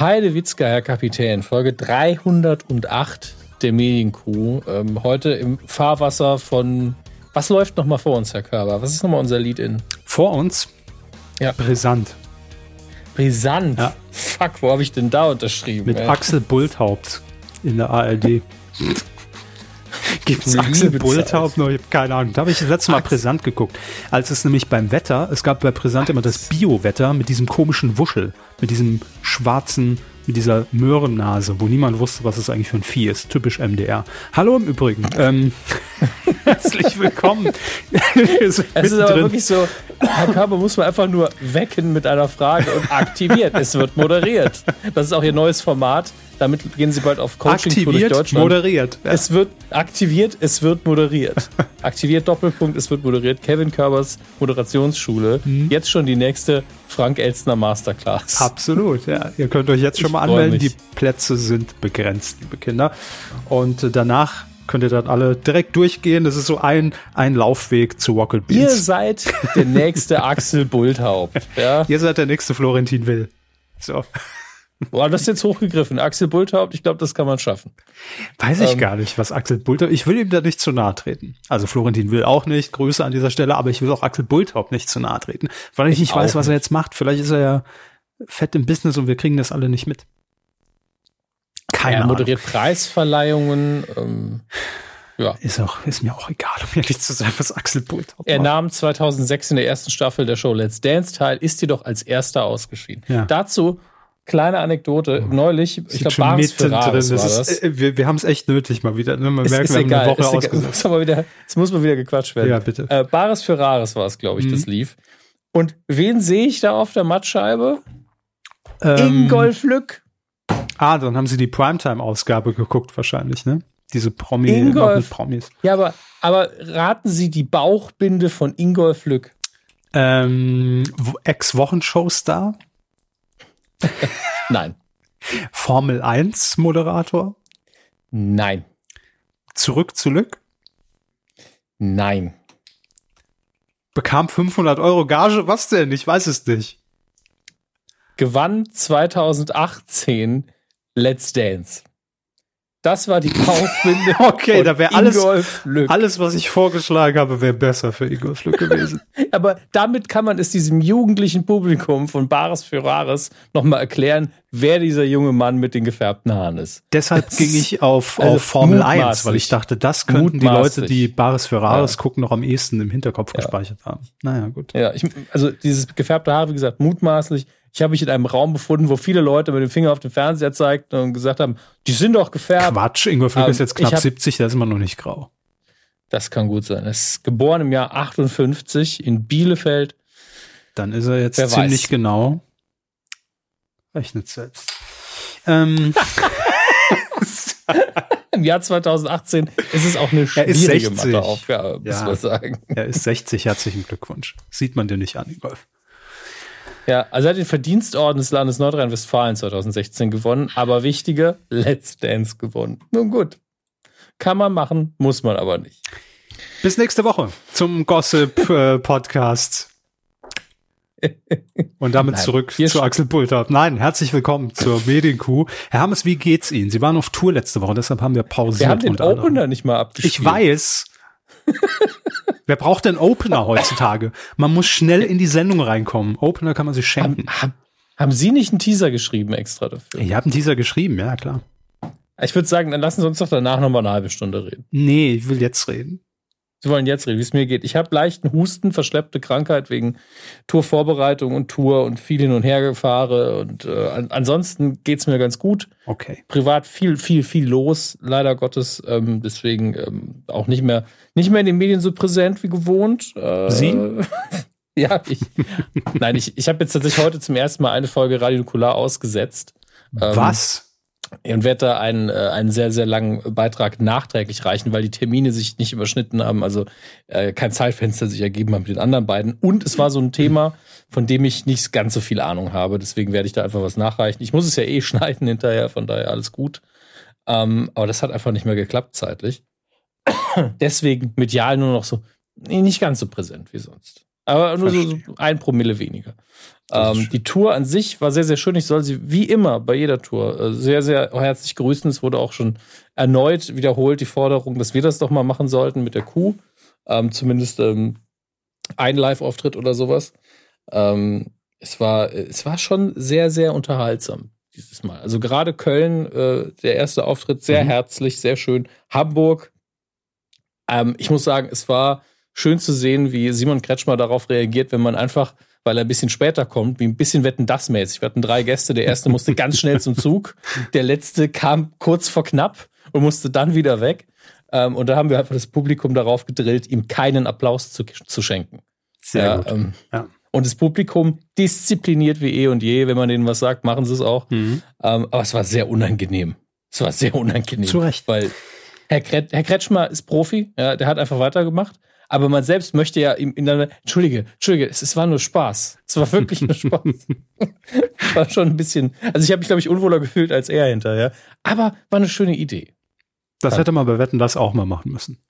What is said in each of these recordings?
Heide Witzka, Herr Kapitän, Folge 308 der Medienkuh. Ähm, heute im Fahrwasser von. Was läuft nochmal vor uns, Herr Körber? Was ist nochmal unser Lead-In? Vor uns? Ja. Brisant. Brisant? Ja. Fuck, wo habe ich denn da unterschrieben? Mit ey? Axel Bulthaupt in der ARD. Gibt es Axel Bulthaupt noch? Ich habe keine Ahnung. Da habe ich das letzte Mal Axel. Brisant geguckt. Als es nämlich beim Wetter, es gab bei Brisant immer das Bio-Wetter mit diesem komischen Wuschel, mit diesem schwarzen mit dieser Möhrennase, wo niemand wusste, was es eigentlich für ein Vieh ist. Typisch MDR. Hallo im Übrigen. Ähm, herzlich willkommen. es ist aber wirklich so, Herr Körber muss man einfach nur wecken mit einer Frage und aktiviert. es wird moderiert. Das ist auch Ihr neues Format. Damit gehen Sie bald auf Coaching Aktiviert, durch Deutschland. moderiert. Ja. Es wird aktiviert, es wird moderiert. aktiviert, Doppelpunkt, es wird moderiert. Kevin Körbers Moderationsschule. Mhm. Jetzt schon die nächste Frank Elstner Masterclass. Absolut, ja. Ihr könnt euch jetzt schon mal anmelden. Die Plätze sind begrenzt, liebe Kinder. Und äh, danach könnt ihr dann alle direkt durchgehen. Das ist so ein, ein Laufweg zu Rocket Beans. Ihr seid der nächste Axel Bulthaupt. Ja? Ihr seid der nächste Florentin Will. So. Boah, das ist jetzt hochgegriffen. Axel Bulthaupt, ich glaube, das kann man schaffen. Weiß ich ähm, gar nicht, was Axel Bulthaupt, ich will ihm da nicht zu nahe treten. Also Florentin will auch nicht, Grüße an dieser Stelle, aber ich will auch Axel Bulthaupt nicht zu nahe treten, weil ich nicht weiß, was er jetzt macht. Vielleicht ist er ja fett im Business und wir kriegen das alle nicht mit. Keine er moderiert Ahnung. Preisverleihungen. Ähm, ja. Ist, auch, ist mir auch egal, um ehrlich zu sein, was Axel Bulthaupt Er nahm 2006 in der ersten Staffel der Show Let's Dance teil, ist jedoch als erster ausgeschieden. Ja. Dazu kleine Anekdote. Neulich, ich glaube, Baris Ferraris war das. Ist, äh, wir wir haben es echt nötig mal wieder. Ne? Man ist, merkt, ist wir egal, haben eine Woche ausgesetzt. Es muss mal wieder gequatscht werden. Ja, bitte. Äh, Baris Ferraris war es, glaube ich, mhm. das lief. Und wen sehe ich da auf der Mattscheibe? Ähm, Ingolf Lück. Ah, dann haben sie die Primetime-Ausgabe geguckt wahrscheinlich, ne? Diese Promi Ingolf. Promis. Ja, aber, aber raten Sie die Bauchbinde von Ingolf Lück. Ähm, Ex-Wochenshow-Star? Nein. Formel 1 Moderator? Nein. Zurück zu Lück? Nein. Bekam 500 Euro Gage? Was denn? Ich weiß es nicht. Gewann 2018 Let's Dance. Das war die Bauchbinde. okay, da wäre alles, alles, was ich vorgeschlagen habe, wäre besser für Ingolf Lück gewesen. Aber damit kann man es diesem jugendlichen Publikum von Bares Ferraris nochmal erklären, wer dieser junge Mann mit den gefärbten Haaren ist. Deshalb das ging ich auf, also auf Formel 1, weil ich dachte, das könnten die Leute, die Bares Ferraris ja. gucken, noch am ehesten im Hinterkopf ja. gespeichert haben. Naja, gut. Ja, ich, also dieses gefärbte Haar, wie gesagt, mutmaßlich. Ich habe mich in einem Raum befunden, wo viele Leute mit dem Finger auf den Fernseher zeigten und gesagt haben, die sind doch gefärbt. Quatsch, Ingolf Lück ähm, ist jetzt knapp hab, 70, da ist immer noch nicht grau. Das kann gut sein. Er ist geboren im Jahr 58 in Bielefeld. Dann ist er jetzt Wer ziemlich weiß. genau. Rechnet selbst. Ähm. Im Jahr 2018 ist es auch eine schwierige Matheaufgabe, muss ja, man sagen. Er ist 60, herzlichen Glückwunsch. Sieht man dir nicht an, Ingolf. Ja, also er hat den Verdienstorden des Landes Nordrhein-Westfalen 2016 gewonnen, aber wichtige Let's Dance gewonnen. Nun gut. Kann man machen, muss man aber nicht. Bis nächste Woche zum Gossip-Podcast. Äh, Und damit Nein, zurück zu Axel Pulter. Nein, herzlich willkommen zur Medienkuh. Herr Hammes, wie geht's Ihnen? Sie waren auf Tour letzte Woche, deshalb haben wir pausiert. Wir haben den Opener nicht mal abgespielt. Ich weiß. Wer braucht denn Opener heutzutage? Man muss schnell in die Sendung reinkommen. Opener kann man sich schenken. Haben, haben, haben Sie nicht einen Teaser geschrieben extra dafür? Ich habe einen Teaser geschrieben, ja klar. Ich würde sagen, dann lassen Sie uns doch danach nochmal eine halbe Stunde reden. Nee, ich will jetzt reden. Sie wollen jetzt reden, wie es mir geht. Ich habe leichten Husten, verschleppte Krankheit wegen Tourvorbereitung und Tour und viel hin und her gefahre. Und äh, ansonsten es mir ganz gut. Okay. Privat viel, viel, viel los, leider Gottes. Ähm, deswegen ähm, auch nicht mehr, nicht mehr in den Medien so präsent wie gewohnt. Äh, Sie? ja, ich. nein, ich, ich habe jetzt tatsächlich heute zum ersten Mal eine Folge Radio Nukular ausgesetzt. Ähm, Was? Und werde da einen, äh, einen sehr, sehr langen Beitrag nachträglich reichen, weil die Termine sich nicht überschnitten haben, also äh, kein Zeitfenster sich ergeben haben mit den anderen beiden. Und es war so ein Thema, von dem ich nicht ganz so viel Ahnung habe. Deswegen werde ich da einfach was nachreichen. Ich muss es ja eh schneiden hinterher, von daher alles gut. Ähm, aber das hat einfach nicht mehr geklappt zeitlich. Deswegen medial nur noch so nicht ganz so präsent wie sonst. Aber nur so, so ein Promille weniger. Ähm, die Tour an sich war sehr, sehr schön. Ich soll sie wie immer bei jeder Tour äh, sehr, sehr herzlich grüßen. Es wurde auch schon erneut wiederholt die Forderung, dass wir das doch mal machen sollten mit der Kuh. Ähm, zumindest ähm, ein Live-Auftritt oder sowas. Ähm, es war, es war schon sehr, sehr unterhaltsam dieses Mal. Also gerade Köln, äh, der erste Auftritt, sehr mhm. herzlich, sehr schön. Hamburg, ähm, ich muss sagen, es war schön zu sehen, wie Simon Kretschmer darauf reagiert, wenn man einfach, weil er ein bisschen später kommt, wie ein bisschen Wetten das mäßig. Wir hatten drei Gäste, der erste musste ganz schnell zum Zug, der letzte kam kurz vor knapp und musste dann wieder weg. Ähm, und da haben wir einfach das Publikum darauf gedrillt, ihm keinen Applaus zu, zu schenken. Sehr ja, gut. Ähm, ja. Und das Publikum diszipliniert wie eh und je. Wenn man denen was sagt, machen sie es auch. Mhm. Ähm, aber es war sehr unangenehm. Es war sehr unangenehm. Zu Recht. Weil Herr, Kret Herr Kretschmer ist Profi. Ja, der hat einfach weitergemacht. Aber man selbst möchte ja ihm in einer, Entschuldige, Entschuldige, es, es war nur Spaß. Es war wirklich nur Spaß. war schon ein bisschen, also ich habe mich, glaube ich, unwohler gefühlt als er hinterher. Aber war eine schöne Idee. Das hätte man bei Wetten das auch mal machen müssen.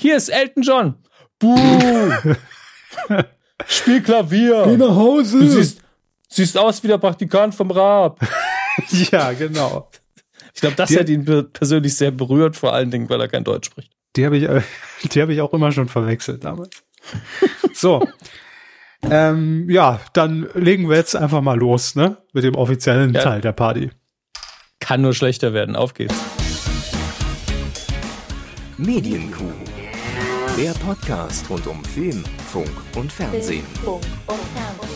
Hier ist Elton John. Buh. Spiel Klavier. Geh nach Hause. Du siehst, siehst aus wie der Praktikant vom Raab. ja, genau. Ich glaube, das die, hat ihn persönlich sehr berührt, vor allen Dingen, weil er kein Deutsch spricht. Die habe ich, äh, die habe ich auch immer schon verwechselt damals. so. ähm, ja, dann legen wir jetzt einfach mal los, ne? Mit dem offiziellen ja. Teil der Party. Kann nur schlechter werden. Auf geht's. Medienkuh. Der Podcast rund um Film, Funk und Fernsehen.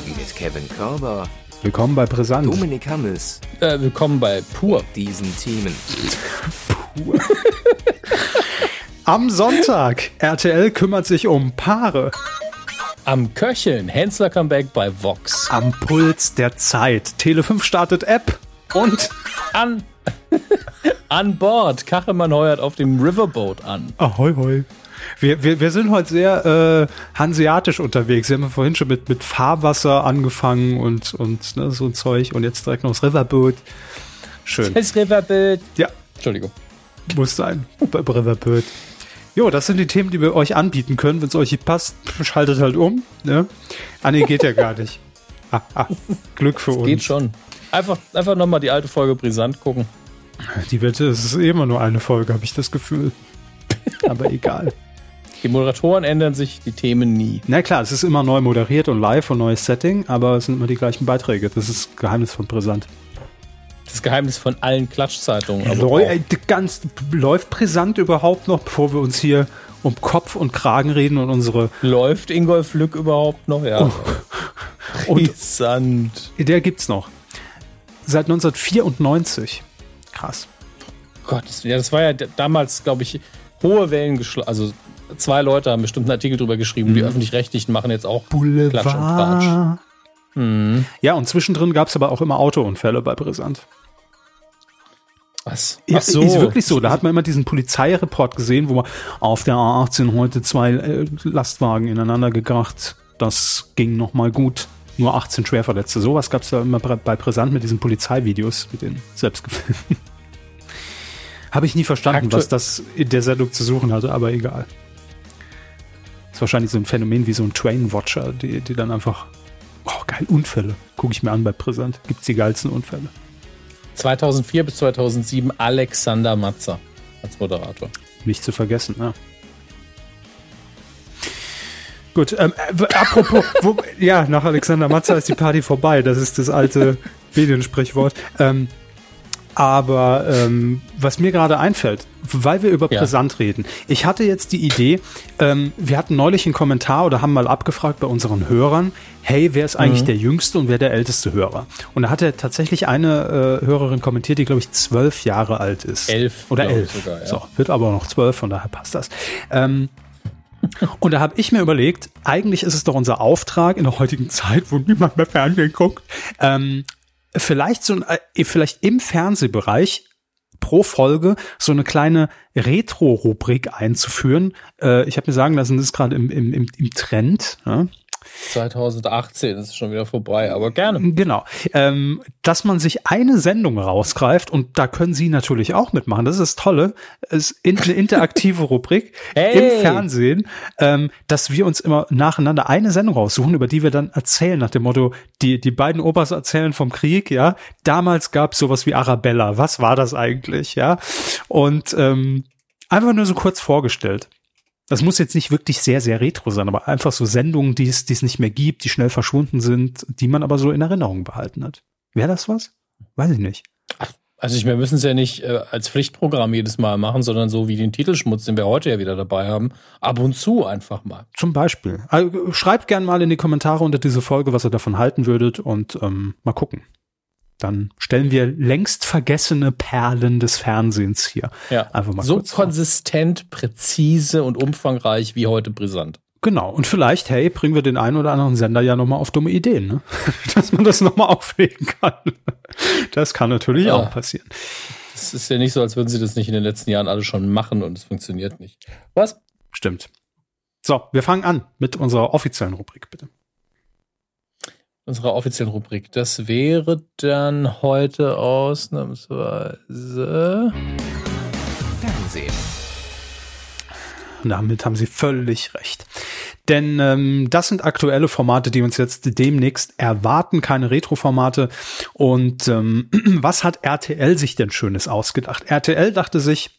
Mit Kevin Körber. Willkommen bei Brisant. Dominik Hammes. Äh, willkommen bei Pur. Diesen Themen. Pur. Am Sonntag. RTL kümmert sich um Paare. Am Köcheln. Hensler Comeback bei Vox. Am Puls der Zeit. Tele5 startet App. Und an, an Bord. Kachelmann heuert auf dem Riverboat an. Ahoi, hoi. Wir, wir, wir sind heute sehr äh, hanseatisch unterwegs. Wir haben vorhin schon mit, mit Fahrwasser angefangen und, und ne, so ein Zeug und jetzt direkt noch das Riverboat. Schön. Das Riverboat. Ja. Entschuldigung. Muss sein. Riverboat. Jo, das sind die Themen, die wir euch anbieten können. Wenn es euch nicht passt, schaltet halt um. Ne? Ah, nee, geht ja gar nicht. Ah, ah, Glück für das uns. Geht schon. Einfach, einfach nochmal die alte Folge brisant gucken. Die Wette, es ist immer nur eine Folge, habe ich das Gefühl. Aber egal. Die Moderatoren ändern sich, die Themen nie. Na klar, es ist immer neu moderiert und live und neues Setting, aber es sind immer die gleichen Beiträge. Das ist Geheimnis von Brisant das Geheimnis von allen Klatschzeitungen. Läu ey, ganz, läuft brisant überhaupt noch, bevor wir uns hier um Kopf und Kragen reden und unsere. Läuft Ingolf Lück überhaupt noch? Ja. Oh. Brisant. Der gibt's noch. Seit 1994. Krass. Gott, ja, das war ja damals, glaube ich, hohe Wellen geschlagen. Also zwei Leute haben bestimmt einen Artikel drüber geschrieben. Mhm. Die öffentlich-rechtlichen machen jetzt auch Boulevard. Klatsch und Quatsch. Mhm. Ja, und zwischendrin gab es aber auch immer Autounfälle bei Brisant. Was? Ja, so. ist wirklich so. Da hat man immer diesen Polizeireport gesehen, wo man auf der A18 heute zwei äh, Lastwagen ineinander gekracht. Das ging noch mal gut. Nur 18 Schwerverletzte. Sowas gab es da immer bei Brisant mit diesen Polizeivideos, mit den selbstgefilmten. Habe ich nie verstanden, Aktu was das in der Sendung zu suchen hatte, aber egal. ist wahrscheinlich so ein Phänomen wie so ein Train-Watcher, die, die dann einfach. Oh, geil, Unfälle. Gucke ich mir an bei Brisant. Gibt es die geilsten Unfälle. 2004 bis 2007 Alexander Matzer als Moderator. Nicht zu vergessen, ja. Gut, ähm, äh, apropos, wo, ja, nach Alexander Matzer ist die Party vorbei. Das ist das alte Mediensprichwort. Ähm, aber ähm, was mir gerade einfällt, weil wir über ja. Brisant reden. Ich hatte jetzt die Idee, ähm, wir hatten neulich einen Kommentar oder haben mal abgefragt bei unseren Hörern, hey, wer ist eigentlich mhm. der jüngste und wer der älteste Hörer? Und da hatte tatsächlich eine äh, Hörerin kommentiert, die, glaube ich, zwölf Jahre alt ist. Elf. Oder elf. Sogar, ja. So, wird aber noch zwölf, von daher passt das. Ähm, und da habe ich mir überlegt, eigentlich ist es doch unser Auftrag in der heutigen Zeit, wo niemand mehr Fernsehen guckt, ähm, vielleicht so ein, äh, vielleicht im Fernsehbereich pro Folge so eine kleine Retro-Rubrik einzuführen. Äh, ich habe mir sagen lassen, das ist gerade im, im, im, Trend. Ja? 2018 ist schon wieder vorbei, aber gerne. Genau. Ähm, dass man sich eine Sendung rausgreift und da können Sie natürlich auch mitmachen. Das ist das Tolle. Es ist eine interaktive Rubrik hey. im Fernsehen, ähm, dass wir uns immer nacheinander eine Sendung raussuchen, über die wir dann erzählen nach dem Motto, die, die beiden Opas erzählen vom Krieg, ja. Damals gab es sowas wie Arabella. Was war das eigentlich, ja? Und ähm, einfach nur so kurz vorgestellt. Das muss jetzt nicht wirklich sehr, sehr retro sein, aber einfach so Sendungen, die es, die es nicht mehr gibt, die schnell verschwunden sind, die man aber so in Erinnerung behalten hat. Wäre das was? Weiß ich nicht. Also ich wir müssen es ja nicht äh, als Pflichtprogramm jedes Mal machen, sondern so wie den Titelschmutz, den wir heute ja wieder dabei haben, ab und zu einfach mal. Zum Beispiel. Also, schreibt gern mal in die Kommentare unter diese Folge, was ihr davon halten würdet und ähm, mal gucken dann stellen wir längst vergessene Perlen des Fernsehens hier. Ja. Einfach mal so konsistent, vor. präzise und umfangreich wie heute brisant. Genau. Und vielleicht, hey, bringen wir den einen oder anderen Sender ja nochmal auf dumme Ideen, ne? dass man das nochmal auflegen kann. Das kann natürlich ja. auch passieren. Es ist ja nicht so, als würden sie das nicht in den letzten Jahren alle schon machen und es funktioniert nicht. Was? Stimmt. So, wir fangen an mit unserer offiziellen Rubrik, bitte unserer offiziellen Rubrik. Das wäre dann heute ausnahmsweise Fernsehen. Damit haben Sie völlig recht. Denn ähm, das sind aktuelle Formate, die uns jetzt demnächst erwarten, keine Retro-Formate. Und ähm, was hat RTL sich denn Schönes ausgedacht? RTL dachte sich,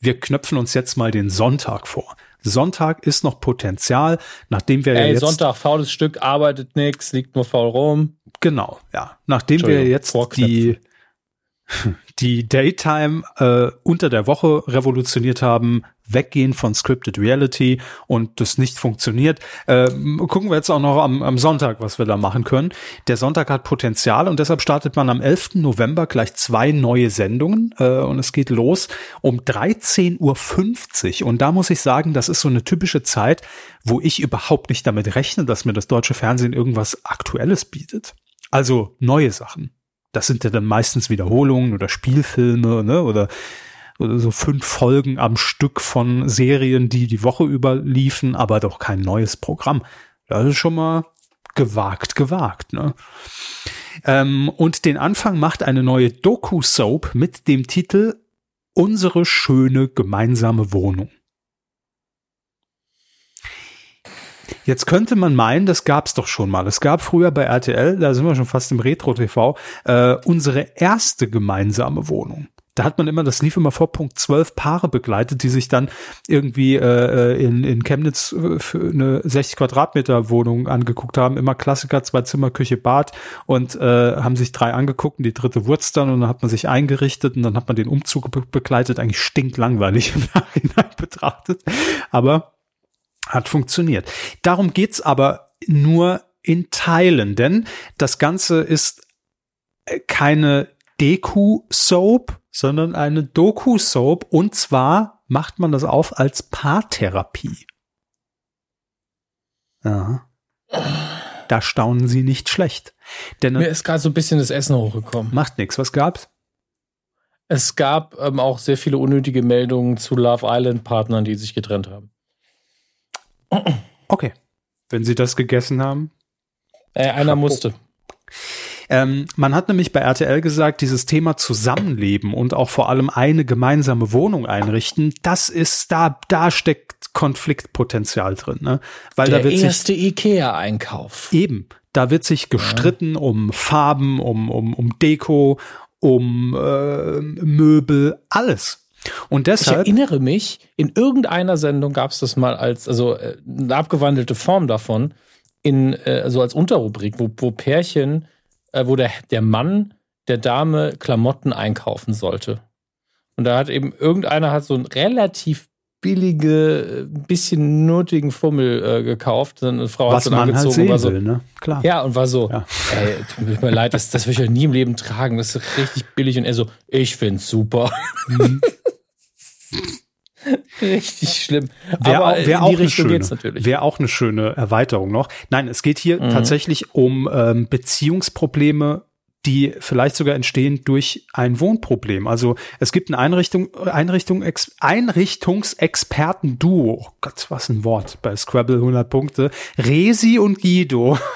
wir knöpfen uns jetzt mal den Sonntag vor. Sonntag ist noch Potenzial, nachdem wir Ey, ja jetzt Sonntag faules Stück, arbeitet nix, liegt nur faul rum. Genau, ja. Nachdem wir jetzt die die Daytime äh, unter der Woche revolutioniert haben, weggehen von Scripted Reality und das nicht funktioniert. Äh, gucken wir jetzt auch noch am, am Sonntag, was wir da machen können. Der Sonntag hat Potenzial und deshalb startet man am 11. November gleich zwei neue Sendungen äh, und es geht los um 13.50 Uhr und da muss ich sagen, das ist so eine typische Zeit, wo ich überhaupt nicht damit rechne, dass mir das deutsche Fernsehen irgendwas Aktuelles bietet. Also neue Sachen. Das sind ja dann meistens Wiederholungen oder Spielfilme, ne? Oder, oder so fünf Folgen am Stück von Serien, die die Woche über liefen, aber doch kein neues Programm. Das ist schon mal gewagt, gewagt, ne? Ähm, und den Anfang macht eine neue Doku-Soap mit dem Titel Unsere schöne gemeinsame Wohnung. Jetzt könnte man meinen, das gab's doch schon mal. Es gab früher bei RTL, da sind wir schon fast im Retro-TV, äh, unsere erste gemeinsame Wohnung. Da hat man immer, das lief immer vor Punkt 12 Paare begleitet, die sich dann irgendwie äh, in, in Chemnitz äh, für eine 60 Quadratmeter Wohnung angeguckt haben. Immer Klassiker, zwei Zimmer, Küche, Bad und äh, haben sich drei angeguckt und die dritte Wurz dann und dann hat man sich eingerichtet und dann hat man den Umzug be begleitet. Eigentlich stinklangweilig im Nachhinein betrachtet. Aber hat funktioniert. Darum geht's aber nur in Teilen, denn das Ganze ist äh, keine Deku-Soap, sondern eine Doku-Soap und zwar macht man das auf als Paartherapie. Ja. Da staunen sie nicht schlecht. Denn Mir ist gerade so ein bisschen das Essen hochgekommen. Macht nichts. Was gab's? Es gab ähm, auch sehr viele unnötige Meldungen zu Love Island Partnern, die sich getrennt haben. Okay. Wenn Sie das gegessen haben. Äh, einer Chapeau. musste. Ähm, man hat nämlich bei RTL gesagt, dieses Thema Zusammenleben und auch vor allem eine gemeinsame Wohnung einrichten, das ist da, da steckt Konfliktpotenzial drin, ne? Weil Der da wird erste Ikea-Einkauf. Eben, da wird sich gestritten ja. um Farben, um um um Deko, um äh, Möbel, alles. Und deshalb. Ich erinnere mich, in irgendeiner Sendung gab es das mal als, also äh, eine abgewandelte Form davon, in, äh, also als Unterrubrik, wo, wo Pärchen, wo der, der Mann der Dame Klamotten einkaufen sollte. Und da hat eben irgendeiner hat so ein relativ billige, bisschen nötigen Fummel äh, gekauft. Eine Frau hat so angezogen, halt war so, will, ne? Klar. Ja, und war so, ja. ey, tut mir leid, das, das will ich ja nie im Leben tragen. Das ist richtig billig. Und er so, ich find's super. Mhm. Richtig schlimm. Wäre auch, wär auch, eine schöne, wär auch eine schöne Erweiterung noch. Nein, es geht hier mhm. tatsächlich um ähm, Beziehungsprobleme die vielleicht sogar entstehen durch ein Wohnproblem. Also es gibt ein Einrichtung, Einrichtung, Einrichtungsexperten-Duo. Oh Gott, was ein Wort bei Scrabble 100 Punkte. Resi und Guido.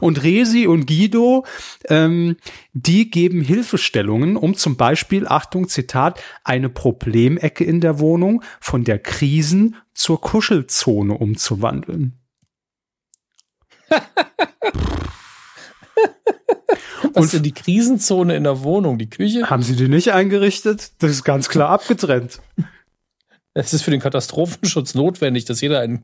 Und Resi und Guido, ähm, die geben Hilfestellungen, um zum Beispiel, Achtung, Zitat, eine Problemecke in der Wohnung von der Krisen zur Kuschelzone umzuwandeln. Was denn die Krisenzone in der Wohnung? Die Küche? Haben Sie die nicht eingerichtet? Das ist ganz klar abgetrennt. Es ist für den Katastrophenschutz notwendig, dass jeder eine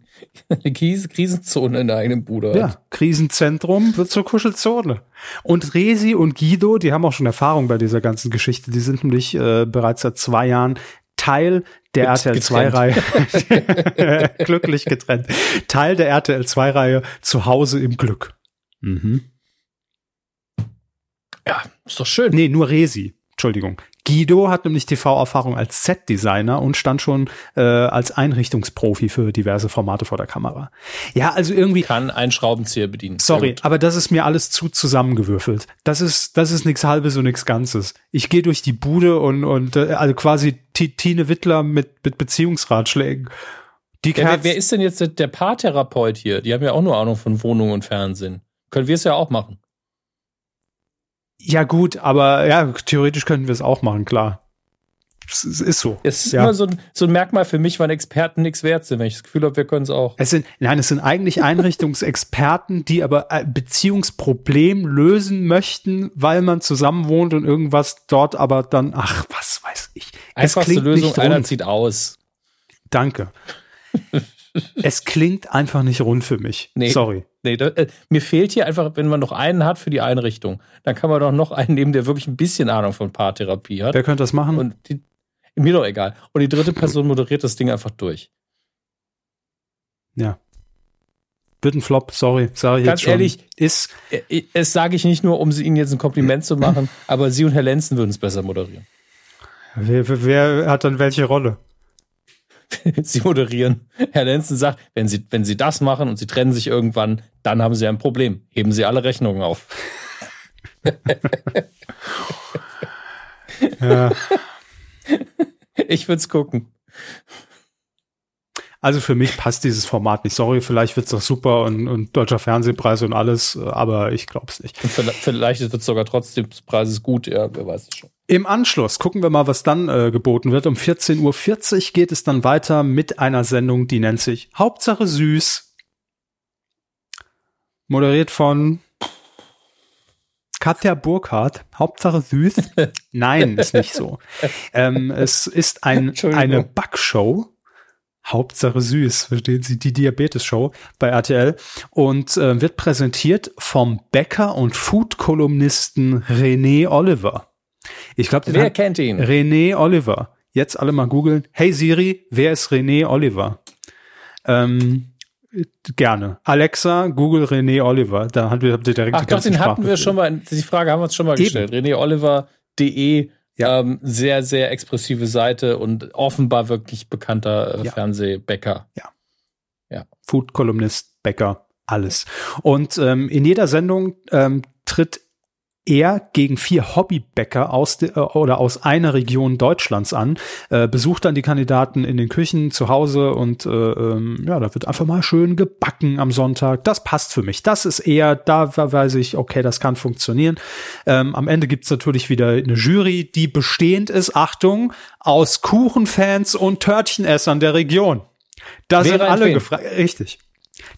Krisenzone in der eigenen Bude hat. Ja, Krisenzentrum wird zur Kuschelzone. Und Resi und Guido, die haben auch schon Erfahrung bei dieser ganzen Geschichte. Die sind nämlich äh, bereits seit zwei Jahren Teil der RTL 2-Reihe. Glücklich getrennt. Teil der RTL 2-Reihe zu Hause im Glück. Mhm. Ja, ist doch schön. Nee, nur Resi. Entschuldigung. Guido hat nämlich TV-Erfahrung als Set-Designer und stand schon äh, als Einrichtungsprofi für diverse Formate vor der Kamera. Ja, also irgendwie kann ein Schraubenzieher bedienen. Sorry, aber das ist mir alles zu zusammengewürfelt. Das ist das ist nichts halbes und nichts Ganzes. Ich gehe durch die Bude und und äh, also quasi Tine Wittler mit mit Beziehungsratschlägen. Die ja, wer, wer ist denn jetzt der, der Paartherapeut hier? Die haben ja auch nur Ahnung von Wohnung und Fernsehen. Können wir es ja auch machen. Ja, gut, aber ja, theoretisch könnten wir es auch machen, klar. Es, ist so. Es ist ja. immer so ein, so ein Merkmal für mich, wann Experten nichts wert sind, wenn ich das Gefühl habe, wir können es auch. Es sind, nein, es sind eigentlich Einrichtungsexperten, die aber Beziehungsproblem lösen möchten, weil man zusammen wohnt und irgendwas dort aber dann, ach, was weiß ich. Einfachste Lösung, einer zieht aus. Danke. es klingt einfach nicht rund für mich. Nee. Sorry. Nee, da, äh, mir fehlt hier einfach, wenn man noch einen hat für die Einrichtung, dann kann man doch noch einen nehmen, der wirklich ein bisschen Ahnung von Paartherapie hat. Wer könnte das machen? Und die, mir doch egal. Und die dritte Person moderiert das Ding einfach durch. Ja. Wird ein Flop, sorry, sage ich Ganz jetzt schon. ehrlich, ist, äh, äh, es sage ich nicht nur, um Ihnen jetzt ein Kompliment zu machen, aber Sie und Herr Lenzen würden es besser moderieren. Wer, wer hat dann welche Rolle? sie moderieren. Herr Lenzen sagt, wenn Sie, wenn Sie das machen und Sie trennen sich irgendwann, dann haben Sie ein Problem. Heben Sie alle Rechnungen auf. ja. Ich würde es gucken. Also für mich passt dieses Format nicht. Sorry, vielleicht wird es doch super und, und deutscher Fernsehpreis und alles, aber ich glaube es nicht. Und vielleicht wird es sogar trotzdem des Preises gut, ja, wer weiß es schon. Im Anschluss gucken wir mal, was dann äh, geboten wird. Um 14.40 Uhr geht es dann weiter mit einer Sendung, die nennt sich Hauptsache süß. Moderiert von Katja Burkhardt, Hauptsache süß. Nein, ist nicht so. Ähm, es ist ein, eine Backshow Hauptsache süß, verstehen Sie, die Diabetes-Show bei RTL und äh, wird präsentiert vom Bäcker und Food-Kolumnisten René Oliver. Ich glaube, wer kennt ihn? René Oliver. Jetzt alle mal googeln. Hey Siri, wer ist René Oliver? Ähm, gerne. Alexa, Google René Oliver. Da habt ihr direkt Ach, die doch, den hatten wir schon mal. Die Frage haben wir uns schon mal Eben. gestellt. René Oliver.de ja. Ähm, sehr, sehr expressive Seite und offenbar wirklich bekannter äh, ja. Fernsehbäcker. Ja. Ja. Food-Kolumnist, Bäcker, alles. Und ähm, in jeder Sendung ähm, tritt er gegen vier Hobbybäcker aus de, äh, oder aus einer Region Deutschlands an, äh, besucht dann die Kandidaten in den Küchen zu Hause und äh, ähm, ja, da wird einfach mal schön gebacken am Sonntag. Das passt für mich. Das ist eher, da weiß ich, okay, das kann funktionieren. Ähm, am Ende gibt's natürlich wieder eine Jury, die bestehend ist, Achtung, aus Kuchenfans und Törtchenessern der Region. Da sind alle gefragt. Richtig.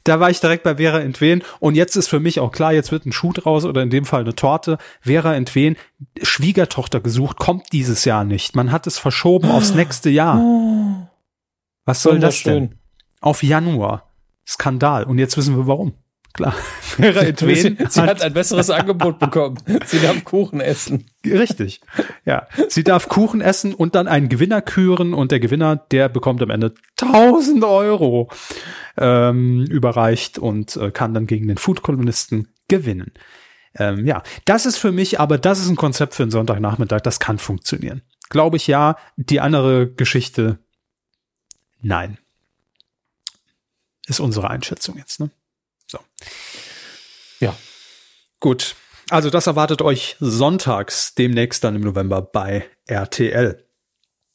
Da war ich direkt bei Vera Entwen und jetzt ist für mich auch klar, jetzt wird ein Schuh draus oder in dem Fall eine Torte. Vera Entwen, Schwiegertochter gesucht, kommt dieses Jahr nicht. Man hat es verschoben aufs nächste Jahr. Was soll das denn? Auf Januar. Skandal. Und jetzt wissen wir warum. Klar. Vera Entwen sie, sie hat, hat ein besseres Angebot bekommen. Sie darf Kuchen essen. Richtig. Ja. Sie darf Kuchen essen und dann einen Gewinner küren und der Gewinner, der bekommt am Ende 1000 Euro ähm, überreicht und äh, kann dann gegen den Food-Kolumnisten gewinnen. Ähm, ja, das ist für mich, aber das ist ein Konzept für einen Sonntagnachmittag, das kann funktionieren. Glaube ich ja. Die andere Geschichte, nein. Ist unsere Einschätzung jetzt, ne? So. Gut. Also das erwartet euch sonntags, demnächst dann im November bei RTL.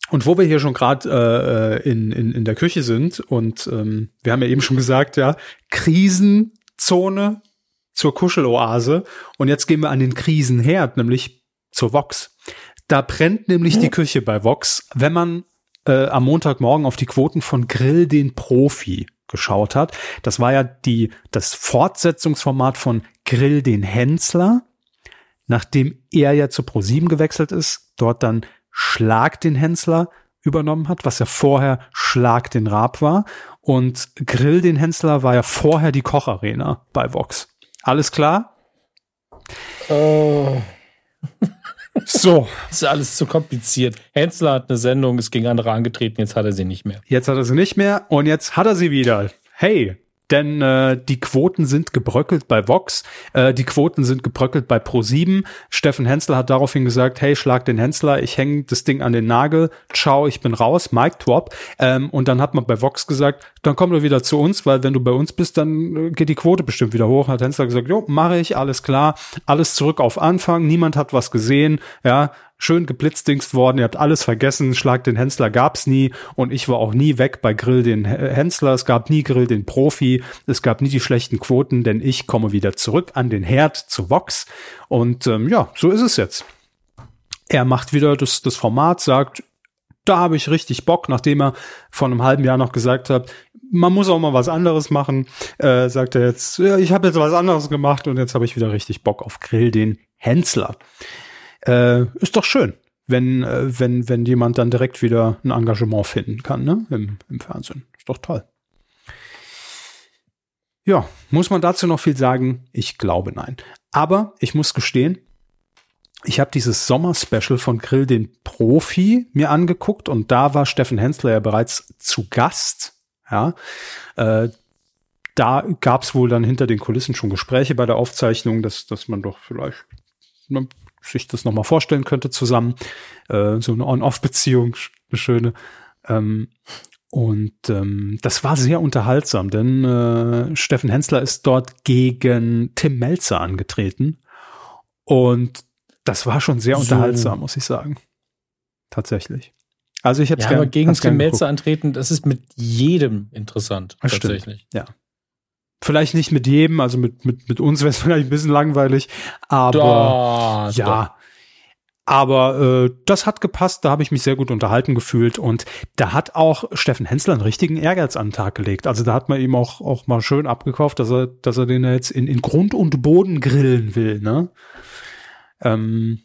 Und wo wir hier schon gerade äh, in, in, in der Küche sind und ähm, wir haben ja eben schon gesagt, ja, Krisenzone zur Kuscheloase und jetzt gehen wir an den Krisenherd, nämlich zur Vox. Da brennt nämlich die Küche bei Vox, wenn man äh, am Montagmorgen auf die Quoten von Grill den Profi geschaut hat. Das war ja die, das Fortsetzungsformat von Grill den Hensler, nachdem er ja zu Pro7 gewechselt ist, dort dann Schlag den Hensler übernommen hat, was ja vorher Schlag den Raab war. Und Grill den Hensler war ja vorher die Kocharena bei Vox. Alles klar? Oh. So. ist alles zu kompliziert. Hensler hat eine Sendung, ist gegen andere angetreten, jetzt hat er sie nicht mehr. Jetzt hat er sie nicht mehr und jetzt hat er sie wieder. Hey, denn äh, die Quoten sind gebröckelt bei Vox, äh, die Quoten sind gebröckelt bei Pro7. Steffen Hensler hat daraufhin gesagt, hey, schlag den Hensler, ich hänge das Ding an den Nagel, ciao, ich bin raus, Mike Drop. Ähm, und dann hat man bei Vox gesagt, dann komm du wieder zu uns, weil wenn du bei uns bist, dann äh, geht die Quote bestimmt wieder hoch. Hat Hensler gesagt, jo, mache ich, alles klar, alles zurück auf Anfang, niemand hat was gesehen, ja, schön geblitzdingst worden, ihr habt alles vergessen, Schlag den Hensler gab's nie und ich war auch nie weg bei Grill den Hensler, es gab nie Grill den Profi, es gab nie die schlechten Quoten, denn ich komme wieder zurück an den Herd zu Vox und ähm, ja, so ist es jetzt. Er macht wieder das, das Format, sagt, da habe ich richtig Bock, nachdem er vor einem halben Jahr noch gesagt hat, man muss auch mal was anderes machen, äh, sagt er jetzt, ja, ich habe jetzt was anderes gemacht und jetzt habe ich wieder richtig Bock auf Grill den Hensler. Äh, ist doch schön, wenn, äh, wenn, wenn jemand dann direkt wieder ein Engagement finden kann, ne? Im, im Fernsehen. Ist doch toll. Ja, muss man dazu noch viel sagen? Ich glaube nein. Aber ich muss gestehen, ich habe dieses Sommer-Special von Grill den Profi mir angeguckt und da war Steffen Hensler ja bereits zu Gast. Ja, äh, da gab es wohl dann hinter den Kulissen schon Gespräche bei der Aufzeichnung, dass, dass man doch vielleicht ne, sich das nochmal vorstellen könnte zusammen. Äh, so eine On-Off-Beziehung, eine schöne. Ähm, und ähm, das war sehr unterhaltsam, denn äh, Steffen Hensler ist dort gegen Tim Melzer angetreten. Und das war schon sehr so. unterhaltsam, muss ich sagen. Tatsächlich. Also ich habe ja, aber gegen Tim Melzer antreten, das ist mit jedem interessant. Das tatsächlich. Stimmt. Ja. Vielleicht nicht mit jedem, also mit, mit, mit uns wäre es vielleicht ein bisschen langweilig, aber da, ja. Da. Aber äh, das hat gepasst, da habe ich mich sehr gut unterhalten gefühlt und da hat auch Steffen Hensler einen richtigen Ehrgeiz an den Tag gelegt. Also da hat man ihm auch, auch mal schön abgekauft, dass er, dass er den jetzt in, in Grund und Boden grillen will. Ne? Ähm,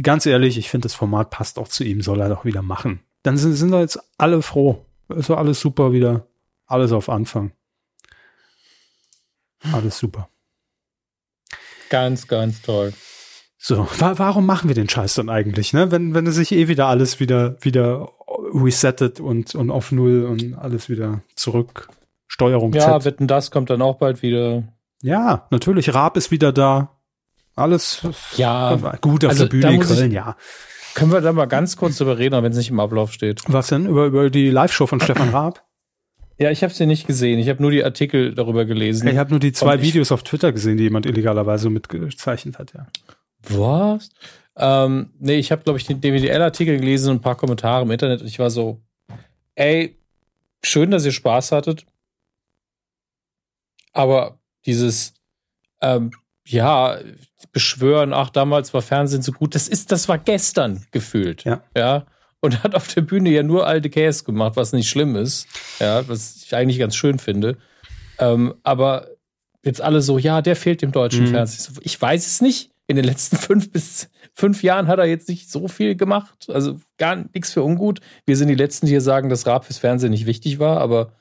ganz ehrlich, ich finde, das Format passt auch zu ihm, soll er doch wieder machen. Dann sind, sind da jetzt alle froh. Ist doch alles super wieder. Alles auf Anfang. Alles super. Ganz, ganz toll. So, wa warum machen wir den Scheiß dann eigentlich, ne? Wenn, wenn es sich eh wieder alles wieder, wieder resettet und, und auf Null und alles wieder zurück. Steuerung Ja, Z. Wetten, das kommt dann auch bald wieder. Ja, natürlich. Raab ist wieder da. Alles ja, gut auf also, der Bühne in Köln, ja. Können wir da mal ganz kurz drüber reden, wenn es nicht im Ablauf steht? Was denn? Über, über die Live-Show von Stefan Raab? Ja, ich habe sie nicht gesehen. Ich habe nur die Artikel darüber gelesen. Ich habe nur die zwei Videos auf Twitter gesehen, die jemand illegalerweise mitgezeichnet hat, ja. Was? Ähm, nee, ich habe, glaube ich, den DWDL-Artikel gelesen und ein paar Kommentare im Internet und ich war so, ey, schön, dass ihr Spaß hattet. Aber dieses, ähm, ja, beschwören, ach, damals war Fernsehen so gut, das ist, das war gestern gefühlt. Ja. Ja und hat auf der Bühne ja nur alte Käse gemacht, was nicht schlimm ist, ja, was ich eigentlich ganz schön finde. Ähm, aber jetzt alle so, ja, der fehlt dem deutschen mhm. Fernsehen. Ich weiß es nicht. In den letzten fünf bis fünf Jahren hat er jetzt nicht so viel gemacht. Also gar nichts für ungut. Wir sind die Letzten, die hier sagen, dass Rap fürs Fernsehen nicht wichtig war, aber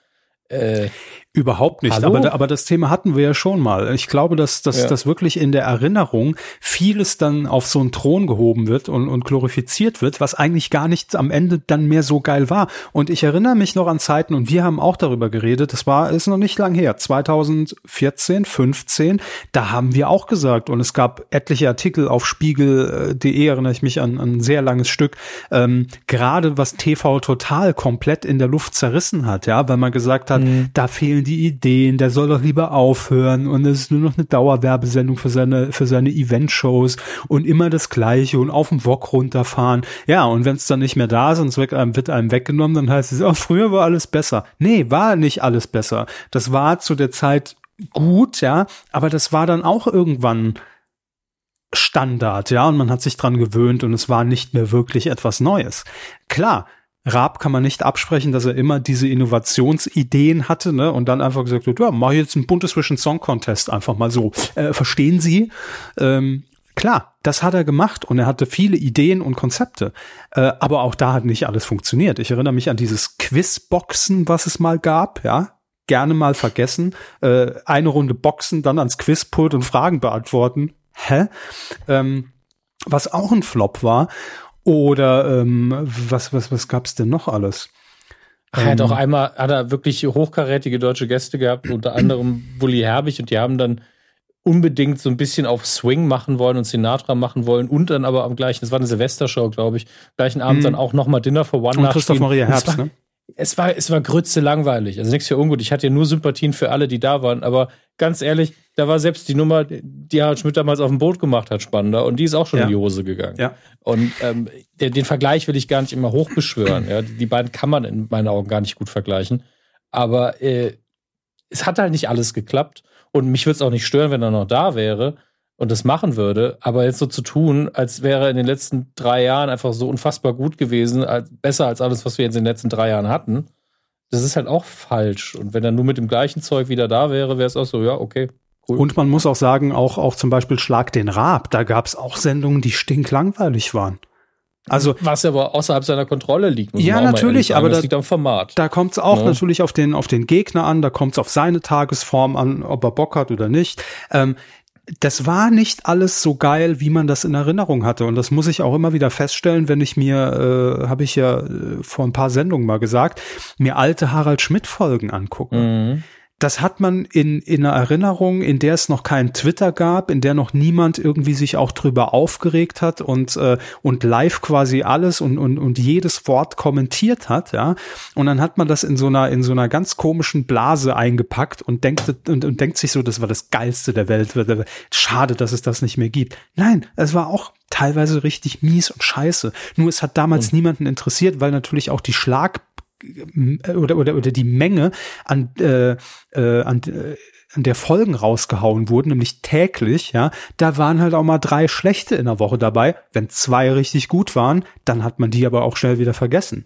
äh, Überhaupt nicht. Aber, aber das Thema hatten wir ja schon mal. Ich glaube, dass, dass ja. das wirklich in der Erinnerung vieles dann auf so einen Thron gehoben wird und, und glorifiziert wird, was eigentlich gar nicht am Ende dann mehr so geil war. Und ich erinnere mich noch an Zeiten, und wir haben auch darüber geredet, das war, ist noch nicht lang her, 2014, 15, da haben wir auch gesagt, und es gab etliche Artikel auf spiegel.de, erinnere ich mich an, an ein sehr langes Stück, ähm, gerade was TV total komplett in der Luft zerrissen hat, ja, weil man gesagt hat, mhm. da fehlen die Ideen, der soll doch lieber aufhören und es ist nur noch eine Dauerwerbesendung für seine, für seine Eventshows und immer das Gleiche und auf dem Wok runterfahren. Ja, und wenn es dann nicht mehr da ist und es wird einem, wird einem weggenommen, dann heißt es, oh, früher war alles besser. Nee, war nicht alles besser. Das war zu der Zeit gut, ja, aber das war dann auch irgendwann Standard, ja, und man hat sich dran gewöhnt und es war nicht mehr wirklich etwas Neues. Klar, Raab kann man nicht absprechen, dass er immer diese Innovationsideen hatte, ne, und dann einfach gesagt hat, ja, mach jetzt einen buntes Bundesvision Song Contest einfach mal so. Äh, verstehen Sie? Ähm, klar, das hat er gemacht und er hatte viele Ideen und Konzepte. Äh, aber auch da hat nicht alles funktioniert. Ich erinnere mich an dieses Quizboxen, was es mal gab, ja. Gerne mal vergessen. Äh, eine Runde Boxen, dann ans Quizpult und Fragen beantworten hä? Ähm, was auch ein Flop war. Oder ähm, was, was, was gab's denn noch alles? Er hat auch ähm, einmal, hat er wirklich hochkarätige deutsche Gäste gehabt, unter anderem Bully Herbig, und die haben dann unbedingt so ein bisschen auf Swing machen wollen und Sinatra machen wollen und dann aber am gleichen, das war eine Silvestershow, glaube ich, gleichen Abend mhm. dann auch nochmal Dinner for One und Christoph Maria Herbst, ne? Es war, es war grütze langweilig. Also nichts für ungut. Ich hatte ja nur Sympathien für alle, die da waren, aber ganz ehrlich, da war selbst die Nummer, die Harald Schmidt damals auf dem Boot gemacht hat, spannender und die ist auch schon ja. in die Hose gegangen. Ja. Und ähm, den, den Vergleich will ich gar nicht immer hochbeschwören. ja. Die beiden kann man in meinen Augen gar nicht gut vergleichen. Aber äh, es hat halt nicht alles geklappt und mich würde es auch nicht stören, wenn er noch da wäre und das machen würde. Aber jetzt so zu tun, als wäre er in den letzten drei Jahren einfach so unfassbar gut gewesen, als, besser als alles, was wir jetzt in den letzten drei Jahren hatten, das ist halt auch falsch. Und wenn er nur mit dem gleichen Zeug wieder da wäre, wäre es auch so, ja, okay. Cool. Und man muss auch sagen, auch, auch zum Beispiel Schlag den Raab, da gab es auch Sendungen, die stinklangweilig waren. Also was aber außerhalb seiner Kontrolle liegt. Muss ja, natürlich, sagen, aber das da, liegt am Format. Da kommt es auch ja. Ne? natürlich auf den auf den Gegner an, da kommt es auf seine Tagesform an, ob er Bock hat oder nicht. Ähm, das war nicht alles so geil, wie man das in Erinnerung hatte. Und das muss ich auch immer wieder feststellen, wenn ich mir, äh, habe ich ja äh, vor ein paar Sendungen mal gesagt, mir alte Harald Schmidt-Folgen angucke. Mhm das hat man in, in einer Erinnerung, in der es noch keinen Twitter gab, in der noch niemand irgendwie sich auch drüber aufgeregt hat und, äh, und live quasi alles und, und, und jedes Wort kommentiert hat, ja. Und dann hat man das in so einer, in so einer ganz komischen Blase eingepackt und denkt, und, und denkt sich so, das war das Geilste der Welt. Schade, dass es das nicht mehr gibt. Nein, es war auch teilweise richtig mies und scheiße. Nur es hat damals mhm. niemanden interessiert, weil natürlich auch die Schlag oder, oder, oder die Menge an, äh, äh, an, äh, an der Folgen rausgehauen wurden, nämlich täglich, ja, da waren halt auch mal drei schlechte in der Woche dabei. Wenn zwei richtig gut waren, dann hat man die aber auch schnell wieder vergessen.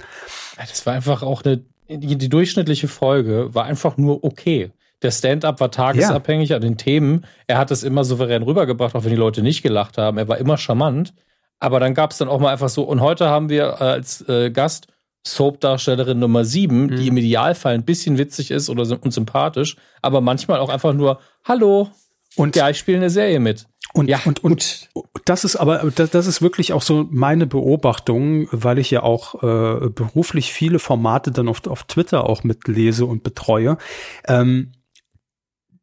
Das war einfach auch eine, die, die durchschnittliche Folge war einfach nur okay. Der Stand-up war tagesabhängig ja. an den Themen. Er hat es immer souverän rübergebracht, auch wenn die Leute nicht gelacht haben. Er war immer charmant. Aber dann gab es dann auch mal einfach so, und heute haben wir als äh, Gast Soap-Darstellerin Nummer 7, mhm. die im Idealfall ein bisschen witzig ist oder und sympathisch, aber manchmal auch einfach nur Hallo und ja, ich spiele eine Serie mit. Und, ja, und, und, und das ist aber, das, das ist wirklich auch so meine Beobachtung, weil ich ja auch äh, beruflich viele Formate dann oft auf Twitter auch mitlese und betreue. Ähm,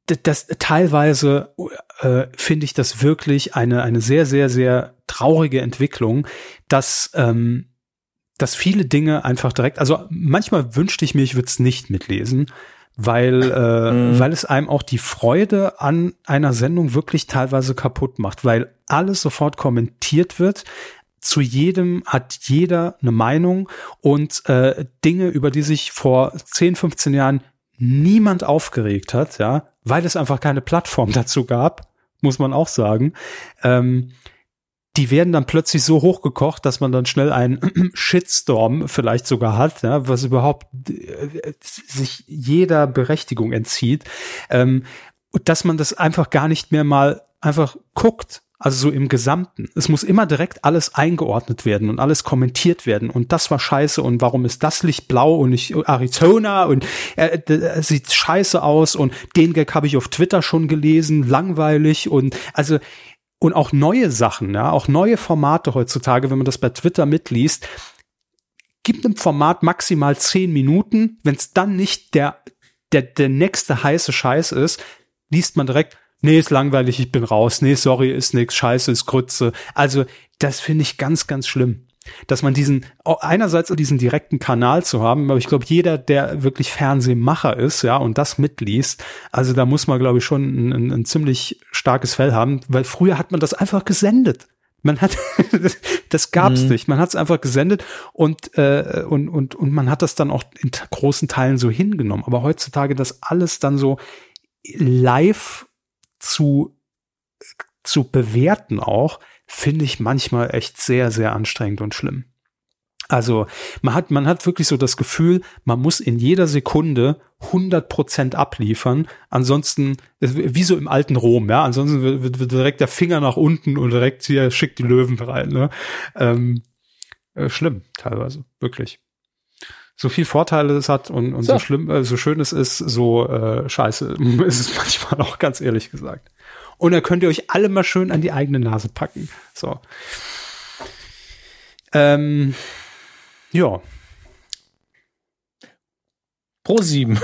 das, das teilweise äh, finde ich das wirklich eine, eine sehr, sehr, sehr traurige Entwicklung, dass ähm, dass viele Dinge einfach direkt, also manchmal wünschte ich mir, ich würde es nicht mitlesen, weil, äh, mhm. weil es einem auch die Freude an einer Sendung wirklich teilweise kaputt macht, weil alles sofort kommentiert wird. Zu jedem hat jeder eine Meinung und äh, Dinge, über die sich vor 10, 15 Jahren niemand aufgeregt hat, ja, weil es einfach keine Plattform dazu gab, muss man auch sagen. Ähm, die werden dann plötzlich so hochgekocht, dass man dann schnell einen Shitstorm vielleicht sogar hat, ja, was überhaupt äh, sich jeder Berechtigung entzieht, ähm, dass man das einfach gar nicht mehr mal einfach guckt. Also so im Gesamten. Es muss immer direkt alles eingeordnet werden und alles kommentiert werden. Und das war scheiße. Und warum ist das Licht blau und nicht Arizona? Und äh, äh, sieht scheiße aus. Und den Gag habe ich auf Twitter schon gelesen. Langweilig. Und also und auch neue Sachen, ja, auch neue Formate heutzutage, wenn man das bei Twitter mitliest, gibt einem Format maximal zehn Minuten. Wenn es dann nicht der, der, der nächste heiße Scheiß ist, liest man direkt, nee, ist langweilig, ich bin raus, nee, sorry, ist nix, scheiße, ist Grütze. Also, das finde ich ganz, ganz schlimm. Dass man diesen, einerseits diesen direkten Kanal zu haben, aber ich glaube, jeder, der wirklich Fernsehmacher ist, ja, und das mitliest, also da muss man, glaube ich, schon ein, ein, ein ziemlich starkes Fell haben, weil früher hat man das einfach gesendet. Man hat, das gab's mhm. nicht. Man hat es einfach gesendet und, äh, und, und, und man hat das dann auch in großen Teilen so hingenommen. Aber heutzutage das alles dann so live zu, zu bewerten auch, finde ich manchmal echt sehr, sehr anstrengend und schlimm. Also man hat, man hat wirklich so das Gefühl, man muss in jeder Sekunde 100 Prozent abliefern. Ansonsten, wie so im alten Rom, ja, ansonsten wird, wird direkt der Finger nach unten und direkt hier schickt die Löwen rein. Ne? Ähm, äh, schlimm teilweise, wirklich. So viel Vorteile es hat und, und so. so schlimm, äh, so schön es ist, so äh, scheiße ist es manchmal auch ganz ehrlich gesagt. Und da könnt ihr euch alle mal schön an die eigene Nase packen. So. Ähm, ja. Pro sieben.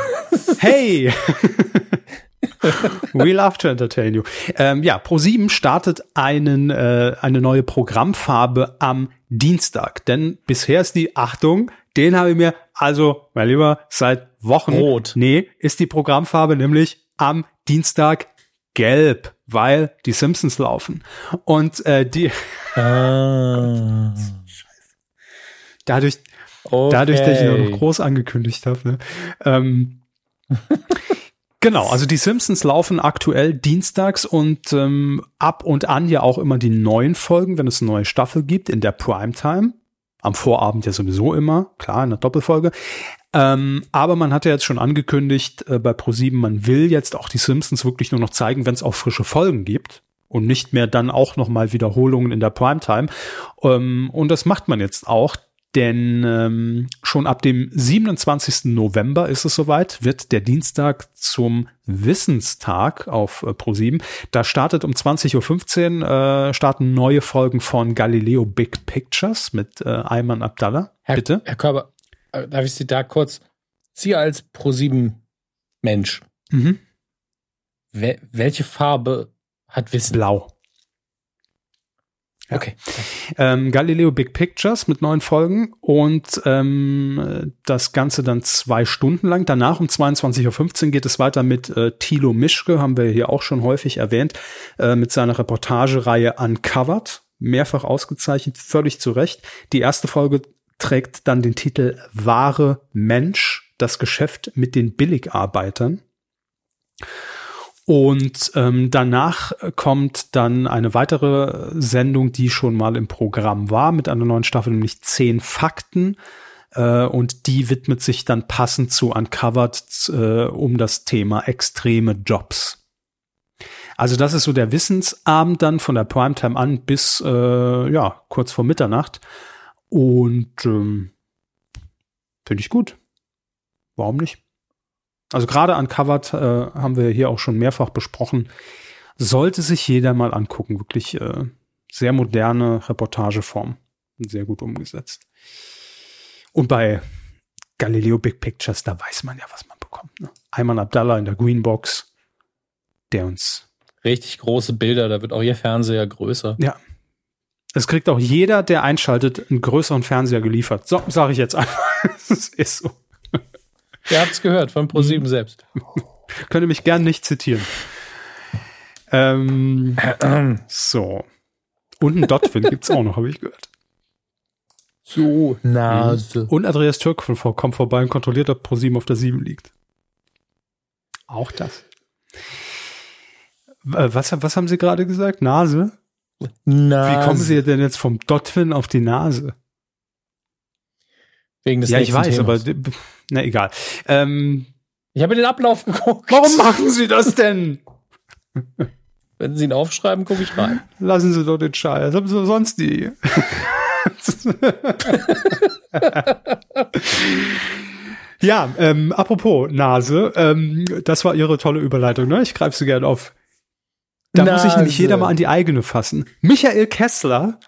Hey! We love to entertain you. Ähm, ja, Pro7 startet einen, äh, eine neue Programmfarbe am Dienstag. Denn bisher ist die, Achtung, den habe ich mir, also, mein Lieber, seit Wochen. Rot. Nee, ist die Programmfarbe nämlich am Dienstag gelb, weil die Simpsons laufen. Und äh, die. Ah. dadurch, okay. dadurch, dass ich noch groß angekündigt habe. Ne? Ähm, genau, also die Simpsons laufen aktuell dienstags und ähm, ab und an ja auch immer die neuen Folgen, wenn es eine neue Staffel gibt, in der Primetime. Am Vorabend ja sowieso immer, klar, in der Doppelfolge. Ähm, aber man hat ja jetzt schon angekündigt äh, bei ProSieben, man will jetzt auch die Simpsons wirklich nur noch zeigen, wenn es auch frische Folgen gibt und nicht mehr dann auch noch mal Wiederholungen in der Primetime. Ähm, und das macht man jetzt auch, denn ähm, schon ab dem 27. November ist es soweit, wird der Dienstag zum Wissenstag auf äh, ProSieben. Da startet um 20.15 Uhr äh, starten neue Folgen von Galileo Big Pictures mit äh, Ayman Abdallah. Herr, Bitte. Herr Körber, äh, darf ich Sie da kurz, Sie als ProSieben Mensch, mhm. welche Farbe hat Wissen? Blau. Okay. Ähm, Galileo Big Pictures mit neun Folgen und ähm, das Ganze dann zwei Stunden lang. Danach um 22.15 Uhr geht es weiter mit äh, Thilo Mischke, haben wir hier auch schon häufig erwähnt, äh, mit seiner Reportagereihe Uncovered. Mehrfach ausgezeichnet, völlig zu Recht. Die erste Folge trägt dann den Titel Wahre Mensch, das Geschäft mit den Billigarbeitern. Und ähm, danach kommt dann eine weitere Sendung, die schon mal im Programm war, mit einer neuen Staffel, nämlich zehn Fakten. Äh, und die widmet sich dann passend zu Uncovered äh, um das Thema extreme Jobs. Also das ist so der Wissensabend dann von der Primetime an bis äh, ja kurz vor Mitternacht. Und ähm, finde ich gut. Warum nicht? Also gerade Uncovered äh, haben wir hier auch schon mehrfach besprochen. Sollte sich jeder mal angucken. Wirklich äh, sehr moderne Reportageform. Sehr gut umgesetzt. Und bei Galileo Big Pictures, da weiß man ja, was man bekommt. Ne? Ayman Abdallah in der Greenbox, der uns. Richtig große Bilder, da wird auch ihr Fernseher größer. Ja. Es kriegt auch jeder, der einschaltet, einen größeren Fernseher geliefert. So, sage ich jetzt einfach. Es ist so. Ihr habt es gehört von ProSieben selbst. Könnte mich gern nicht zitieren. Ähm, so. Und ein Dotwin gibt's auch noch, habe ich gehört. So, Nase. Und Andreas Türk kommt vorbei und kontrolliert, ob ProSieben auf der 7 liegt. Auch das. Was, was haben Sie gerade gesagt? Nase? Nase. Wie kommen Sie denn jetzt vom Dotwin auf die Nase? Wegen des ja, ich weiß, Themas. aber na egal. Ähm, ich habe den Ablauf geguckt. Warum machen Sie das denn? Wenn Sie ihn aufschreiben, gucke ich rein. Lassen Sie doch den Scheiß. Haben Sie sonst die? ja, ähm, apropos Nase, ähm, das war Ihre tolle Überleitung, ne? Ich greife sie gerne auf. Da Nase. muss sich nämlich jeder mal an die eigene fassen. Michael Kessler.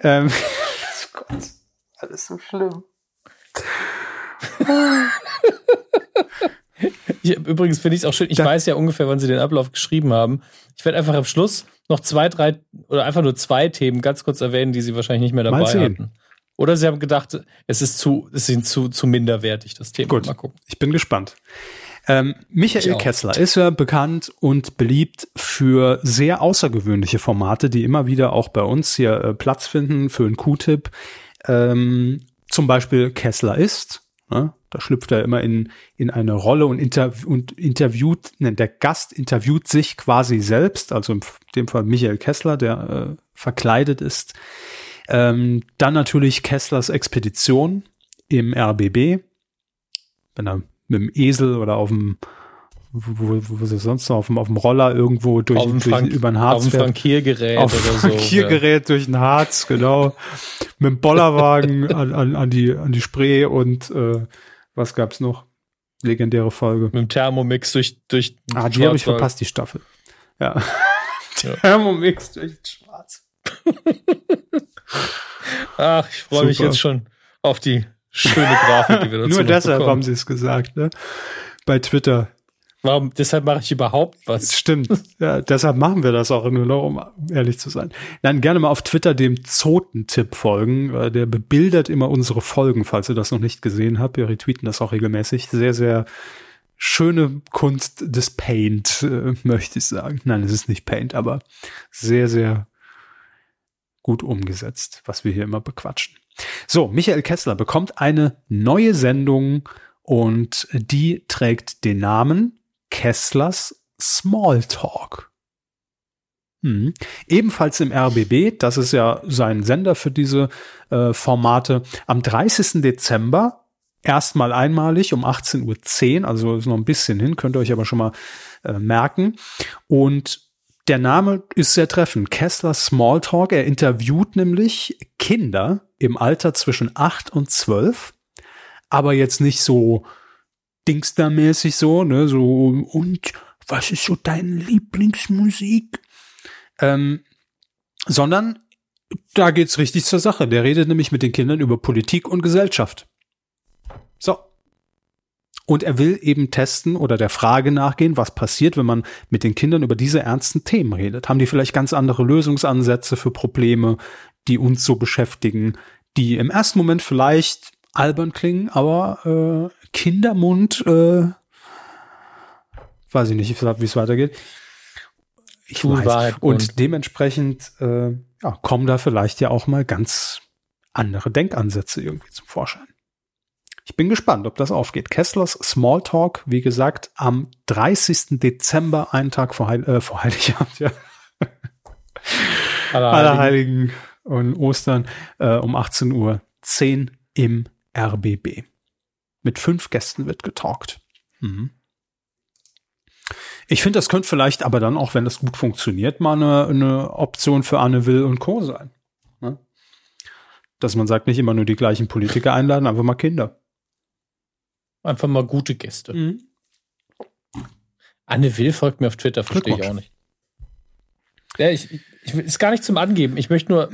Ähm, Gott, alles so schlimm. Ich, übrigens finde ich es auch schön, ich da, weiß ja ungefähr, wann sie den Ablauf geschrieben haben. Ich werde einfach am Schluss noch zwei, drei oder einfach nur zwei Themen ganz kurz erwähnen, die sie wahrscheinlich nicht mehr dabei hatten. Oder sie haben gedacht, es ist zu, es sind zu, zu minderwertig, das Thema. Gut, mal gucken. Ich bin gespannt. Ähm, Michael Kessler ist ja bekannt und beliebt für sehr außergewöhnliche Formate, die immer wieder auch bei uns hier äh, Platz finden für einen Q-Tipp. Ähm, zum Beispiel Kessler ist. Ne? Da schlüpft er immer in, in eine Rolle und, interv und interviewt, ne, der Gast interviewt sich quasi selbst, also in dem Fall Michael Kessler, der äh, verkleidet ist. Ähm, dann natürlich Kesslers Expedition im RBB, wenn er mit dem Esel oder auf dem wo, wo, wo sie sonst noch auf dem, auf dem Roller irgendwo durch, auf durch Frank, über den Harz auf dem Frankiergerät auf oder so. Frankiergerät durch den Harz, genau. mit dem Bollerwagen an, an, an, die, an die Spree und äh, was gab's noch? Legendäre Folge. Mit dem Thermomix durch, durch Ah, die habe ich verpasst, die Staffel. Ja. ja. Thermomix durch den Schwarz. Ach, ich freue mich jetzt schon auf die schöne Grafik, die wir dazu Nur deshalb bekommen. haben sie es gesagt, ne? Bei Twitter. Warum? Deshalb mache ich überhaupt was. Stimmt. Ja, deshalb machen wir das auch nur noch, um ehrlich zu sein. Dann gerne mal auf Twitter dem Zoten-Tipp folgen. Äh, der bebildert immer unsere Folgen, falls ihr das noch nicht gesehen habt. Wir retweeten das auch regelmäßig. Sehr, sehr schöne Kunst des Paint, äh, möchte ich sagen. Nein, es ist nicht Paint, aber sehr, sehr gut umgesetzt, was wir hier immer bequatschen. So, Michael Kessler bekommt eine neue Sendung und die trägt den Namen Kesslers Smalltalk. Hm. Ebenfalls im RBB, das ist ja sein Sender für diese äh, Formate, am 30. Dezember erstmal einmalig um 18.10 Uhr, also ist noch ein bisschen hin, könnt ihr euch aber schon mal äh, merken. Und der Name ist sehr treffend. Kessler Smalltalk. Er interviewt nämlich Kinder im Alter zwischen 8 und 12, aber jetzt nicht so Dingster-mäßig so, ne, so, und was ist so deine Lieblingsmusik? Ähm, sondern da geht's richtig zur Sache. Der redet nämlich mit den Kindern über Politik und Gesellschaft. So. Und er will eben testen oder der Frage nachgehen, was passiert, wenn man mit den Kindern über diese ernsten Themen redet. Haben die vielleicht ganz andere Lösungsansätze für Probleme, die uns so beschäftigen, die im ersten Moment vielleicht albern klingen, aber äh, Kindermund, äh, weiß ich nicht, wie es weitergeht. Ich weiß. Und dementsprechend äh, ja, kommen da vielleicht ja auch mal ganz andere Denkansätze irgendwie zum Vorschein. Ich bin gespannt, ob das aufgeht. Kesslers Smalltalk, wie gesagt, am 30. Dezember, einen Tag vor, Heil äh, vor Heiligabend, ja. Allerheiligen und Ostern äh, um 18 Uhr 10 im RBB. Mit fünf Gästen wird getalkt. Mhm. Ich finde, das könnte vielleicht aber dann auch, wenn das gut funktioniert, mal eine, eine Option für Anne Will und Co. sein. Ne? Dass man sagt, nicht immer nur die gleichen Politiker einladen, einfach mal Kinder. Einfach mal gute Gäste. Mhm. Anne Will folgt mir auf Twitter, verstehe ich auch nicht. Ja, ich, ich, ist gar nicht zum Angeben. Ich möchte nur,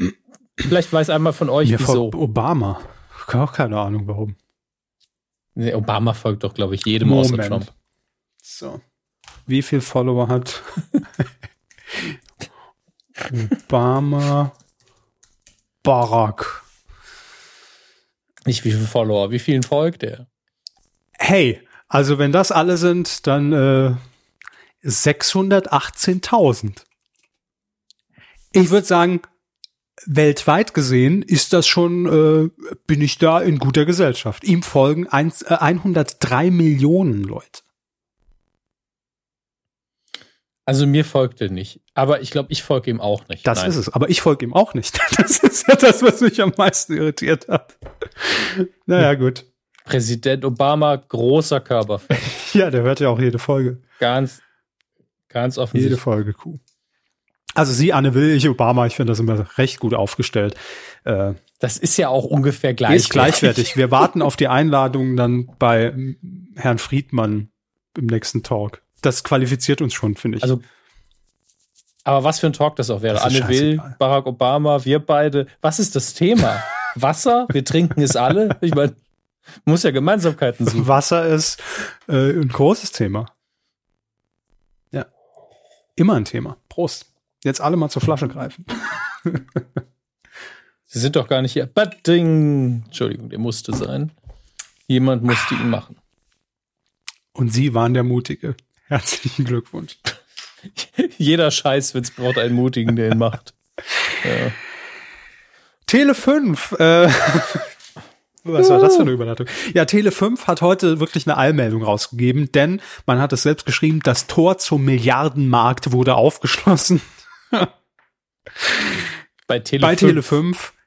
vielleicht weiß einmal von euch, Mir wieso. Obama. Ich habe auch keine Ahnung, warum. Nee, Obama folgt doch, glaube ich, jedem Moment. außer Trump. So. Wie viel Follower hat Obama Barack? Nicht wie viele Follower, wie vielen folgt er? Hey, also wenn das alle sind, dann äh, 618.000. Ich würde sagen, weltweit gesehen ist das schon, äh, bin ich da in guter Gesellschaft. Ihm folgen ein, äh, 103 Millionen Leute. Also mir folgt er nicht. Aber ich glaube, ich folge ihm auch nicht. Das Nein. ist es. Aber ich folge ihm auch nicht. Das ist ja das, was mich am meisten irritiert hat. Naja, gut. Präsident Obama, großer Körperfan. ja, der hört ja auch jede Folge. Ganz, ganz offensichtlich. Jede Folge, cool. Also sie, Anne Will, ich Obama, ich finde das immer recht gut aufgestellt. Äh, das ist ja auch ungefähr gleichwertig. Ist gleichwertig. Wir warten auf die Einladung dann bei Herrn Friedmann im nächsten Talk. Das qualifiziert uns schon, finde ich. Also, aber was für ein Talk das auch wäre. Das Anne Will, Barack Obama, wir beide. Was ist das Thema? Wasser? Wir trinken es alle? Ich meine, muss ja Gemeinsamkeiten suchen. Wasser ist äh, ein großes Thema. Ja. Immer ein Thema. Prost. Jetzt alle mal zur Flasche greifen. Sie sind doch gar nicht hier. Batting! Entschuldigung, der musste sein. Jemand musste ihn machen. Und Sie waren der Mutige. Herzlichen Glückwunsch. Jeder Scheißwitz braucht einen Mutigen, der ihn macht. Ja. Tele 5. Äh, was war das für eine Überleitung? Ja, Tele 5 hat heute wirklich eine Allmeldung rausgegeben, denn man hat es selbst geschrieben, das Tor zum Milliardenmarkt wurde aufgeschlossen. Bei Tele Bei 5. Tele 5.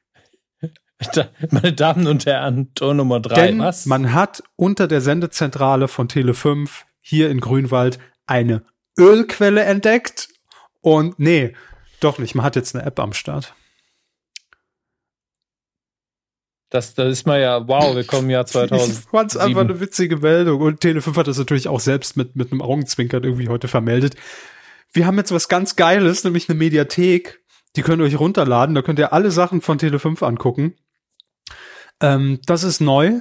Da, meine Damen und Herren, Tor Nummer 3. Denn Was? man hat unter der Sendezentrale von Tele 5 hier in Grünwald eine Ölquelle entdeckt. Und nee, doch nicht. Man hat jetzt eine App am Start. Das, das ist mal ja, wow, wir kommen Jahr 2000. Ich fand's einfach eine witzige Meldung. Und Tele5 hat das natürlich auch selbst mit, mit einem Augenzwinkern irgendwie heute vermeldet. Wir haben jetzt was ganz Geiles, nämlich eine Mediathek. Die könnt ihr euch runterladen. Da könnt ihr alle Sachen von Tele5 angucken. Ähm, das ist neu.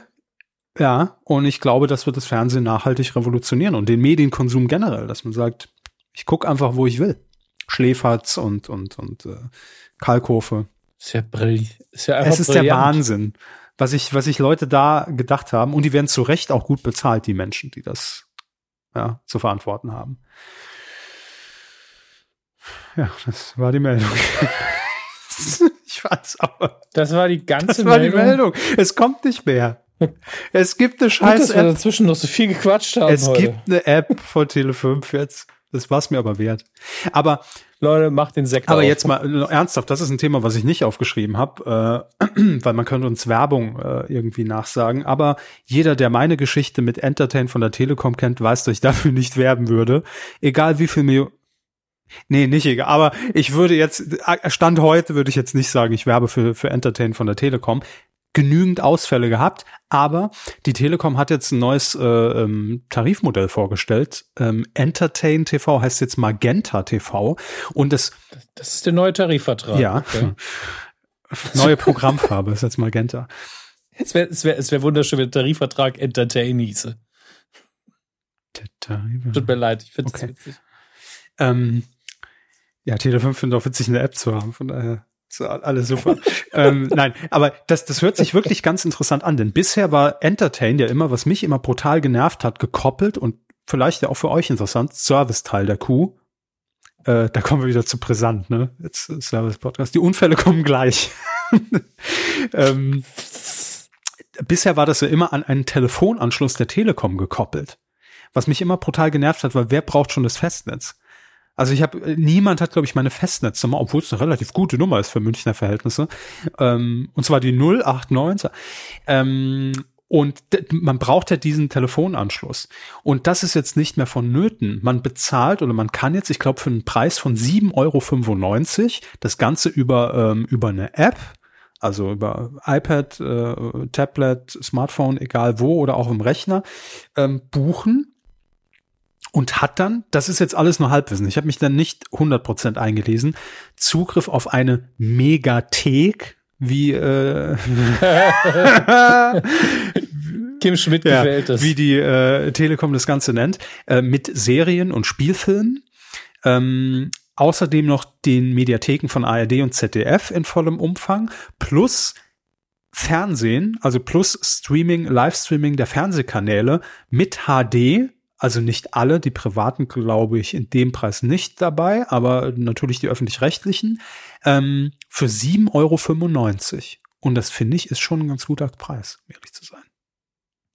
Ja, und ich glaube, das wird das Fernsehen nachhaltig revolutionieren und den Medienkonsum generell, dass man sagt, ich guck einfach, wo ich will. Schläferz und, und, und äh, Kalkofe. Ist ja brillant. Ist ja einfach Es ist brillant. der Wahnsinn, was ich, was ich Leute da gedacht haben. Und die werden zu Recht auch gut bezahlt, die Menschen, die das ja, zu verantworten haben. Ja, das war die Meldung. ich weiß aber. Das war die ganze Das war die Meldung. Meldung. Es kommt nicht mehr. Es gibt eine Gut, scheiß dass wir App. dazwischen noch so viel gequatscht haben Es heute. gibt eine App von Tele5 jetzt. Das war's mir aber wert. Aber Leute, macht den Sekt aber auf. jetzt mal äh, ernsthaft, das ist ein Thema, was ich nicht aufgeschrieben habe, äh, weil man könnte uns Werbung äh, irgendwie nachsagen. Aber jeder, der meine Geschichte mit Entertain von der Telekom kennt, weiß, dass ich dafür nicht werben würde. Egal wie viel Mio Nee, nicht egal. Aber ich würde jetzt, äh, Stand heute würde ich jetzt nicht sagen, ich werbe für, für Entertain von der Telekom. Genügend Ausfälle gehabt, aber die Telekom hat jetzt ein neues äh, ähm, Tarifmodell vorgestellt. Ähm, Entertain TV heißt jetzt Magenta TV und das das ist der neue Tarifvertrag. ja. Okay. Neue Programmfarbe ist jetzt Magenta. Es wäre es wär, es wär wunderschön, wenn der Tarifvertrag Entertain hieße. Tut mir leid, ich finde Okay. das witzig. Ähm, ja, Tele5 findet auch witzig, eine App zu haben, von daher ist alles super. ähm, nein, aber das, das hört sich wirklich ganz interessant an, denn bisher war Entertain ja immer, was mich immer brutal genervt hat, gekoppelt und vielleicht ja auch für euch interessant, Serviceteil der Kuh. Äh, da kommen wir wieder zu brisant, ne? Jetzt äh, Service-Podcast. Die Unfälle kommen gleich. ähm, bisher war das ja immer an einen Telefonanschluss der Telekom gekoppelt. Was mich immer brutal genervt hat, weil wer braucht schon das Festnetz? Also ich habe, niemand hat, glaube ich, meine Festnetznummer, obwohl es eine relativ gute Nummer ist für Münchner Verhältnisse. Ähm, und zwar die 089. Ähm, und man braucht ja diesen Telefonanschluss. Und das ist jetzt nicht mehr vonnöten. Man bezahlt oder man kann jetzt, ich glaube, für einen Preis von 7,95 Euro das Ganze über, ähm, über eine App, also über iPad, äh, Tablet, Smartphone, egal wo oder auch im Rechner, ähm, buchen und hat dann, das ist jetzt alles nur Halbwissen, ich habe mich dann nicht 100% eingelesen, Zugriff auf eine Megathek, wie äh, Kim Schmidt ja, gefällt das. wie die äh, Telekom das Ganze nennt, äh, mit Serien und Spielfilmen. Ähm, außerdem noch den Mediatheken von ARD und ZDF in vollem Umfang plus Fernsehen, also plus Streaming, Livestreaming der Fernsehkanäle mit HD, also nicht alle, die privaten glaube ich in dem Preis nicht dabei, aber natürlich die öffentlich-rechtlichen, ähm, für 7,95 Euro. Und das finde ich ist schon ein ganz guter Preis, um ehrlich zu sein.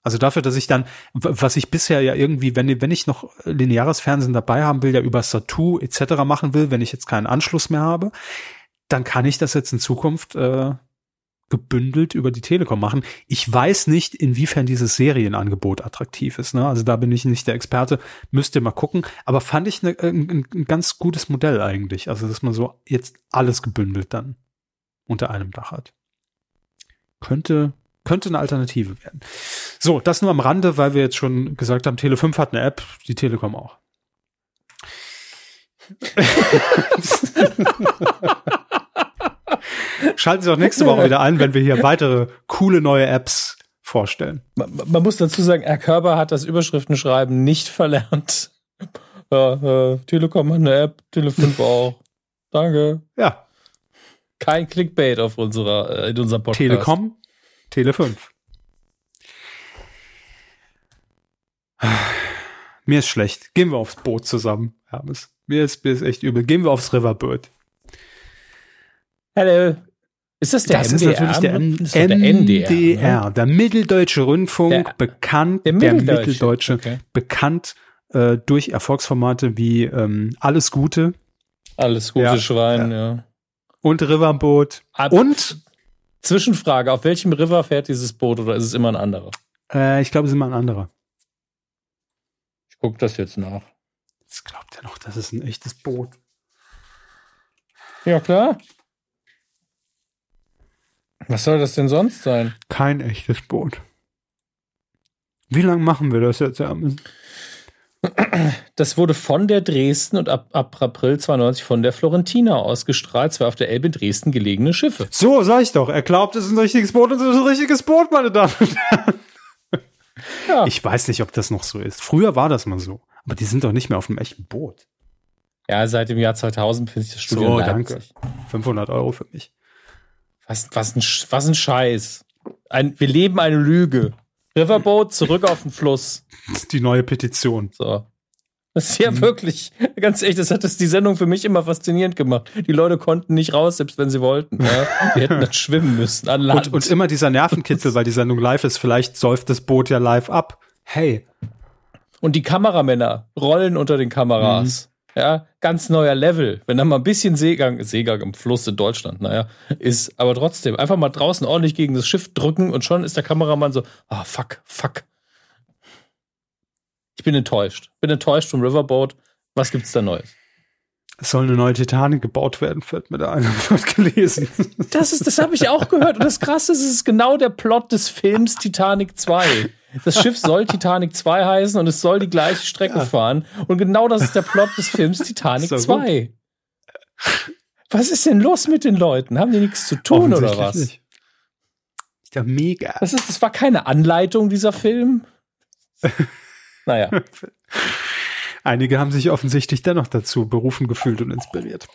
Also dafür, dass ich dann, was ich bisher ja irgendwie, wenn, wenn ich noch lineares Fernsehen dabei haben will, ja über Satu etc. machen will, wenn ich jetzt keinen Anschluss mehr habe, dann kann ich das jetzt in Zukunft äh, gebündelt über die Telekom machen. Ich weiß nicht, inwiefern dieses Serienangebot attraktiv ist. Ne? Also da bin ich nicht der Experte, müsst ihr mal gucken. Aber fand ich ne, ein, ein ganz gutes Modell eigentlich. Also dass man so jetzt alles gebündelt dann unter einem Dach hat. Könnte könnte eine Alternative werden. So, das nur am Rande, weil wir jetzt schon gesagt haben, Tele5 hat eine App, die Telekom auch. Schalten Sie auch nächste Woche wieder ein, wenn wir hier weitere coole neue Apps vorstellen. Man, man muss dazu sagen, Herr Körber hat das Überschriftenschreiben nicht verlernt. Ja, äh, Telekom hat eine App, Tele5 auch. Danke. Ja. Kein Clickbait auf unserer, äh, in unserem Podcast. Telekom, Tele 5. Mir ist schlecht. Gehen wir aufs Boot zusammen, Hermes. Mir ist, mir ist echt übel. Gehen wir aufs Riverbird. Hallo. Ist das der das MDR? ist natürlich der, M ist MDR, der NDR. ne? der Mitteldeutsche Rundfunk, Der- bekannt, der der Mitteldeutsche, Mitteldeutsche, okay. bekannt äh, durch Erfolgsformate wie ähm, Alles Gute Alles gute Ja, Schwein, ja. und Riverboot Ab- und Zwischenfrage, auf welchem River fährt dieses Boot oder ist es immer ein anderer? äh, ich glaube, es ist mal ein anderer. Ich gucke das jetzt nach. Jetzt glaubt er noch, das ist ein echtes Boot. Ja, klar. Was soll das denn sonst sein? Kein echtes Boot. Wie lange machen wir das jetzt? Das wurde von der Dresden und ab, ab April 92 von der Florentina ausgestrahlt, zwei auf der Elbe in Dresden gelegene Schiffe. So, sag ich doch. Er glaubt, es ist ein richtiges Boot und es ist ein richtiges Boot, meine Damen und Herren. Ja. Ich weiß nicht, ob das noch so ist. Früher war das mal so. Aber die sind doch nicht mehr auf einem echten Boot. Ja, seit dem Jahr 2000 finde ich das Studio So, danke. 500 Euro für mich. Was, was, ein, was ein Scheiß. Ein, wir leben eine Lüge. Riverboat zurück auf den Fluss. Das ist die neue Petition. So. Das ist ja wirklich, ganz echt, das hat das die Sendung für mich immer faszinierend gemacht. Die Leute konnten nicht raus, selbst wenn sie wollten. Ja. Die hätten dann schwimmen müssen an Land. Und, und immer dieser Nervenkitzel, weil die Sendung live ist. Vielleicht säuft das Boot ja live ab. Hey, Und die Kameramänner rollen unter den Kameras. Ja, ganz neuer Level. Wenn da mal ein bisschen Seegang, Seegang im Fluss in Deutschland, naja, ist, aber trotzdem, einfach mal draußen ordentlich gegen das Schiff drücken und schon ist der Kameramann so, ah, fuck, fuck. Ich bin enttäuscht. Bin enttäuscht vom Riverboat. Was gibt's da Neues? Es soll eine neue Titanic gebaut werden, fällt mir da ein. Hab ich gelesen. Das ist, das habe ich auch gehört. Und das Krasse ist, es ist genau der Plot des Films Titanic 2. Das Schiff soll Titanic 2 heißen und es soll die gleiche Strecke fahren. Und genau das ist der Plot des Films Titanic Ist doch 2. Was ist denn los mit den Leuten? Haben die nichts zu tun oder was? nicht. Ist ja mega. Das, ist, das war keine Anleitung, dieser Film. Naja, Einige haben sich offensichtlich dennoch dazu berufen gefühlt und inspiriert.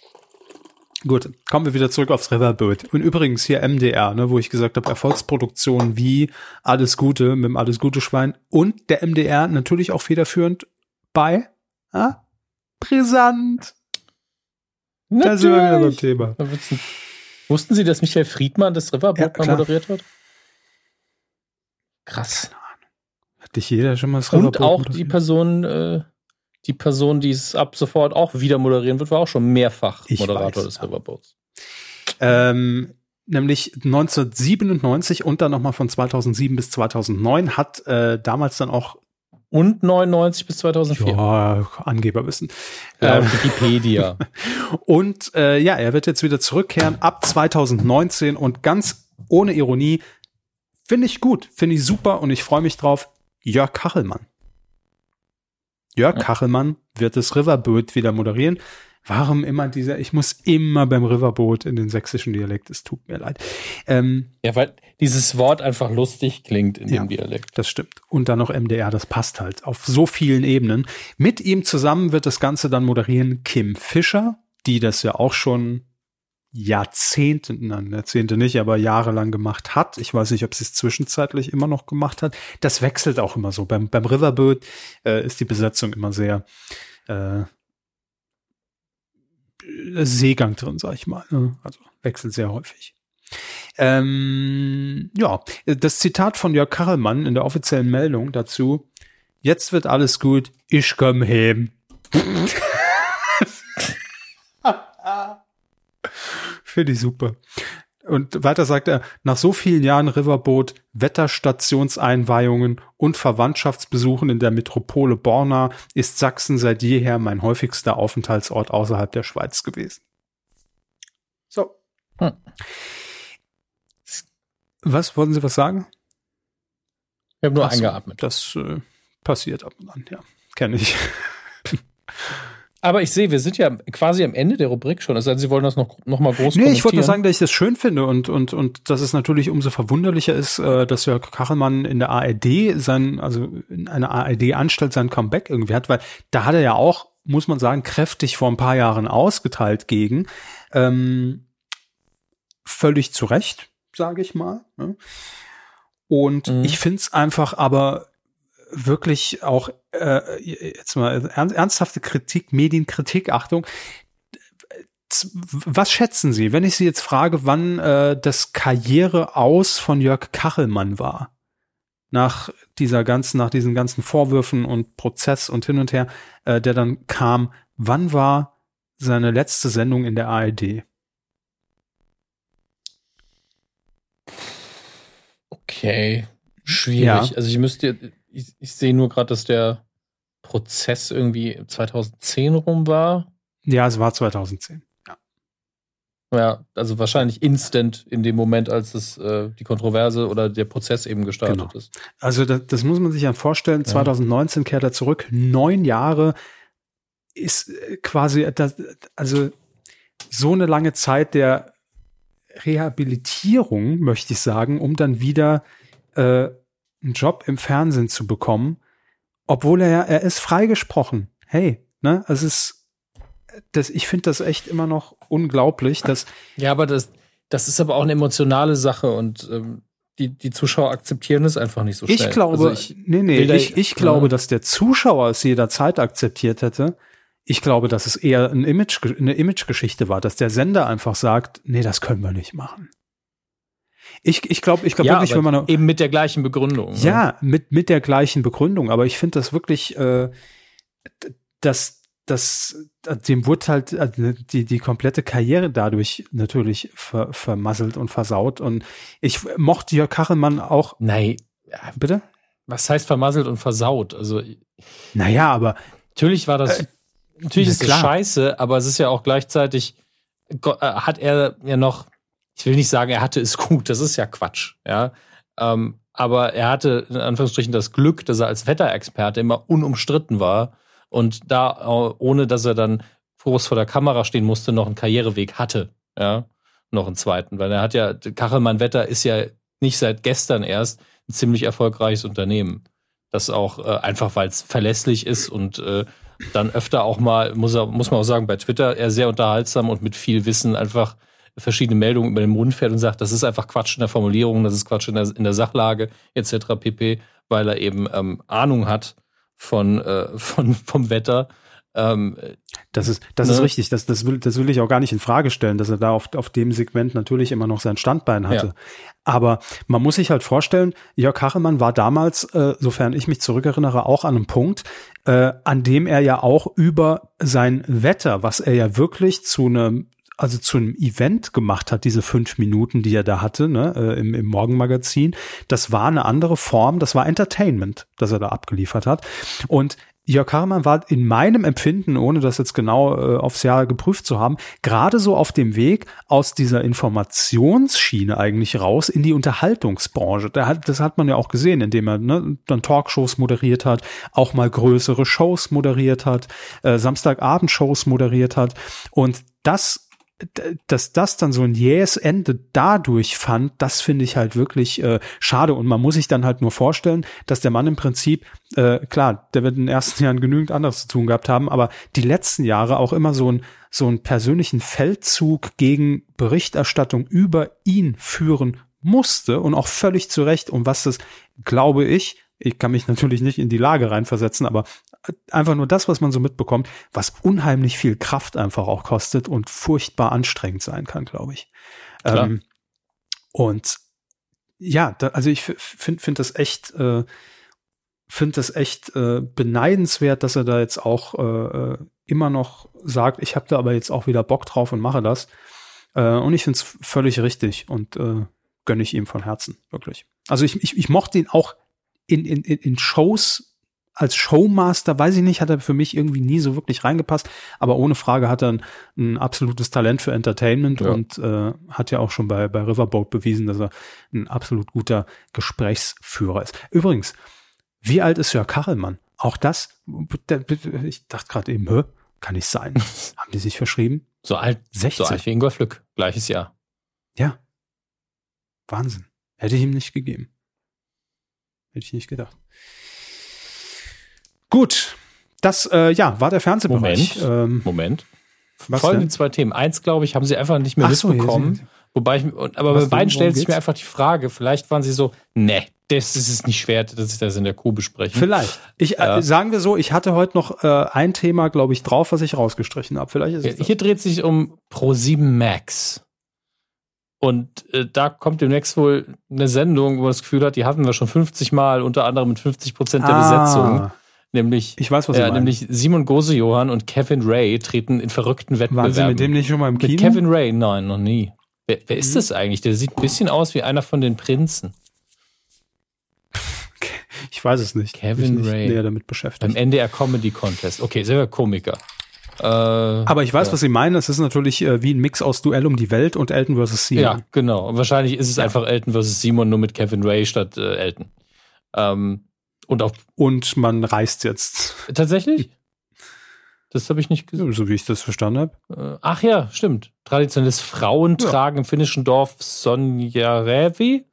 Gut, kommen wir wieder zurück aufs Riverboat. Und übrigens hier MDR, ne, wo ich gesagt habe, Erfolgsproduktion wie Alles Gute mit dem Alles Gute Schwein und der MDR natürlich auch federführend bei ah, Brisant. Da sind wir wieder beim natürlich. Thema. Wussten Sie, dass Michael Friedmann das Riverboat Ja, moderiert hat? Krass. Hat dich jeder schon mal das Und Riverboat auch moderiert? die Person, äh, die Person, die es ab sofort auch wieder moderieren wird, war auch schon mehrfach Moderator weiß, des ja. Riverboats. Ähm, nämlich 1997 und dann nochmal von 2007 bis 2009 hat äh, damals dann auch Und 99 bis 2004. ja, Angeberwissen. Laut Ähm, Wikipedia. und äh, ja, er wird jetzt wieder zurückkehren ab 2019 und ganz ohne Ironie finde ich gut, finde ich super und ich freue mich drauf. Jörg Kachelmann. Jörg Ja. Kachelmann wird das Riverboot wieder moderieren. Warum immer dieser, ich muss immer beim Riverboot in den sächsischen Dialekt, es tut mir leid. Ähm, ja, weil dieses Wort einfach lustig klingt in Ja. dem Dialekt. Das stimmt. Und dann noch MDR, das passt halt auf so vielen Ebenen. Mit ihm zusammen wird das Ganze dann moderieren Kim Fischer, die das ja auch schon Jahrzehnte, nein, Jahrzehnte nicht, aber jahrelang gemacht hat. Ich weiß nicht, ob sie es zwischenzeitlich immer noch gemacht hat. Das wechselt auch immer so. Beim, beim Riverboat äh, ist die Besetzung immer sehr äh, Seegang drin, sag ich mal. ne? Also wechselt sehr häufig. Ähm, ja, das Zitat von Jörg Karelmann in der offiziellen Meldung dazu. Jetzt wird alles gut, ich komm heim. Finde ich super. Und weiter sagt er, nach so vielen Jahren Riverboot, Wetterstationseinweihungen und Verwandtschaftsbesuchen in der Metropole Borna ist Sachsen seit jeher mein häufigster Aufenthaltsort außerhalb der Schweiz gewesen. So. Hm. Was, wollten Sie was sagen? Ich habe nur Ach so, eingeatmet. Das äh, passiert ab und an, ja. Kenne ich. Aber ich sehe, wir sind ja quasi am Ende der Rubrik schon. Also Sie wollen das noch, noch mal groß Nee, ich wollte nur sagen, dass ich das schön finde und, und, und dass es natürlich umso verwunderlicher ist, äh, dass Jörg Kachelmann in der ARD sein, also in einer ARD-Anstalt sein Comeback irgendwie hat, weil da hat er ja auch, muss man sagen, kräftig vor ein paar Jahren ausgeteilt gegen. Ähm, völlig zu Recht, sage ich mal. Ne? Und mhm. ich finde es einfach aber wirklich auch äh, jetzt mal ernsthafte Kritik, Medienkritik, Achtung. Was schätzen Sie, wenn ich Sie jetzt frage, wann äh, das Karriere aus von Jörg Kachelmann war? Nach dieser ganzen, nach diesen ganzen Vorwürfen und Prozess und hin und her, äh, der dann kam, wann war seine letzte Sendung in der ARD? Okay, schwierig. Ja. Also ich müsste, ich, ich sehe nur gerade, dass der Prozess irgendwie 2010 rum war. Ja, es war 2010. Ja, ja also wahrscheinlich instant in dem Moment, als es äh, die Kontroverse oder der Prozess eben gestartet genau. ist. Also das, das, muss man sich ja vorstellen. Ja. 2019 kehrt er zurück. Neun Jahre ist äh, quasi das, also so eine lange Zeit der Rehabilitierung, möchte ich sagen, um dann wieder äh, einen Job im Fernsehen zu bekommen, obwohl er ja, er ist freigesprochen. Hey, ne, es ist, das, ich finde das echt immer noch unglaublich, dass. Ja, aber das, das ist aber auch eine emotionale Sache und ähm, die, die Zuschauer akzeptieren es einfach nicht so schnell. Ich glaube, also ich, nee, nee, ich, ich glaube, dass der Zuschauer es jederzeit akzeptiert hätte. Ich glaube, dass es eher ein Image, eine Imagegeschichte war, dass der Sender einfach sagt, nee, das können wir nicht machen. Ich, ich glaube, ich glaube ja, wirklich, wenn man eben mit der gleichen Begründung. Ne? Ja, mit mit der gleichen Begründung. Aber ich finde das wirklich, äh, dass das dem wurde halt äh, die die komplette Karriere dadurch natürlich ver, vermasselt und versaut. Und ich mochte Jörg Kachelmann auch. Nein, bitte. Was heißt vermasselt und versaut? Also naja, aber natürlich war das. Äh, natürlich ist es scheiße, aber es ist ja auch gleichzeitig äh, hat er ja noch ich will nicht sagen, er hatte es gut, das ist ja Quatsch, ja. Ähm, aber er hatte in Anführungsstrichen das Glück, dass er als Wetterexperte immer unumstritten war und da, ohne dass er dann groß vor der Kamera stehen musste, noch einen Karriereweg hatte, ja. Noch einen zweiten, weil er hat ja, Kachelmann Wetter ist ja nicht seit gestern erst ein ziemlich erfolgreiches Unternehmen. Das auch äh, einfach, weil es verlässlich ist und äh, dann öfter auch mal, muss, er, muss man auch sagen, bei Twitter eher sehr unterhaltsam und mit viel Wissen einfach verschiedene Meldungen über den Mund fährt und sagt, das ist einfach Quatsch in der Formulierung, das ist Quatsch in der, in der Sachlage etc. pp, weil er eben ähm, Ahnung hat von, äh, von vom Wetter. Ähm, das ist, das ne? ist richtig. Das, das, will, das will ich auch gar nicht in Frage stellen, dass er da auf, auf dem Segment natürlich immer noch sein Standbein hatte. Ja. Aber man muss sich halt vorstellen, Jörg Kachelmann war damals, äh, sofern ich mich zurückerinnere, auch an einem Punkt, äh, an dem er ja auch über sein Wetter, was er ja wirklich zu einem also zu einem Event gemacht hat, diese fünf Minuten, die er da hatte, ne, äh, im, im Morgenmagazin. Das war eine andere Form, das war Entertainment, das er da abgeliefert hat. Und Jörg Hartmann war in meinem Empfinden, ohne das jetzt genau äh, aufs Jahr geprüft zu haben, gerade so auf dem Weg aus dieser Informationsschiene eigentlich raus in die Unterhaltungsbranche. Da hat, das hat man ja auch gesehen, indem er ne, dann Talkshows moderiert hat, auch mal größere Shows moderiert hat, äh, Samstagabendshows moderiert hat. Und das dass das dann so ein jähes Ende dadurch fand, das finde ich halt wirklich äh, schade. Und man muss sich dann halt nur vorstellen, dass der Mann im Prinzip, äh, klar, der wird in den ersten Jahren genügend anderes zu tun gehabt haben, aber die letzten Jahre auch immer so ein so einen persönlichen Feldzug gegen Berichterstattung über ihn führen musste und auch völlig zu Recht, um was das, glaube ich, ich kann mich natürlich nicht in die Lage reinversetzen, aber einfach nur das, was man so mitbekommt, was unheimlich viel Kraft einfach auch kostet und furchtbar anstrengend sein kann, glaube ich. Ähm, und ja, da, also ich finde find das echt, äh, finde das echt äh, beneidenswert, dass er da jetzt auch äh, äh immer noch sagt, ich habe da aber jetzt auch wieder Bock drauf und mache das. Äh, und ich finde es völlig richtig und äh, gönne ich ihm von Herzen, wirklich. Also ich, ich, ich mochte ihn auch in, in, in Shows als Showmaster, weiß ich nicht, hat er für mich irgendwie nie so wirklich reingepasst, aber ohne Frage hat er ein, ein absolutes Talent für Entertainment ja. und äh, hat ja auch schon bei, bei Riverboat bewiesen, dass er ein absolut guter Gesprächsführer ist. Übrigens, wie alt ist Jörg Kachelmann? Auch das, ich dachte gerade eben, hä, kann nicht sein. Haben die sich verschrieben? So alt, 60. so alt wie Ingolf Lück, gleiches Jahr. Ja. Wahnsinn. Hätte ich ihm nicht gegeben. Hätte ich nicht gedacht. Gut, das äh, ja war der Fernsehbereich. Moment, ähm, Moment. Was Folgende denn? zwei Themen. Eins, glaube ich, haben Sie einfach nicht mehr Ach mitbekommen, so, Wobei ich, aber Was bei beiden stellt sich mir einfach die Frage, vielleicht waren sie so, ne, das ist es nicht wert, dass ich das in der Kuh bespreche. Vielleicht. Ich, äh, sagen wir so, ich hatte heute noch äh, ein Thema, glaube ich, drauf, was ich rausgestrichen habe. Vielleicht ist es Hier dreht sich um Pro7 Max. Und äh, da kommt demnächst wohl eine Sendung, wo man das Gefühl hat, die hatten wir schon 50 Mal, unter anderem mit 50 Prozent der ah, Besetzung. Nämlich, ich weiß, was äh, nämlich Simon Gose-Johann und Kevin Ray treten in verrückten Wettbewerben. Waren Sie mit dem nicht schon mal im Kino? Mit Kevin Ray? Nein, noch nie. Wer, wer ist mhm. das eigentlich? Der sieht ein bisschen aus wie einer von den Prinzen. Ich weiß es nicht. Kevin nicht Ray. Näher damit beschäftigt. Beim NDR Comedy Contest. Okay, selber Komiker. Äh, Aber ich weiß, ja. was Sie meinen. Es ist natürlich äh, wie ein Mix aus Duell um die Welt und Elton vs. Simon. Ja, genau. Und wahrscheinlich ist es ja. einfach Elton vs. Simon, nur mit Kevin Ray statt äh, Elton. Ähm, und auch. Und man reist jetzt. Tatsächlich? Das habe ich nicht gesehen. So wie ich das verstanden habe. Äh, ach ja, stimmt. Traditionelles Frauentragen ja. im finnischen Dorf Sonja Revi.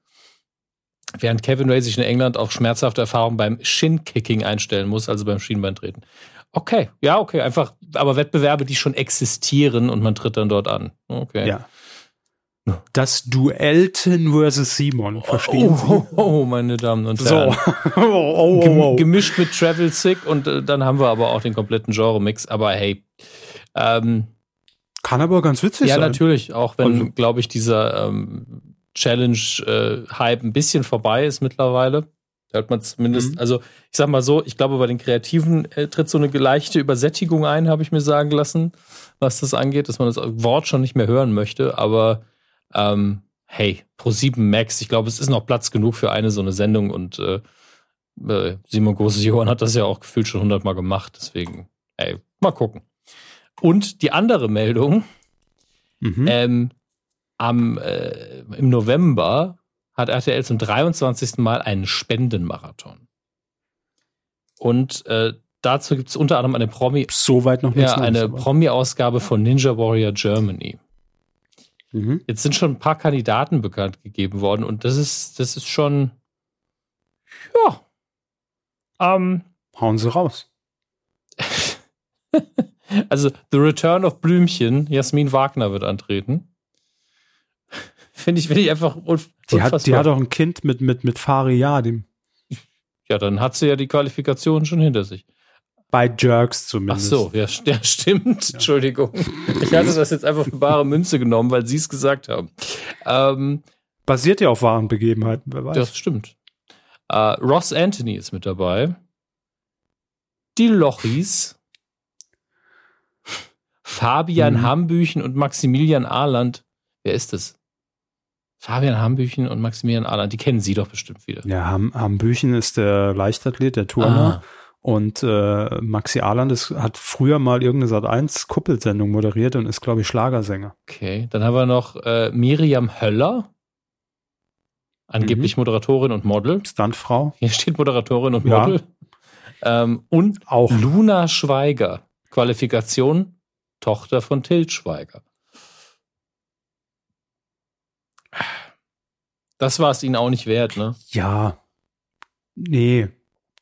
Während Kevin Ray sich in England auf schmerzhafte Erfahrungen beim Shin-Kicking einstellen muss, also beim Schienbeintreten. Okay, ja, okay, einfach, aber Wettbewerbe, die schon existieren und man tritt dann dort an. Okay. Ja. Das Duellten versus Simon, verstehen Sie? Oh, oh, oh, meine Damen und Herren. So. oh, oh, oh, Gemischt mit Travel Sick und äh, dann haben wir aber auch den kompletten Genre-Mix. Aber hey, ähm, kann aber ganz witzig ja, sein. Ja, natürlich, auch wenn, also, glaube ich, dieser ähm, Challenge-Hype äh, ein bisschen vorbei ist mittlerweile. Da hört man zumindest, mhm. also ich sag mal so, ich glaube, bei den Kreativen äh, tritt so eine leichte Übersättigung ein, habe ich mir sagen lassen, was das angeht, dass man das Wort schon nicht mehr hören möchte. Aber ähm, hey, Pro7 Max, ich glaube, es ist noch Platz genug für eine so eine Sendung und äh, äh Simon Große-Johann hat das ja auch gefühlt schon hundertmal gemacht, deswegen, ey, mal gucken. Und die andere Meldung, mhm. ähm, am, äh, im November hat RTL zum 23. Mal einen Spendenmarathon. Und äh, dazu gibt es unter anderem eine Promi. Soweit noch. Ja, eine Promi-Ausgabe von Ninja Warrior Germany. Mhm. Jetzt sind schon ein paar Kandidaten bekannt gegeben worden und das ist, das ist schon, ja. Ähm, Hauen Sie raus. also, The Return of Blümchen, Jasmin Wagner wird antreten. Finde ich, finde ich einfach die hat, die hat auch ein Kind mit, mit, mit Faria, dem. Ja, dann hat sie ja die Qualifikation schon hinter sich. Bei Jerks zumindest. Ach so, ja, ja stimmt. Ja. Entschuldigung. Ich hatte das jetzt einfach für bare Münze genommen, weil sie es gesagt haben. Ähm, Basiert ja auf wahren Begebenheiten, wer weiß. Das stimmt. Äh, Ross Anthony ist mit dabei. Die Lochis. Fabian mhm. Hambüchen und Maximilian Ahland. Wer ist das? Fabian Hambüchen und Maximilian Ahland, die kennen Sie doch bestimmt wieder. Ja, Ham Hambüchen ist der Leichtathlet, der Turner. Ah. Und äh, Maxi Ahland ist, hat früher mal irgendeine Sat 1 Kuppelsendung moderiert und ist, glaube ich, Schlagersänger. Okay, dann haben wir noch äh, Miriam Höller. Angeblich mhm. Moderatorin und Model. Stuntfrau. Hier steht Moderatorin und Model. Ja. Ähm, und auch Luna Schweiger. Qualifikation Tochter von Tilt Schweiger. Das war es ihnen auch nicht wert, ne? Ja. Nee,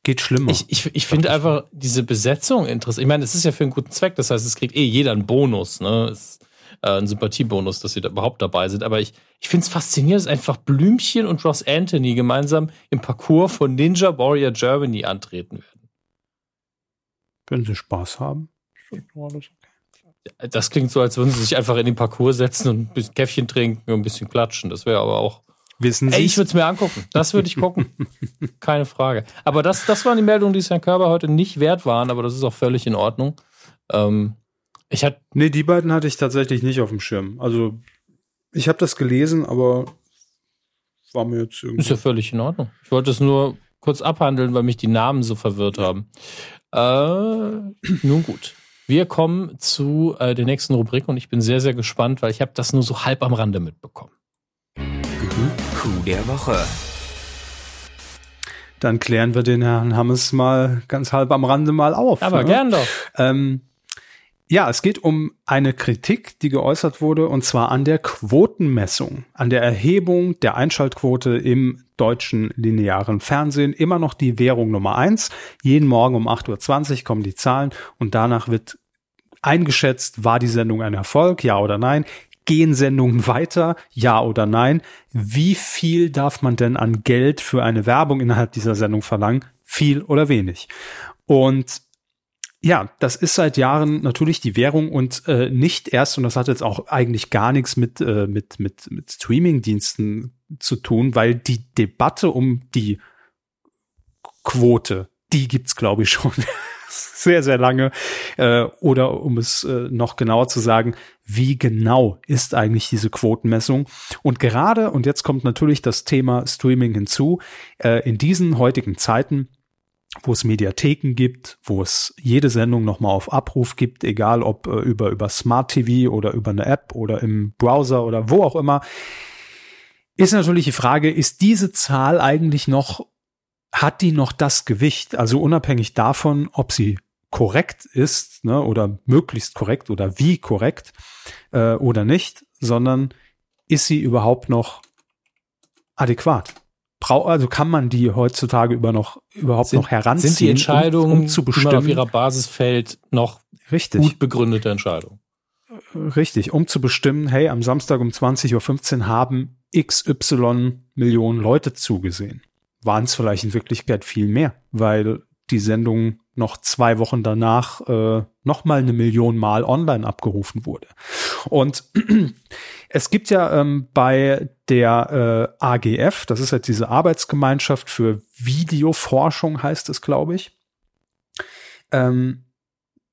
geht schlimmer. Ich, ich, ich finde einfach diese Besetzung interessant. Ich meine, es ist ja für einen guten Zweck, das heißt, es kriegt eh jeder einen Bonus, ne? Es, äh, ein Sympathiebonus, dass sie da überhaupt dabei sind. Aber ich, ich finde es faszinierend, dass einfach Blümchen und Ross Anthony gemeinsam im Parcours von Ninja Warrior Germany antreten werden. Wenn sie Spaß haben. Das klingt so, als würden sie sich einfach in den Parcours setzen und ein bisschen Käffchen trinken und ein bisschen klatschen. Das wäre aber auch Wissen Sie? Ey, ich würde es mir angucken. Das würde ich gucken. Keine Frage. Aber das, das waren die Meldungen, die es Herrn Körber heute nicht wert waren, aber das ist auch völlig in Ordnung. Ähm, ich hatte. Nee, die beiden hatte ich tatsächlich nicht auf dem Schirm. Also, ich habe das gelesen, aber war mir jetzt irgendwie. Ist ja völlig in Ordnung. Ich wollte es nur kurz abhandeln, weil mich die Namen so verwirrt haben. Äh, nun gut. Wir kommen zu äh, der nächsten Rubrik und ich bin sehr, sehr gespannt, weil ich habe das nur so halb am Rande mitbekommen. Coup der Woche. Dann klären wir den Herrn Hammes mal ganz halb am Rande mal auf. Aber ne? gern doch. Ähm, ja, es geht um eine Kritik, die geäußert wurde, und zwar an der Quotenmessung, an der Erhebung der Einschaltquote im deutschen linearen Fernsehen. Immer noch die Währung Nummer eins. Jeden Morgen um 8.20 Uhr kommen die Zahlen und danach wird eingeschätzt, war die Sendung ein Erfolg, ja oder nein. Gehen Sendungen weiter? Ja oder nein? Wie viel darf man denn an Geld für eine Werbung innerhalb dieser Sendung verlangen? Viel oder wenig? Und ja, das ist seit Jahren natürlich die Währung und äh, nicht erst, und das hat jetzt auch eigentlich gar nichts mit, äh, mit, mit, mit Streaming-Diensten zu tun, weil die Debatte um die Quote, die gibt's glaube ich schon sehr, sehr lange. Äh, oder um es äh, noch genauer zu sagen, wie genau ist eigentlich diese Quotenmessung? Und gerade, und jetzt kommt natürlich das Thema Streaming hinzu, äh, in diesen heutigen Zeiten wo es Mediatheken gibt, wo es jede Sendung nochmal auf Abruf gibt, egal ob äh, über, über Smart TV oder über eine App oder im Browser oder wo auch immer, ist natürlich die Frage, ist diese Zahl eigentlich noch, hat die noch das Gewicht? Also unabhängig davon, ob sie korrekt ist ne, oder möglichst korrekt oder wie korrekt äh, oder nicht, sondern ist sie überhaupt noch adäquat? Brau also kann man die heutzutage über noch überhaupt sind, noch heranziehen, sind die Entscheidungen, um, um zu bestimmen, auf ihrer Basis fällt, noch richtig. gut begründete Entscheidung. Richtig, um zu bestimmen, hey, am Samstag um 20.15 Uhr haben XY Millionen Leute zugesehen. Waren es vielleicht in Wirklichkeit viel mehr, weil die Sendung noch zwei Wochen danach äh, noch mal eine Million Mal online abgerufen wurde. Und es gibt ja ähm, bei der äh, AGF, das ist halt diese Arbeitsgemeinschaft für Videoforschung, heißt es, glaube ich. Ähm,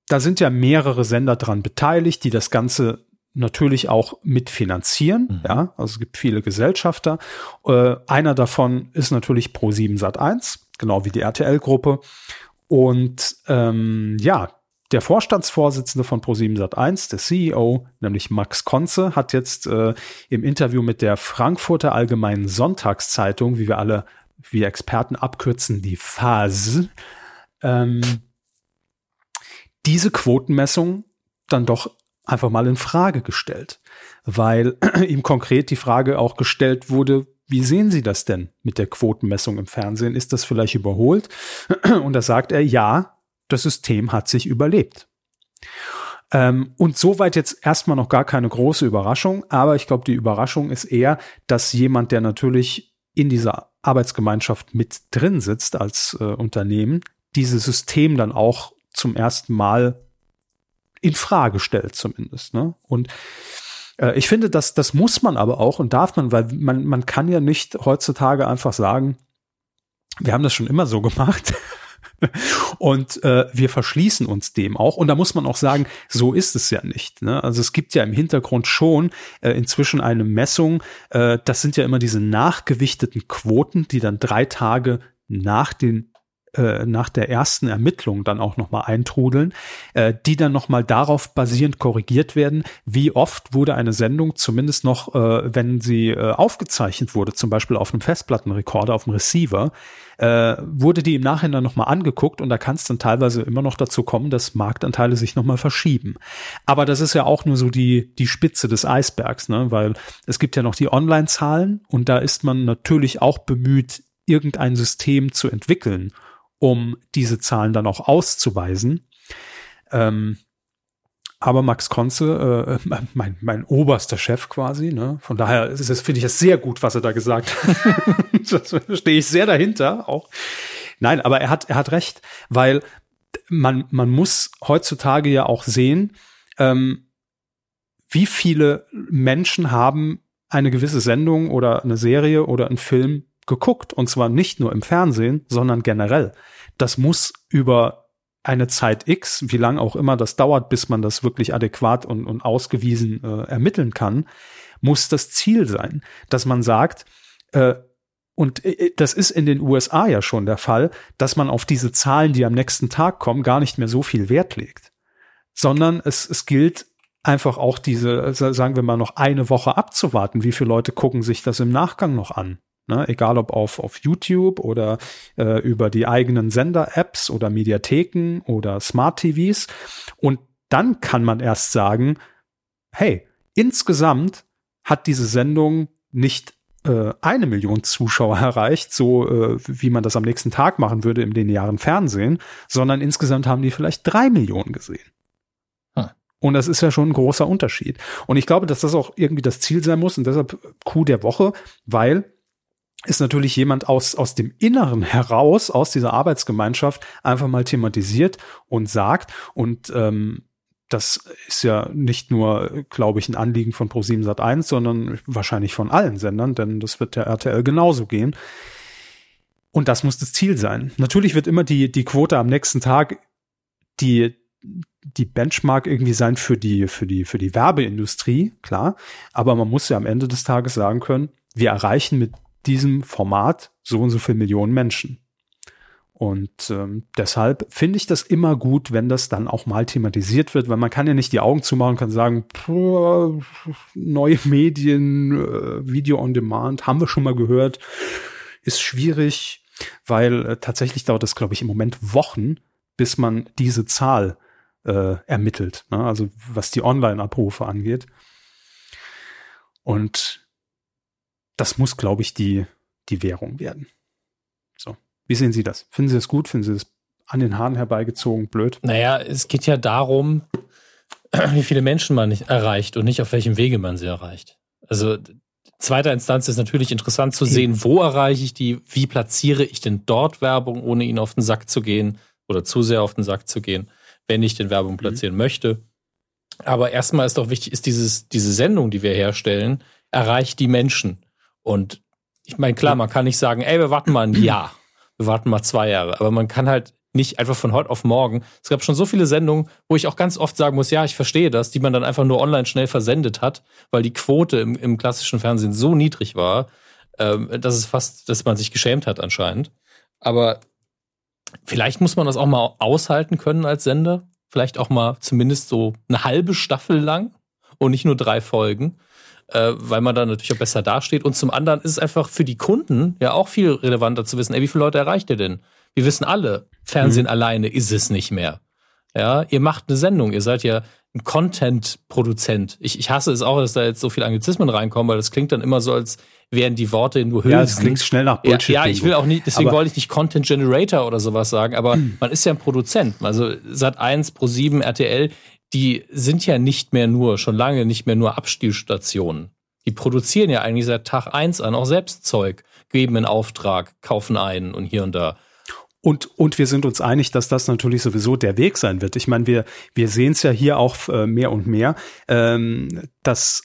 da sind ja mehrere Sender dran beteiligt, die das Ganze natürlich auch mitfinanzieren. Mhm. Ja, also es gibt viele Gesellschafter. Äh, einer davon ist natürlich Pro7 Sat1, genau wie die RTL-Gruppe. Und ähm, ja, der Vorstandsvorsitzende von Pro7 Sat1, der CEO, nämlich Max Konze, hat jetzt äh, im Interview mit der Frankfurter Allgemeinen Sonntagszeitung, wie wir alle, wie Experten abkürzen, die FAS, ähm, diese Quotenmessung dann doch einfach mal in Frage gestellt, weil ihm konkret die Frage auch gestellt wurde, wie sehen Sie das denn mit der Quotenmessung im Fernsehen? Ist das vielleicht überholt? Und da sagt er, ja, das System hat sich überlebt. Ähm, und soweit jetzt erstmal noch gar keine große Überraschung, aber ich glaube, die Überraschung ist eher, dass jemand, der natürlich in dieser Arbeitsgemeinschaft mit drin sitzt als äh, Unternehmen, dieses System dann auch zum ersten Mal in Frage stellt zumindest. Ne? Und äh, ich finde, dass das muss man aber auch und darf man, weil man, man kann ja nicht heutzutage einfach sagen, wir haben das schon immer so gemacht. und äh, wir verschließen uns dem auch. Und da muss man auch sagen, so ist es ja nicht. Ne? Also es gibt ja im Hintergrund schon äh, inzwischen eine Messung. Äh, das sind ja immer diese nachgewichteten Quoten, die dann drei Tage nach den äh, nach der ersten Ermittlung dann auch nochmal eintrudeln, äh, die dann nochmal darauf basierend korrigiert werden, wie oft wurde eine Sendung zumindest noch, äh, wenn sie äh, aufgezeichnet wurde, zum Beispiel auf einem Festplattenrekorder, auf dem Receiver, äh, wurde die im Nachhinein nochmal angeguckt und da kann es dann teilweise immer noch dazu kommen, dass Marktanteile sich nochmal verschieben. Aber das ist ja auch nur so die, die Spitze des Eisbergs, ne? weil es gibt ja noch die Online-Zahlen und da ist man natürlich auch bemüht, irgendein System zu entwickeln um diese Zahlen dann auch auszuweisen. Ähm, aber Max Konze, äh, mein, mein oberster Chef quasi, ne? Von daher finde ich es sehr gut, was er da gesagt hat. das stehe ich sehr dahinter auch. Nein, aber er hat, er hat recht, weil man, man muss heutzutage ja auch sehen, ähm, wie viele Menschen haben eine gewisse Sendung oder eine Serie oder einen Film geguckt. Und zwar nicht nur im Fernsehen, sondern generell. Das muss über eine Zeit X, wie lang auch immer das dauert, bis man das wirklich adäquat und, und ausgewiesen äh, ermitteln kann, muss das Ziel sein, dass man sagt, äh, und äh, das ist in den USA ja schon der Fall, dass man auf diese Zahlen, die am nächsten Tag kommen, gar nicht mehr so viel Wert legt, sondern es, es gilt einfach auch diese, sagen wir mal, noch eine Woche abzuwarten. Wie viele Leute gucken sich das im Nachgang noch an? Ne, egal ob auf, auf YouTube oder äh, über die eigenen Sender-Apps oder Mediatheken oder Smart TVs. Und dann kann man erst sagen, hey, insgesamt hat diese Sendung nicht äh, eine Million Zuschauer erreicht, so äh, wie man das am nächsten Tag machen würde im linearen Fernsehen, sondern insgesamt haben die vielleicht drei Millionen gesehen. Und das ist ja schon ein großer Unterschied. Und ich glaube, dass das auch irgendwie das Ziel sein muss und deshalb Coup der Woche, weil ist natürlich jemand aus, aus dem Inneren heraus, aus dieser Arbeitsgemeinschaft einfach mal thematisiert und sagt und ähm, das ist ja nicht nur, glaube ich, ein Anliegen von Pro7 Sat1, sondern wahrscheinlich von allen Sendern, denn das wird der RTL genauso gehen. Und das muss das Ziel sein. Natürlich wird immer die, die Quote am nächsten Tag die, die Benchmark irgendwie sein für die, für die, für die Werbeindustrie, klar. Aber man muss ja am Ende des Tages sagen können, wir erreichen mit diesem Format so und so viele Millionen Menschen. Und ähm, deshalb finde ich das immer gut, wenn das dann auch mal thematisiert wird, weil man kann ja nicht die Augen zumachen und kann sagen, neue Medien, äh, Video on Demand, haben wir schon mal gehört, ist schwierig, weil äh, tatsächlich dauert es, glaube ich, im Moment Wochen, bis man diese Zahl äh, ermittelt, ne? also was die Online-Abrufe angeht. Und das muss, glaube ich, die, die Währung werden. So. Wie sehen Sie das? Finden Sie das gut? Finden Sie das an den Haaren herbeigezogen blöd? Naja, es geht ja darum, wie viele Menschen man nicht erreicht und nicht auf welchem Wege man sie erreicht. Also zweiter Instanz ist natürlich interessant zu sehen, wo erreiche ich die, wie platziere ich denn dort Werbung, ohne ihnen auf den Sack zu gehen oder zu sehr auf den Sack zu gehen, wenn ich den Werbung mhm. platzieren mhm. möchte. Aber erstmal ist doch wichtig, ist dieses, diese Sendung, die wir herstellen, erreicht die Menschen. Und ich meine, klar, man kann nicht sagen, ey, wir warten mal ein Jahr, wir warten mal zwei Jahre, aber man kann halt nicht einfach von heute auf morgen. Es gab schon so viele Sendungen, wo ich auch ganz oft sagen muss, ja, ich verstehe das, die man dann einfach nur online schnell versendet hat, weil die Quote im, im klassischen Fernsehen so niedrig war, ähm, dass es fast, dass man sich geschämt hat anscheinend. Aber vielleicht muss man das auch mal aushalten können als Sender. Vielleicht auch mal zumindest so eine halbe Staffel lang und nicht nur drei Folgen äh, weil man dann natürlich auch besser dasteht. Und zum anderen ist es einfach für die Kunden ja auch viel relevanter zu wissen, ey, wie viele Leute erreicht ihr denn? Wir wissen alle, Fernsehen mhm. alleine ist es nicht mehr. Ja, ihr macht eine Sendung, ihr seid ja ein Content-Produzent. Ich, ich hasse es auch, dass da jetzt so viele Anglizismen reinkommen, weil das klingt dann immer so, als wären die Worte nur Hülsen. Ja, es klingt schnell nach Bullshit. Ja, ja ich will auch nicht, deswegen aber wollte ich nicht Content Generator oder sowas sagen, aber man ist ja ein Produzent. Also Sat 1, Pro 7, RTL, die sind ja nicht mehr nur, schon lange nicht mehr nur Abspielstationen. Die produzieren ja eigentlich seit Tag eins an auch selbst Zeug, geben in Auftrag, kaufen ein und hier und da. Und, und wir sind uns einig, dass das natürlich sowieso der Weg sein wird. Ich meine, wir, wir sehen es ja hier auch äh, mehr und mehr, ähm, dass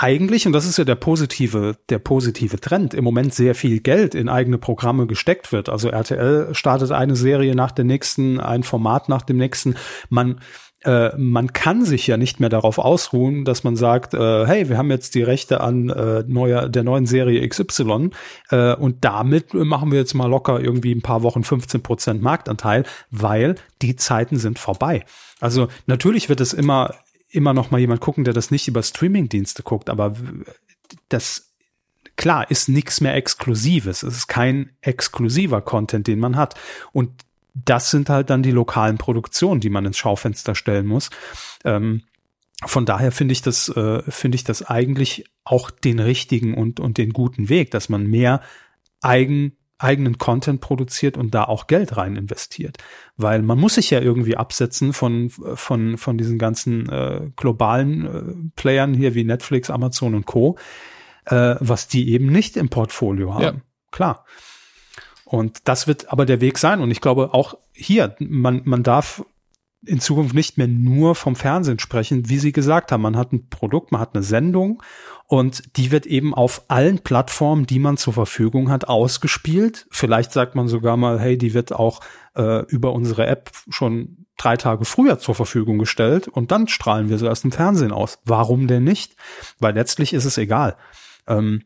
eigentlich, und das ist ja der positive, der positive Trend, im Moment sehr viel Geld in eigene Programme gesteckt wird. Also RTL startet eine Serie nach der nächsten, ein Format nach dem nächsten. Man, äh, man kann sich ja nicht mehr darauf ausruhen, dass man sagt, äh, hey, wir haben jetzt die Rechte an äh, neuer, der neuen Serie XY äh, und damit machen wir jetzt mal locker irgendwie ein paar Wochen 15 Prozent Marktanteil, weil die Zeiten sind vorbei. Also natürlich wird es immer immer noch mal jemand gucken, der das nicht über Streamingdienste guckt, aber das klar ist nichts mehr Exklusives. Es ist kein exklusiver Content, den man hat. Und das sind halt dann die lokalen Produktionen, die man ins Schaufenster stellen muss. Ähm, von daher finde ich das, äh, finde ich das eigentlich auch den richtigen und, und den guten Weg, dass man mehr eigen, eigenen Content produziert und da auch Geld rein investiert. Weil man muss sich ja irgendwie absetzen von, von, von diesen ganzen äh, globalen äh, Playern hier wie Netflix, Amazon und Co., äh, was die eben nicht im Portfolio haben. Ja. Klar. Und das wird aber der Weg sein. Und ich glaube auch hier, man, man darf in Zukunft nicht mehr nur vom Fernsehen sprechen, wie Sie gesagt haben. Man hat ein Produkt, man hat eine Sendung und die wird eben auf allen Plattformen, die man zur Verfügung hat, ausgespielt. Vielleicht sagt man sogar mal, hey, die wird auch äh, über unsere App schon drei Tage früher zur Verfügung gestellt und dann strahlen wir sie erst im Fernsehen aus. Warum denn nicht? Weil letztlich ist es egal. Ähm,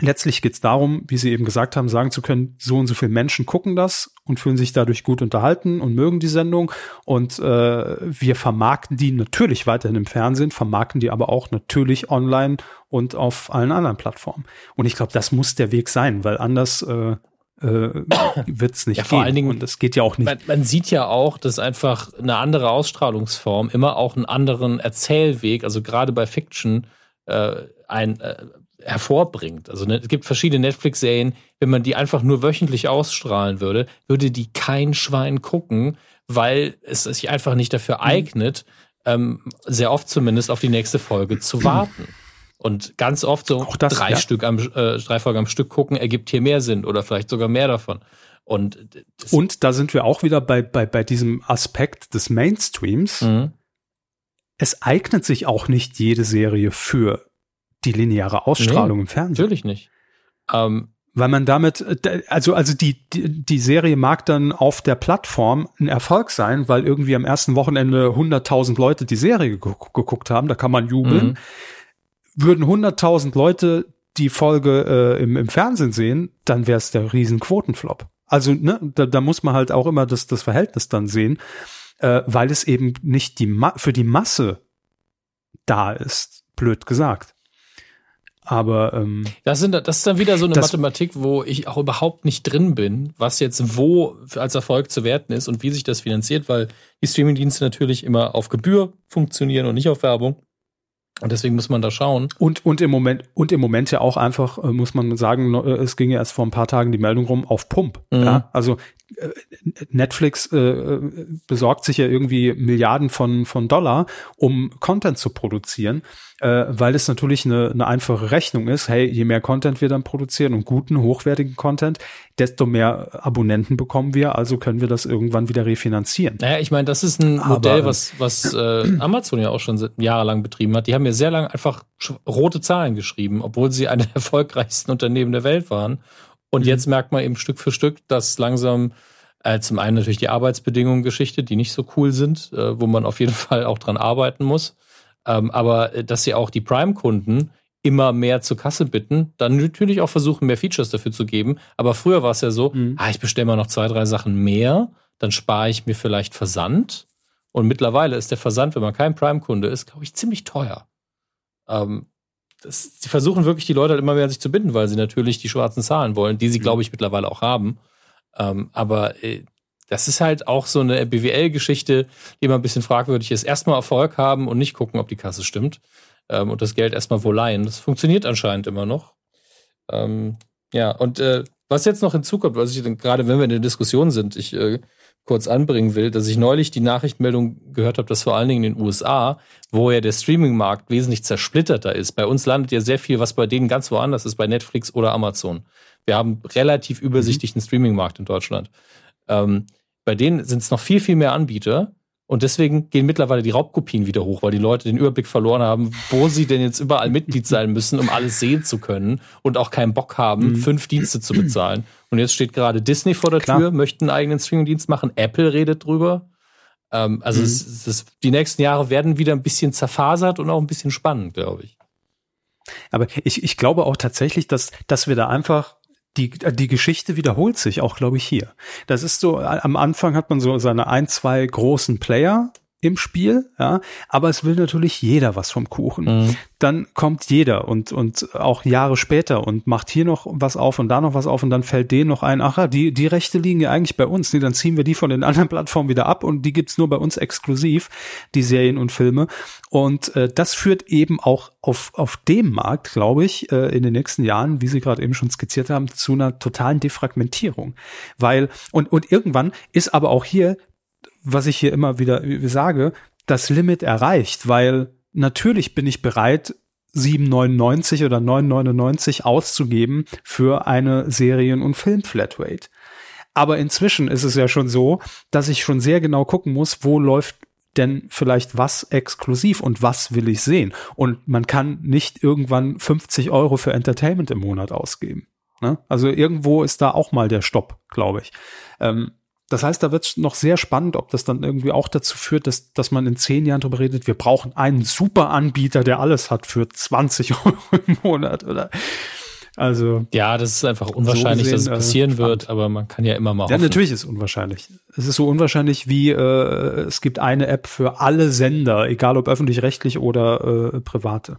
letztlich geht es darum, wie Sie eben gesagt haben, sagen zu können, so und so viele Menschen gucken das und fühlen sich dadurch gut unterhalten und mögen die Sendung. Und äh, wir vermarkten die natürlich weiterhin im Fernsehen, vermarkten die aber auch natürlich online und auf allen anderen Plattformen. Und ich glaube, das muss der Weg sein, weil anders äh, äh, wird es nicht ja, vor gehen. Allen Dingen, und das geht ja auch nicht. Man, man, sieht ja auch, dass einfach eine andere Ausstrahlungsform immer auch einen anderen Erzählweg, also gerade bei Fiction, äh, ein äh, hervorbringt. Also ne, es gibt verschiedene Netflix-Serien, wenn man die einfach nur wöchentlich ausstrahlen würde, würde die kein Schwein gucken, weil es sich einfach nicht dafür mhm. eignet, ähm, sehr oft zumindest auf die nächste Folge zu warten. Und ganz oft so das, drei ja. Stück am äh, drei Folgen am Stück gucken, ergibt hier mehr Sinn oder vielleicht sogar mehr davon. Und, Und da sind wir auch wieder bei, bei, bei diesem Aspekt des Mainstreams. Mhm. Es eignet sich auch nicht jede Serie für die lineare Ausstrahlung Nee, im Fernsehen. natürlich nicht. Ähm, Weil man damit, äh, also, also die, die, die Serie mag dann auf der Plattform ein Erfolg sein, weil irgendwie am ersten Wochenende 100.000 Leute die Serie geguckt, geguckt haben, da kann man jubeln. Mhm. Würden 100.000 Leute die Folge äh, im, im Fernsehen sehen, dann wäre es der riesen Quotenflop. Also ne, da, da muss man halt auch immer das, das Verhältnis dann sehen, äh, weil es eben nicht die Ma für die Masse da ist, blöd gesagt. Aber ähm, Das, sind, das ist dann wieder so eine Mathematik, wo ich auch überhaupt nicht drin bin, was jetzt wo als Erfolg zu werten ist und wie sich das finanziert, weil die Streamingdienste natürlich immer auf Gebühr funktionieren und nicht auf Werbung. Und deswegen muss man da schauen. Und, und im Moment, und im Moment ja auch einfach, äh, muss man sagen, äh, es ging ja erst vor ein paar Tagen die Meldung rum auf Pump. Mhm. Ja, also Netflix äh, besorgt sich ja irgendwie Milliarden von, von Dollar, um Content zu produzieren, äh, weil es natürlich eine, eine einfache Rechnung ist. Hey, je mehr Content wir dann produzieren und guten, hochwertigen Content, desto mehr Abonnenten bekommen wir, also können wir das irgendwann wieder refinanzieren. Naja, ich meine, das ist ein Aber, Modell, was, was äh, Amazon ja auch schon jahrelang betrieben hat. Die haben ja sehr lange einfach rote Zahlen geschrieben, obwohl sie eine der erfolgreichsten Unternehmen der Welt waren. Und Mhm. jetzt merkt man eben Stück für Stück, dass langsam äh, zum einen natürlich die Arbeitsbedingungen Geschichte, die nicht so cool sind, äh, wo man auf jeden Fall auch dran arbeiten muss. Ähm, aber äh, dass sie auch die Prime-Kunden immer mehr zur Kasse bitten, dann natürlich auch versuchen, mehr Features dafür zu geben. Aber früher war es ja so, Mhm. ah, ich bestelle mal noch zwei, drei Sachen mehr, dann spare ich mir vielleicht Versand. Und mittlerweile ist der Versand, wenn man kein Prime-Kunde ist, glaube ich, ziemlich teuer. Ähm, das, sie versuchen wirklich, die Leute halt immer mehr an sich zu binden, weil sie natürlich die schwarzen Zahlen wollen, die sie, glaube ich, mittlerweile auch haben. Ähm, aber äh, das ist halt auch so eine BWL-Geschichte, die immer ein bisschen fragwürdig ist. Erstmal Erfolg haben und nicht gucken, ob die Kasse stimmt. Ähm, und das Geld erstmal wo leihen. Das funktioniert anscheinend immer noch. Ähm, ja, und äh, was jetzt noch hinzukommt, was ich gerade, wenn wir in der Diskussion sind, ich äh, kurz anbringen will, dass ich neulich die Nachrichtenmeldung gehört habe, dass vor allen Dingen in den USA, wo ja der Streaming-Markt wesentlich zersplitterter ist. Bei uns landet ja sehr viel, was bei denen ganz woanders ist, bei Netflix oder Amazon. Wir haben relativ übersichtlichen Streaming-Markt in Deutschland. Ähm, bei denen sind es noch viel, viel mehr Anbieter. Und deswegen gehen mittlerweile die Raubkopien wieder hoch, weil die Leute den Überblick verloren haben, wo sie denn jetzt überall Mitglied sein müssen, um alles sehen zu können und auch keinen Bock haben, fünf Dienste zu bezahlen. Und jetzt steht gerade Disney vor der Klar. Tür, möchten einen eigenen Streamingdienst machen. Apple redet drüber. Ähm, also es, es, es, die nächsten Jahre werden wieder ein bisschen zerfasert und auch ein bisschen spannend, glaube ich. Aber ich, ich glaube auch tatsächlich, dass, dass wir da einfach die, die Geschichte wiederholt sich auch, glaube ich, hier. Das ist so, am Anfang hat man so seine ein, zwei großen Player im Spiel, ja, aber es will natürlich jeder was vom Kuchen. Mhm. Dann kommt jeder und, und auch Jahre später und macht hier noch was auf und da noch was auf und dann fällt denen noch ein, ach ja, die, die Rechte liegen ja eigentlich bei uns. Nee, dann ziehen wir die von den anderen Plattformen wieder ab und die gibt's nur bei uns exklusiv, die Serien und Filme. Und äh, das führt eben auch auf, auf dem Markt, glaube ich, äh, in den nächsten Jahren, wie Sie gerade eben schon skizziert haben, zu einer totalen Defragmentierung. Weil, und, und irgendwann ist aber auch hier, was ich hier immer wieder sage, das Limit erreicht, weil natürlich bin ich bereit, 7,99 oder 9,99 auszugeben für eine Serien- und Film-Flatrate. Aber inzwischen ist es ja schon so, dass ich schon sehr genau gucken muss, wo läuft denn vielleicht was exklusiv und was will ich sehen. Und man kann nicht irgendwann 50 Euro für Entertainment im Monat ausgeben. Ne? Also irgendwo ist da auch mal der Stopp, glaube ich. Ähm, das heißt, da wird es noch sehr spannend, ob das dann irgendwie auch dazu führt, dass, dass man in zehn Jahren darüber redet, wir brauchen einen super Anbieter, der alles hat für 20 Euro im Monat oder also Ja, das ist einfach unwahrscheinlich, So gesehen, dass es passieren äh, wird, aber man kann ja immer mal Ja, hoffen. natürlich ist es unwahrscheinlich. Es ist so unwahrscheinlich wie äh, es gibt eine App für alle Sender, egal ob öffentlich-rechtlich oder äh, private.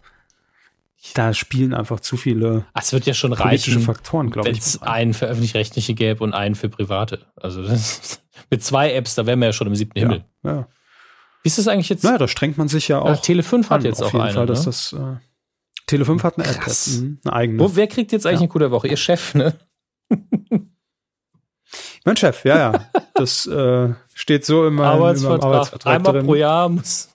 Da spielen einfach zu viele Ah, Es wird ja schon politische reichen, Faktoren, glaube wenn ich. es mit rein. einen für öffentlich-rechtliche gäbe und einen für private. Also das, mit zwei Apps, da wären wir ja schon im siebten Himmel. Ja, ja. Wie ist das eigentlich jetzt? Naja, da strengt man sich ja Ja, auch. Tele5 hat an, jetzt auf auch jeden eine. Fall, dass ne? das äh, Tele5 hat eine App, mhm, eine eigene. Wo, wer kriegt jetzt eigentlich Ja. eine gute Woche? Ihr Chef, ne? Mein Chef, ja, ja. Das äh, steht so meinem Arbeitsvertrag. Arbeitsvertrag Einmal drin. pro Jahr muss.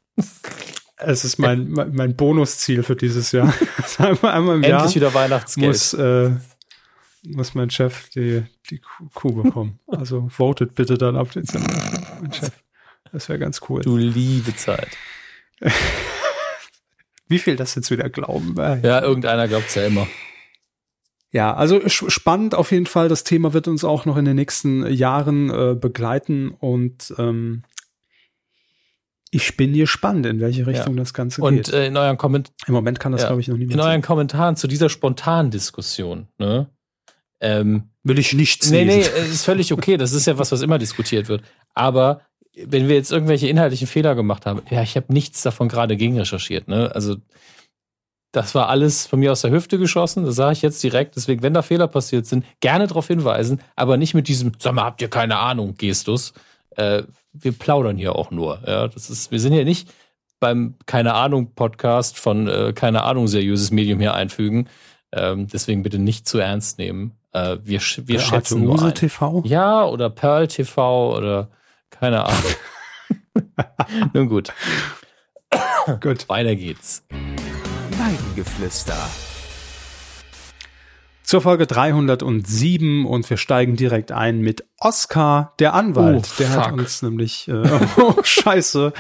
Es ist mein, mein, mein Bonusziel für dieses Jahr. einmal, einmal im Endlich Jahr wieder Weihnachtsgeld. Muss, äh, muss mein Chef die, die Kuh bekommen. Also votet bitte dann ab Dezember. Mein Chef. Das wäre ganz cool. Du liebe Zeit. Wie viel das jetzt wieder glauben? Ja, irgendeiner glaubt es ja immer. Ja, also spannend auf jeden Fall. Das Thema wird uns auch noch in den nächsten Jahren äh, begleiten und ähm, ich bin gespannt, in welche Richtung ja. das Ganze und, geht. Und äh, in euren Kommentaren. Im Moment kann das, ja. glaube ich, noch niemand In euren Kommentaren zu dieser spontanen Diskussion, ne? Ähm, Will ich nichts Nee, lesen. nee, es ist völlig okay. Das ist ja was, was immer diskutiert wird. Aber wenn wir jetzt irgendwelche inhaltlichen Fehler gemacht haben, ja, ich habe nichts davon gerade gegen recherchiert. Ne? Also das war alles von mir aus der Hüfte geschossen, das sage ich jetzt direkt. Deswegen, wenn da Fehler passiert sind, gerne darauf hinweisen, aber nicht mit diesem, sag mal, habt ihr keine Ahnung, Gestus. Äh, wir plaudern hier auch nur. Ja, das ist, wir sind ja nicht beim Keine Ahnung Podcast von äh, Keine Ahnung seriöses Medium hier einfügen. Ähm, deswegen bitte nicht zu ernst nehmen. Äh, wir wir schätzen nur ein. TV? Ja, oder Pearl TV oder keine Ahnung. Nun gut. gut. Weiter geht's. Weidengeflüster. Zur Folge 307 und wir steigen direkt ein mit Oscar, der Anwalt. Oh, der hat uns nämlich, äh, oh, scheiße,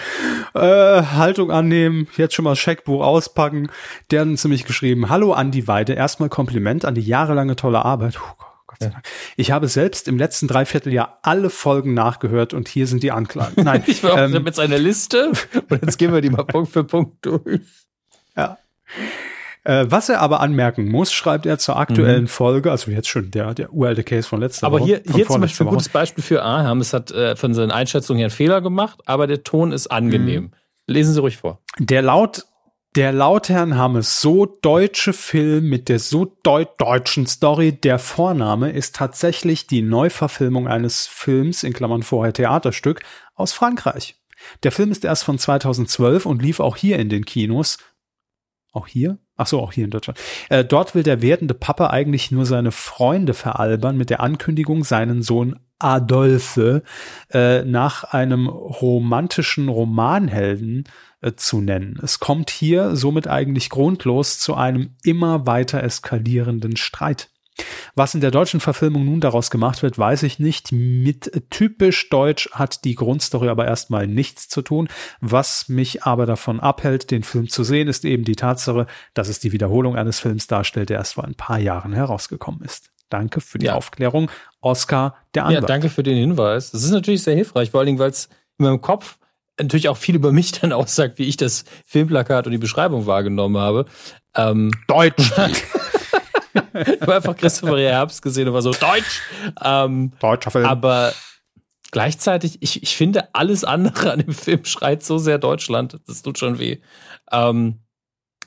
äh, Haltung annehmen, jetzt schon mal Scheckbuch auspacken. Der hat uns nämlich geschrieben, hallo Andi Weide, erstmal Kompliment an die jahrelange tolle Arbeit. Oh, Gott sei Dank. Ich habe selbst im letzten Dreivierteljahr alle Folgen nachgehört und hier sind die Anklagen. Nein, ich war ähm, jetzt eine Liste und jetzt gehen wir die mal Punkt für Punkt durch. Ja. Äh, was er aber anmerken muss, schreibt er zur aktuellen mhm. Folge, also jetzt schon der, der uralte Case von letzter aber Woche. Aber hier, hier zum Beispiel ein gutes Beispiel für Aham. Es hat äh, von seinen Einschätzungen her einen Fehler gemacht, aber der Ton ist angenehm. Mhm. Lesen Sie ruhig vor. Der laut der laut Herrn Hammes so deutsche Film mit der so deut deutschen Story, der Vorname ist tatsächlich die Neuverfilmung eines Films, in Klammern vorher Theaterstück, aus Frankreich. Der Film ist erst von 2012 und lief auch hier in den Kinos. Auch hier? Ach so, auch hier in Deutschland. Äh, dort will der werdende Papa eigentlich nur seine Freunde veralbern mit der Ankündigung, seinen Sohn Adolphe äh, nach einem romantischen Romanhelden äh, zu nennen. Es kommt hier somit eigentlich grundlos zu einem immer weiter eskalierenden Streit. Was in der deutschen Verfilmung nun daraus gemacht wird, weiß ich nicht. Mit typisch deutsch hat die Grundstory aber erstmal nichts zu tun. Was mich aber davon abhält, den Film zu sehen, ist eben die Tatsache, dass es die Wiederholung eines Films darstellt, der erst vor ein paar Jahren herausgekommen ist. Danke für die ja. Aufklärung. Oscar, der Anwalt. Ja, danke für den Hinweis. Das ist natürlich sehr hilfreich, vor allen Dingen, weil es in meinem Kopf natürlich auch viel über mich dann aussagt, wie ich das Filmplakat und die Beschreibung wahrgenommen habe. Ähm, Deutsch. ich habe einfach Christopher Herbst gesehen und war so, Deutsch! Ähm, Deutscher Film. Aber gleichzeitig, ich, ich finde, alles andere an dem Film schreit so sehr Deutschland. Das tut schon weh. Ähm,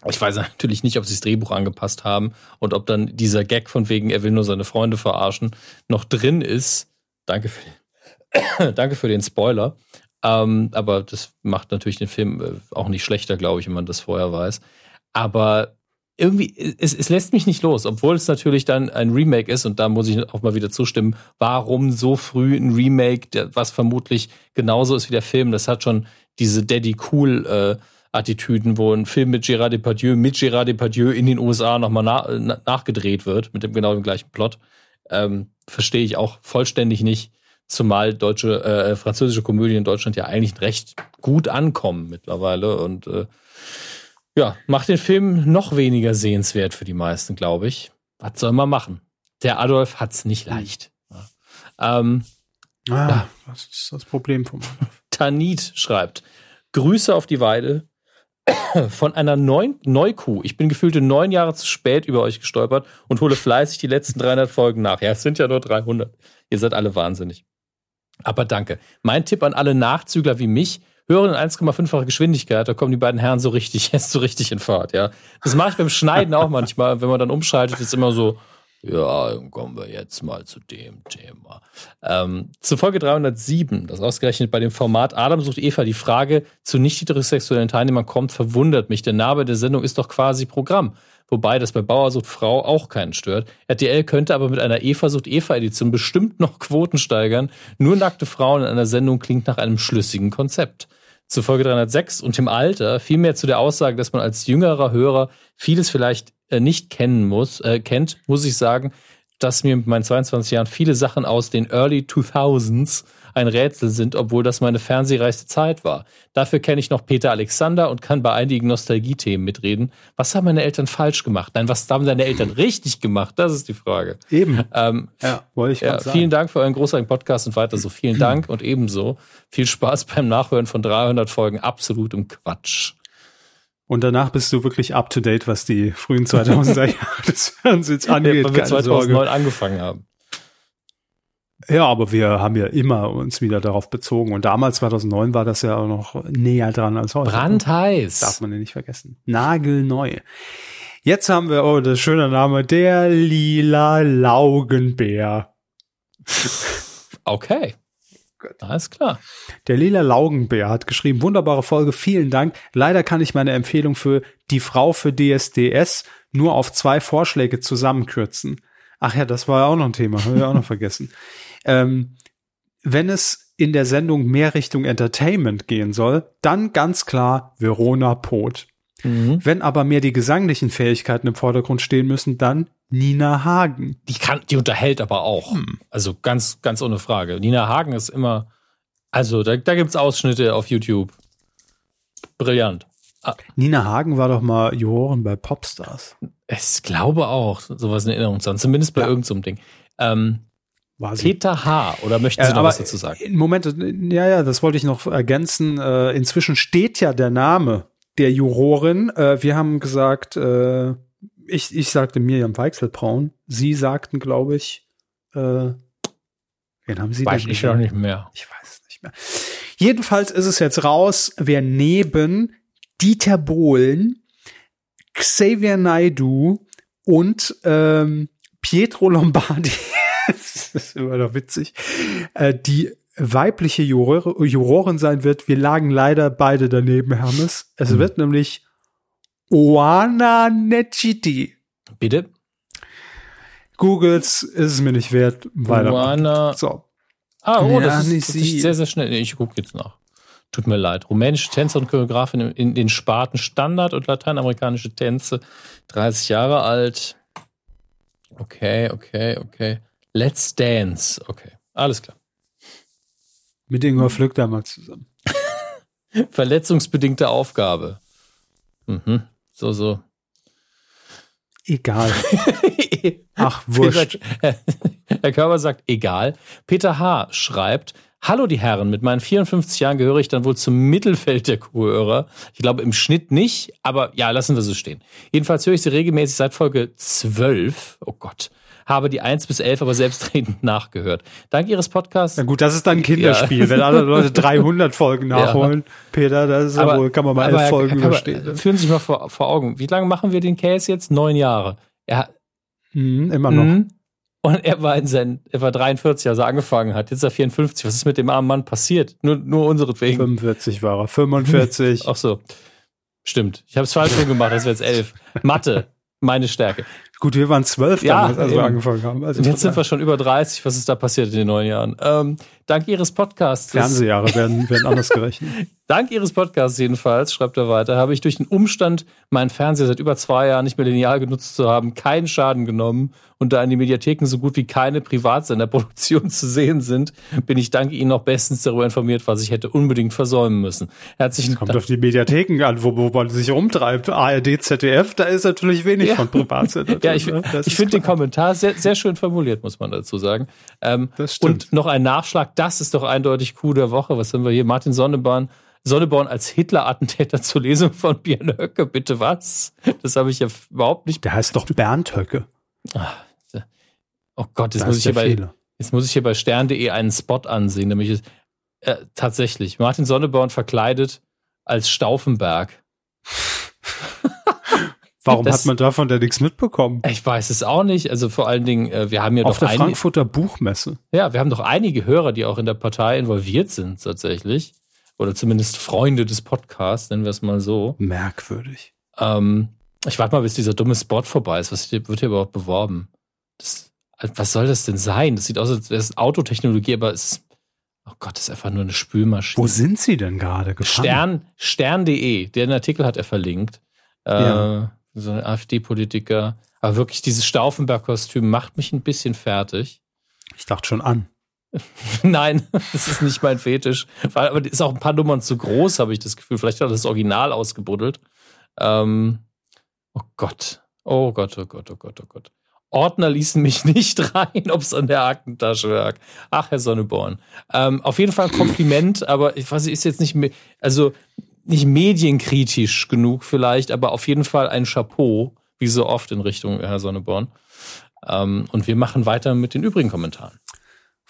ich weiß natürlich nicht, ob sie das Drehbuch angepasst haben und ob dann dieser Gag von wegen, er will nur seine Freunde verarschen, noch drin ist. Danke für den, danke für den Spoiler. Ähm, aber das macht natürlich den Film äh, auch nicht schlechter, glaube ich, wenn man das vorher weiß. Aber irgendwie, es, es lässt mich nicht los, obwohl es natürlich dann ein Remake ist und da muss ich auch mal wieder zustimmen, warum so früh ein Remake, was vermutlich genauso ist wie der Film, das hat schon diese Daddy Cool äh, wo ein Film mit Gérard Depardieu, mit Gérard Depardieu in den USA nochmal na, nachgedreht wird, mit dem genau dem gleichen Plot, ähm, verstehe ich auch vollständig nicht, zumal deutsche, äh, französische Komödien in Deutschland ja eigentlich recht gut ankommen mittlerweile und äh, ja, macht den Film noch weniger sehenswert für die meisten, glaube ich. Was soll man machen? Der Adolf hat's nicht hm. leicht. Ja. Ähm, ah, ja. das ist das Problem vom Adolf. Tanit schreibt, Grüße auf die Weide von einer neuen Neukuh. Ich bin gefühlte neun Jahre zu spät über euch gestolpert und hole fleißig die letzten 300 Folgen nach. Ja, es sind ja nur 300. Ihr seid alle wahnsinnig. Aber danke. Mein Tipp an alle Nachzügler wie mich, hören in 1,5-facher Geschwindigkeit, da kommen die beiden Herren so richtig, erst so richtig in Fahrt, ja. Das mache ich beim Schneiden auch manchmal, wenn man dann umschaltet, ist immer so, ja, dann kommen wir jetzt mal zu dem Thema. Ähm, zu Folge 307, das ausgerechnet bei dem Format Adam sucht Eva, die Frage zu nicht heterosexuellen Teilnehmern kommt, verwundert mich. Der Name der Sendung ist doch quasi Programm. Wobei das bei Bauersucht Frau auch keinen stört. RTL könnte aber mit einer Eva sucht Eva Edition bestimmt noch Quoten steigern. Nur nackte Frauen in einer Sendung klingt nach einem schlüssigen Konzept. Zu Folge 306 und dem Alter, vielmehr zu der Aussage, dass man als jüngerer Hörer vieles vielleicht äh, nicht kennen muss, äh, kennt, muss ich sagen, dass mir mit meinen 22 Jahren viele Sachen aus den Early 2000s ein Rätsel sind, obwohl das meine fernsehreichste Zeit war. Dafür kenne ich noch Peter Alexander und kann bei einigen Nostalgie-Themen mitreden. Was haben meine Eltern falsch gemacht? Nein, was haben deine Eltern richtig gemacht? Das ist die Frage. Eben. Ähm, Ja, wollte ich ja, vielen Dank für euren großartigen Podcast und weiter so. Vielen Dank und ebenso viel Spaß beim Nachhören von 300 Folgen absolutem Quatsch. Und danach bist du wirklich up to date, was die frühen 2000er Jahre des Fernsehens angeht. Weil wir keine 2009 Sorge. angefangen haben. Ja, aber wir haben ja immer uns wieder darauf bezogen. Und damals, 2009, war das ja auch noch näher dran als heute. Darf Brandheiß. man ja nicht vergessen. Nagelneu. Jetzt haben wir, oh, das schöne Name, der lila Laugenbär. Okay. Alles klar. Der lila Laugenbär hat geschrieben, wunderbare Folge, vielen Dank. Leider kann ich meine Empfehlung für die Frau für DSDS nur auf zwei Vorschläge zusammenkürzen. Ach ja, das war ja auch noch ein Thema, haben wir auch noch vergessen. Ähm, wenn es in der Sendung mehr Richtung Entertainment gehen soll, dann ganz klar Verona Poth. Mhm. Wenn aber mehr die gesanglichen Fähigkeiten im Vordergrund stehen müssen, dann Nina Hagen. Die kann, die unterhält aber auch. Hm. Also ganz, ganz ohne Frage. Nina Hagen ist immer, also da, da gibt's Ausschnitte auf YouTube. Brillant. Nina Hagen war doch mal Jurorin bei Popstars. Ich glaube auch, sowas in Erinnerung zu haben. Zumindest bei Ja. irgendeinem so einem Ding. Ähm, War sie. Peter H. Oder möchten Sie Äh, noch was dazu sagen? im Moment, ja, ja, das wollte ich noch ergänzen. Äh, inzwischen steht ja der Name der Jurorin. Äh, wir haben gesagt, äh, ich, ich sagte Miriam Weichselbraun. Sie sagten, glaube ich, äh, wen haben Sie Weiß denn ich gesagt? nicht mehr. Ich weiß es nicht mehr. Jedenfalls ist es jetzt raus, wer neben Dieter Bohlen, Xavier Naidu und ähm, Pietro Lombardi, das ist immer noch witzig, äh, die weibliche Juror, Jurorin sein wird. Wir lagen leider beide daneben, Hermes. Es Hm. wird nämlich Oana Nechiti. Bitte? Googles ist es mir nicht wert. Weiter. Ruana. So. Ah, oh, Ja, das ist nicht tatsächlich sie. sehr, sehr schnell. Ich gucke jetzt nach. Tut mir leid. Rumänische Tänzer und Choreografin in, in den Sparten Standard und lateinamerikanische Tänze. 30 Jahre alt. Okay, okay, okay. Let's Dance. Okay, alles klar. Mit Ingmar Flück damals zusammen. Verletzungsbedingte Aufgabe. Mhm. So, so. Egal. Ach, wurscht. Herr Körber sagt, egal. Peter H. schreibt, Hallo die Herren, mit meinen 54 Jahren gehöre ich dann wohl zum Mittelfeld der Kuhhörer. Ich glaube im Schnitt nicht, aber ja, lassen wir so stehen. Jedenfalls höre ich sie regelmäßig seit Folge 12. Oh Gott. Habe die 1 bis 11 aber selbstredend nachgehört. Dank Ihres Podcasts Na gut, das ist dann ein Kinderspiel. Wenn alle Leute 300 Folgen Ja. nachholen, Peter, das ist ja wohl, kann man mal elf Folgen überstehen. ne? Führen Sie sich mal vor, vor Augen. Wie lange machen wir den Case jetzt? Neun Jahre. Er, Mhm, immer noch. Mhm. Und er war in sein, er war 43, als er angefangen hat. Jetzt ist er 54. Was ist mit dem armen Mann passiert? Nur, nur unseretwegen. 45 war er. 45. Ach so. Stimmt. Ich habe es falsch rum gemacht. Das wäre jetzt elf. Mathe. Meine Stärke. Gut, wir waren zwölf Ja, damals, als wir eben. angefangen haben. Also jetzt sind wir schon über 30. Was ist da passiert in den neun Jahren? Ähm, dank Ihres Podcasts. Fernsehjahre werden, werden anders gerechnet. Dank Ihres Podcasts jedenfalls, schreibt er weiter, habe ich durch den Umstand, meinen Fernseher seit über zwei Jahren nicht mehr lineal genutzt zu haben, keinen Schaden genommen und da in den Mediatheken so gut wie keine Privatsenderproduktionen zu sehen sind, bin ich dank Ihnen noch bestens darüber informiert, was ich hätte unbedingt versäumen müssen. Herzlichen Kommt Dank. auf die Mediatheken an, wo, wo man sich rumtreibt. ARD, ZDF, da ist natürlich wenig Ja. von Privatsender. Ja, ich, ne? Ich finde den. Kommentar sehr, sehr schön formuliert, muss man dazu sagen. Ähm, Das stimmt. Und noch ein Nachschlag, das ist doch eindeutig Coup der Woche. Was haben wir hier? Martin Sonneborn. Sonneborn als Hitler-Attentäter zur Lesung von Björn Höcke, bitte was? Das habe ich ja überhaupt nicht. Der heißt doch Bernd Höcke. Oh Gott, jetzt muss, ich hier bei, jetzt muss ich hier bei stern.de einen Spot ansehen, nämlich äh, tatsächlich Martin Sonneborn verkleidet als Stauffenberg. Warum Das- hat man davon denn nichts mitbekommen? Ich weiß es auch nicht. Also vor allen Dingen, äh, wir haben ja Auf doch der einige, Frankfurter Buchmesse. ja, wir haben doch einige Hörer, die auch in der Partei involviert sind tatsächlich. Oder zumindest Freunde des Podcasts, nennen wir es mal so. Merkwürdig. Ähm, ich warte mal, bis dieser dumme Spot vorbei ist. Was wird hier überhaupt beworben? Das, was soll das denn sein? Das sieht aus, als wäre es Autotechnologie, aber es ist. Oh Gott, das ist einfach nur eine Spülmaschine. Wo sind sie denn gerade gefangen? Stern, Stern.de, den Artikel hat er verlinkt. Äh, ja. So ein AfD-Politiker. Aber wirklich, dieses Stauffenberg-Kostüm macht mich ein bisschen fertig. Ich dachte schon an. Nein, das ist nicht mein Fetisch. Aber ist auch ein paar Nummern zu groß, habe ich das Gefühl. Vielleicht hat er das Original ausgebuddelt. Ähm, oh Gott. Oh Gott, oh Gott, oh Gott, oh Gott. Ordner ließen mich nicht rein, ob es an der Aktentasche lag. Ach, Herr Sonneborn. Ähm, auf jeden Fall Kompliment, aber ich weiß, ist jetzt nicht, mehr, also nicht medienkritisch genug vielleicht, aber auf jeden Fall ein Chapeau, wie so oft in Richtung Herr Sonneborn. Ähm, und wir machen weiter mit den übrigen Kommentaren.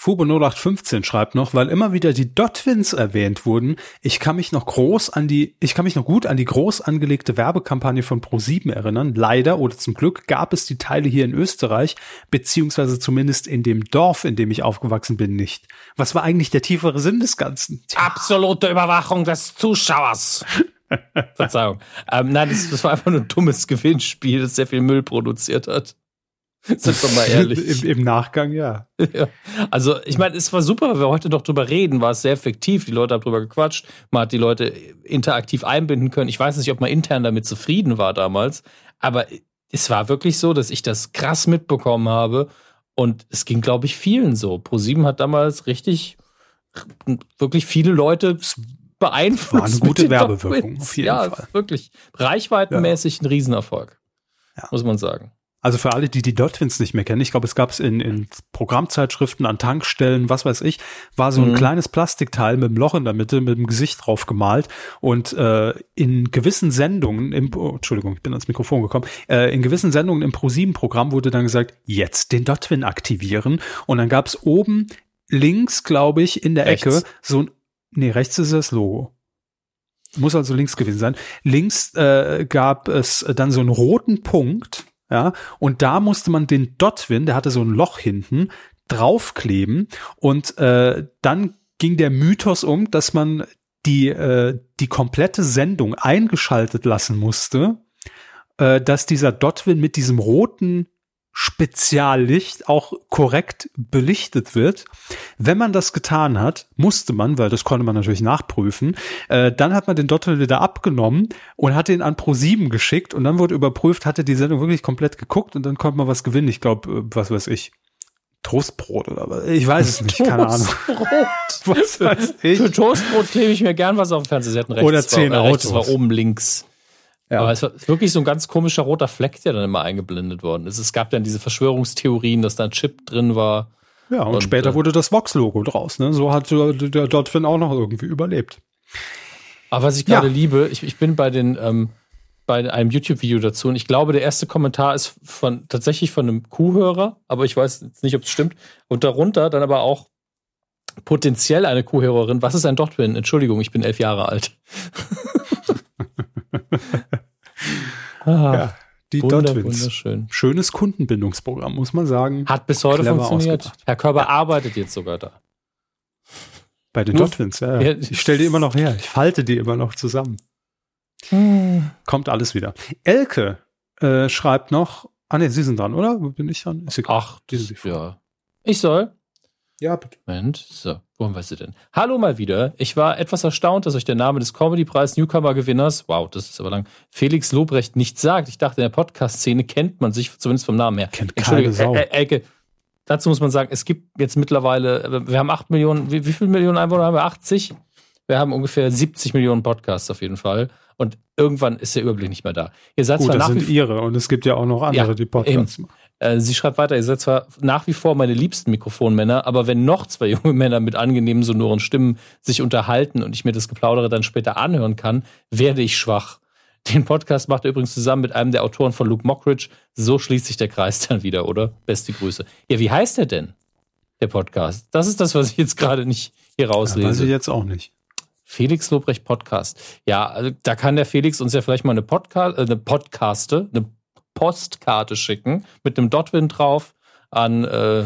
Fubo 0815 schreibt noch, weil immer wieder die Dotwins erwähnt wurden, ich kann mich noch groß an die, ich kann mich noch gut an die groß angelegte Werbekampagne von Pro7 erinnern. Leider oder zum Glück gab es die Teile hier in Österreich, beziehungsweise zumindest in dem Dorf, in dem ich aufgewachsen bin, nicht. Was war eigentlich der tiefere Sinn des Ganzen? Tja. Absolute Überwachung des Zuschauers. Verzeihung. Ähm, nein, das, das war einfach nur ein dummes Gewinnspiel, das sehr viel Müll produziert hat. Sind wir mal ehrlich. Im, Im, Nachgang, ja. ja. Also, ich meine, es war super, weil wir heute noch drüber reden, war es sehr effektiv. Die Leute haben drüber gequatscht. Man hat die Leute interaktiv einbinden können. Ich weiß nicht, ob man intern damit zufrieden war damals, aber es war wirklich so, dass ich das krass mitbekommen habe. Und es ging, glaube ich, vielen so. ProSieben hat damals richtig, wirklich viele Leute beeinflusst. War eine gute Werbewirkung, auf jeden ja, Fall. wirklich. Reichweitenmäßig ja. ein Riesenerfolg. Ja. Muss man sagen. Also für alle, die die Dotwins nicht mehr kennen, ich glaube, es gab es in, in Programmzeitschriften, an Tankstellen, was weiß ich, war so ein mhm. kleines Plastikteil mit einem Loch in der Mitte, mit dem Gesicht drauf gemalt und äh, in gewissen Sendungen, im, oh, Entschuldigung, ich bin ans Mikrofon gekommen, äh, in gewissen Sendungen im Pro7-Programm wurde dann gesagt, jetzt den Dotwin aktivieren und dann gab es oben links, glaube ich, in der rechts. Ecke so ein, nee, rechts ist das Logo. Muss also links gewesen sein. Links äh, gab es dann so einen roten Punkt, ja, und da musste man den Dotwin, der hatte so ein Loch hinten, draufkleben. Und äh, dann ging der Mythos um, dass man die, äh, die komplette Sendung eingeschaltet lassen musste, äh, dass dieser Dotwin mit diesem roten Speziallicht auch korrekt belichtet wird. Wenn man das getan hat, musste man, weil das konnte man natürlich nachprüfen, äh, dann hat man den Dottel wieder abgenommen und hat ihn an Pro7 geschickt und dann wurde überprüft, hat er die Sendung wirklich komplett geguckt und dann konnte man was gewinnen. Ich glaube, äh, was weiß ich. Toastbrot oder was? Ich weiß es nicht, keine Ahnung. was weiß ich. Für Toastbrot klebe ich mir gern was auf dem Fernseher. Oder zehn war, Autos. Das war oben links. Ja. Aber es war wirklich so ein ganz komischer roter Fleck, der dann immer eingeblendet worden ist. Es gab dann diese Verschwörungstheorien, dass da ein Chip drin war. Ja, und, und später äh, wurde das Vox-Logo draus. Ne? So hat der Dotfin auch noch irgendwie überlebt. Aber was ich gerade ja. liebe, ich, ich bin bei den ähm, bei einem YouTube-Video dazu und ich glaube, der erste Kommentar ist von tatsächlich von einem Kuhhörer, aber ich weiß jetzt nicht, ob es stimmt. Und darunter dann aber auch potenziell eine Kuhhörerin. Was ist ein Dotwin? Entschuldigung, ich bin elf Jahre alt. ah, ja, die Wunder, Wunderschön. Schönes Kundenbindungsprogramm, muss man sagen. Hat bis heute Clever funktioniert. Ausgedacht. Herr Körber ja. arbeitet jetzt sogar da. Bei den Dotwins, ja. ja. Ich stelle die immer noch her. Ich falte die immer noch zusammen. Hm. Kommt alles wieder. Elke äh, schreibt noch, ah ne, Sie sind dran, oder? Bin ich dran? Ist egal. Ach, diese ja. Ich soll? Ja, bitte. Moment, so, wo haben wir sie denn? Hallo mal wieder. Ich war etwas erstaunt, dass euch der Name des Comedy-Preis Newcomer-Gewinners, wow, das ist aber lang, Felix Lobrecht nicht sagt. Ich dachte, in der Podcast-Szene kennt man sich zumindest vom Namen her. Kennt keine Sau. Äh, Elke, dazu muss man sagen, es gibt jetzt mittlerweile, äh, wir haben 8 Millionen, wie, wie viele Millionen Einwohner haben wir? 80? Wir haben ungefähr 70 Millionen Podcasts auf jeden Fall. Und irgendwann ist der Überblick nicht mehr da. Ihr seid Gut, zwar das sind ihre und es gibt ja auch noch andere, ja, die Podcasts machen. Äh, sie schreibt weiter, ihr seid zwar nach wie vor meine liebsten Mikrofonmänner, aber wenn noch zwei junge Männer mit angenehmen, sonoren Stimmen sich unterhalten und ich mir das Geplaudere dann später anhören kann, werde ich schwach. Den Podcast macht er übrigens zusammen mit einem der Autoren von Luke Mockridge. So schließt sich der Kreis dann wieder, oder? Beste Grüße. Ja, wie heißt der denn? Der Podcast. Das ist das, was ich jetzt gerade nicht hier rauslese. Ja, weiß ich jetzt auch nicht. Felix Lobrecht Podcast. Ja, also da kann der Felix uns ja vielleicht mal eine, Podca äh, eine Podcaste, eine Postkarte schicken mit einem Dotwin drauf an äh,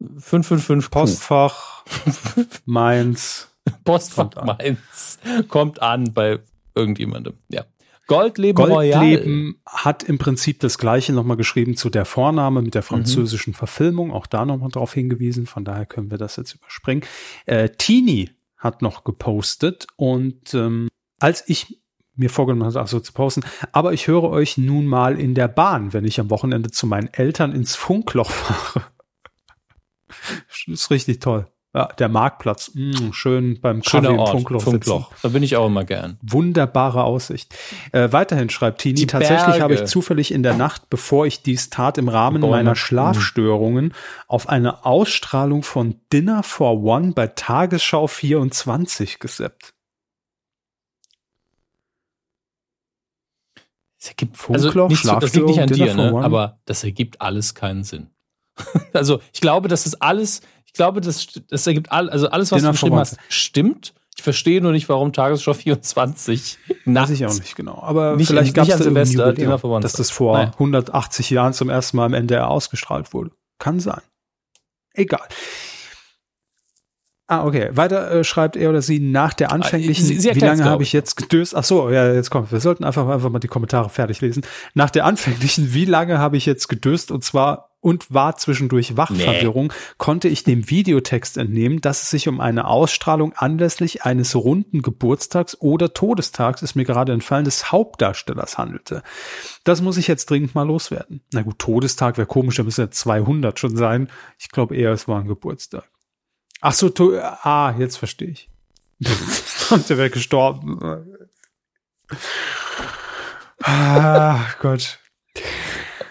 555 Postfach Mainz. Postfach kommt Mainz kommt an bei irgendjemandem. Ja. Goldleben. Goldleben hat im Prinzip das gleiche nochmal geschrieben zu der Vorname mit der französischen Verfilmung, auch da nochmal drauf hingewiesen, von daher können wir das jetzt überspringen. Äh, Tini hat noch gepostet und ähm, als ich mir vorgenommen habe, so zu posten, aber ich höre euch nun mal in der Bahn, wenn ich am Wochenende zu meinen Eltern ins Funkloch fahre. ist richtig toll. Ja, der Marktplatz, mh, schön beim Schöner Kaffee im Ort, Funkloch, Funkloch. sitzen. Da bin ich auch immer gern. Wunderbare Aussicht. Äh, weiterhin schreibt Tini, Die tatsächlich Berge. habe ich zufällig in der Nacht, bevor ich dies tat, im Rahmen Bäume. meiner Schlafstörungen auf eine Ausstrahlung von Dinner for One bei Tagesschau 24 gesappt. Das ergibt Funkloch, also nicht das liegt nicht an dir, ne? Aber das ergibt alles keinen Sinn. also ich glaube, das ist alles, ich glaube, das, das ergibt all, also alles, was Dinner du One. hast, stimmt. Ich verstehe nur nicht, warum Tagesschau 24 nachts. Weiß ich auch nicht genau. Aber Nicht- vielleicht gab es da Silvester, One. dass das vor Nein. 180 Jahren zum ersten Mal im NDR ausgestrahlt wurde. Kann sein. Egal. Ah, okay. Weiter äh, schreibt er oder sie nach der anfänglichen, sie- sie wie lange habe ich. jetzt gedöst? Ach so, ja, jetzt kommt. Wir sollten einfach, einfach mal die Kommentare fertig lesen. Nach der anfänglichen, wie lange habe ich jetzt gedöst? Und zwar und war zwischendurch Wachverwirrung, konnte ich dem Videotext entnehmen, dass es sich um eine Ausstrahlung anlässlich eines runden Geburtstags oder Todestags, ist mir gerade entfallen, des Hauptdarstellers handelte. Das muss ich jetzt dringend mal loswerden. Na gut, Todestag wäre komisch, da müsste ja 200 schon sein. Ich glaube eher, es war ein Geburtstag. Ach so, to ah, jetzt verstehe ich. Und der wäre gestorben. Ah, Gott.